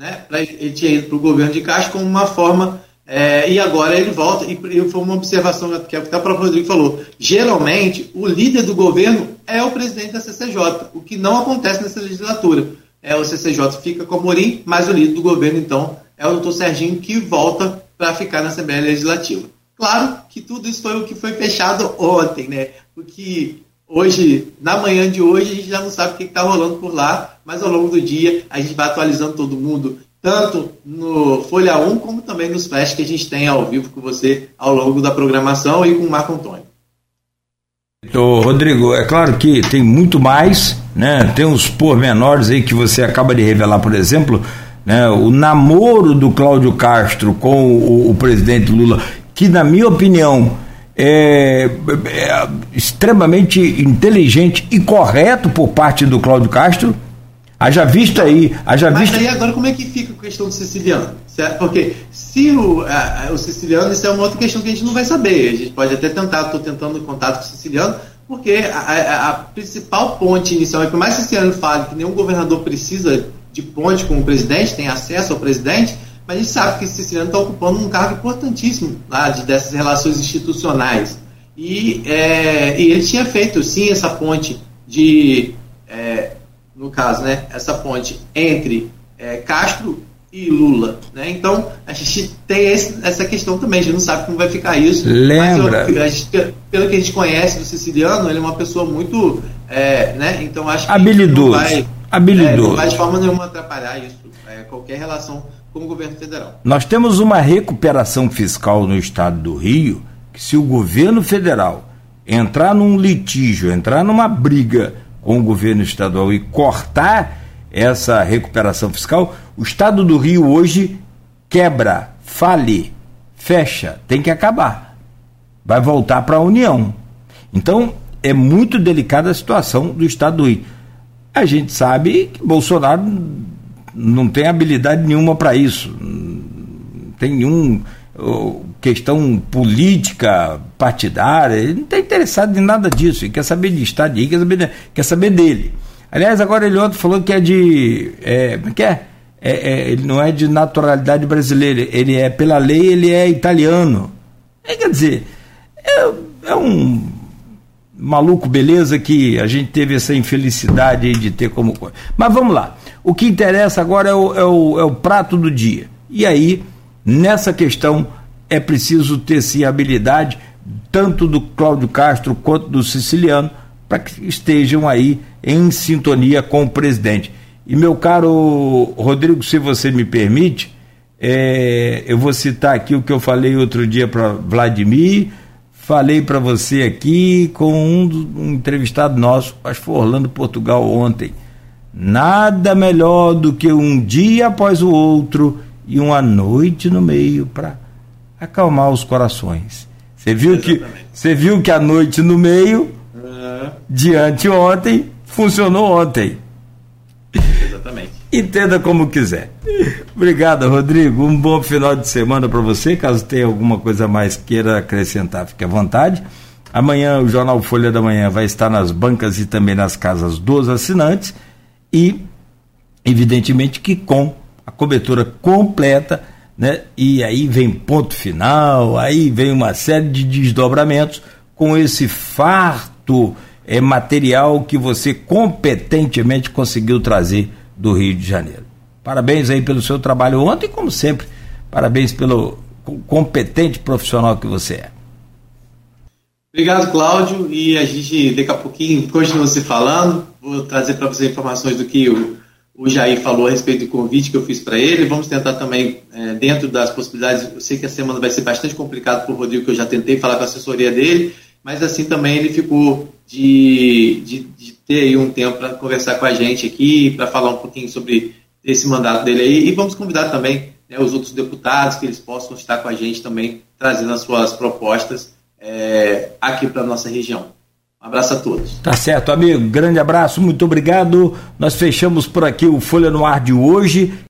Speaker 8: né? Ele tinha ido para o governo de Castro como uma forma. É, e agora ele volta, e, foi uma observação que até o próprio Rodrigo falou. Geralmente, o líder do governo é o presidente da CCJ, o que não acontece nessa legislatura. É, o CCJ fica com o Morim, mas o líder do governo, então, é o doutor Serginho, que volta para ficar na Assembleia Legislativa. Claro que tudo isso foi o que foi fechado ontem, né? Porque hoje, na manhã de hoje, a gente já não sabe o que está rolando por lá, mas ao longo do dia a gente vai atualizando todo mundo, tanto no Folha 1 como também nos flash que a gente tem ao vivo com você ao longo da programação e com o Marco Antônio.
Speaker 2: Ô, Rodrigo, é claro que tem muito mais, né? Tem uns pormenores aí que você acaba de revelar, por exemplo, né? O namoro do Cláudio Castro com o, o presidente Lula que, na minha opinião, é, é, extremamente inteligente e correto por parte do Cláudio Castro. Haja visto aí, haja
Speaker 8: Mas
Speaker 2: visto.
Speaker 8: aí agora como é que fica a questão do siciliano? Certo? Porque se o, a, o siciliano, isso é uma outra questão que a gente não vai saber. A gente pode até tentar, estou tentando contato com o siciliano, porque a, a, a, principal ponte inicial, mais que o siciliano fale que nenhum governador precisa de ponte com o presidente, tem acesso ao presidente, mas a gente sabe que Siciliano está ocupando um cargo importantíssimo lá de, dessas relações institucionais. E, é, e ele tinha feito, sim, essa ponte de, é, no caso, né, essa ponte entre é, Castro e Lula. Né? Então, a gente tem esse, essa questão também, a gente não sabe como vai ficar isso.
Speaker 2: Lembra?
Speaker 8: Mas gente, pelo que a gente conhece do siciliano, ele é uma pessoa muito. É, né? Então, acho que
Speaker 2: habilidoso. Não
Speaker 8: vai,
Speaker 2: habilidoso.
Speaker 8: É, não vai de forma nenhuma atrapalhar isso, é, qualquer relação com o governo federal.
Speaker 2: Nós temos uma recuperação fiscal no estado do Rio que, se o governo federal entrar num litígio, entrar numa briga com o governo estadual e cortar essa recuperação fiscal, o estado do Rio hoje quebra, fale, fecha, tem que acabar. Vai voltar para a União. Então, é muito delicada a situação do estado do Rio. A gente sabe que Bolsonaro não tem habilidade nenhuma para isso. Tem nenhum questão política, partidária, ele não está interessado em nada disso, ele quer saber de Estado, quer saber, de, quer saber dele. Aliás, agora ele ontem falou que é de. É, é que é? É, é, ele não é de naturalidade brasileira, ele é, pela lei, ele é italiano. É, quer dizer, é, é um maluco, beleza, que a gente teve essa infelicidade de ter como. Mas vamos lá. O que interessa agora é o, é o, é o prato do dia. E aí, nessa questão, é preciso ter sim habilidade, tanto do Cláudio Castro quanto do Siciliano, para que estejam aí em sintonia com o presidente. E meu caro Rodrigo, se você me permite, é, eu vou citar aqui o que eu falei outro dia para Vladimir, falei para você aqui com um, um entrevistado nosso, acho que foi Orlando Portugal ontem. Nada melhor do que um dia após o outro e uma noite no meio para acalmar os corações. Você viu que você viu que a noite no meio uhum. de anteontem funcionou ontem.
Speaker 8: Exatamente.
Speaker 2: Entenda como quiser. Obrigado, Rodrigo. Um bom final de semana para você. Caso tenha alguma coisa mais queira acrescentar, fique à vontade. Amanhã o Jornal Folha da Manhã vai estar nas bancas e também nas casas dos assinantes e, evidentemente, que com a cobertura completa, né? E aí vem ponto final, aí vem uma série de desdobramentos com esse farto é, material que você competentemente conseguiu trazer do Rio de Janeiro. Parabéns aí pelo seu trabalho ontem, como sempre, parabéns pelo competente profissional que você é.
Speaker 8: Obrigado, Cláudio. E a gente, daqui a pouquinho, continua se falando. Vou trazer para você informações do que o, o Jair falou a respeito do convite que eu fiz para ele. Vamos tentar também, é, dentro das possibilidades, eu sei que a semana vai ser bastante complicado para o Rodrigo, que eu já tentei falar com a assessoria dele, mas assim também ele ficou de, de, de ter aí um tempo para conversar com a gente aqui, para falar um pouquinho sobre esse mandato dele aí. E vamos convidar também né, os outros deputados que eles possam estar com a gente também, trazendo as suas propostas é, aqui para nossa região. Um abraço a todos.
Speaker 2: Tá certo, amigo. Grande abraço, muito obrigado. Nós fechamos por aqui o Folha no Ar de hoje.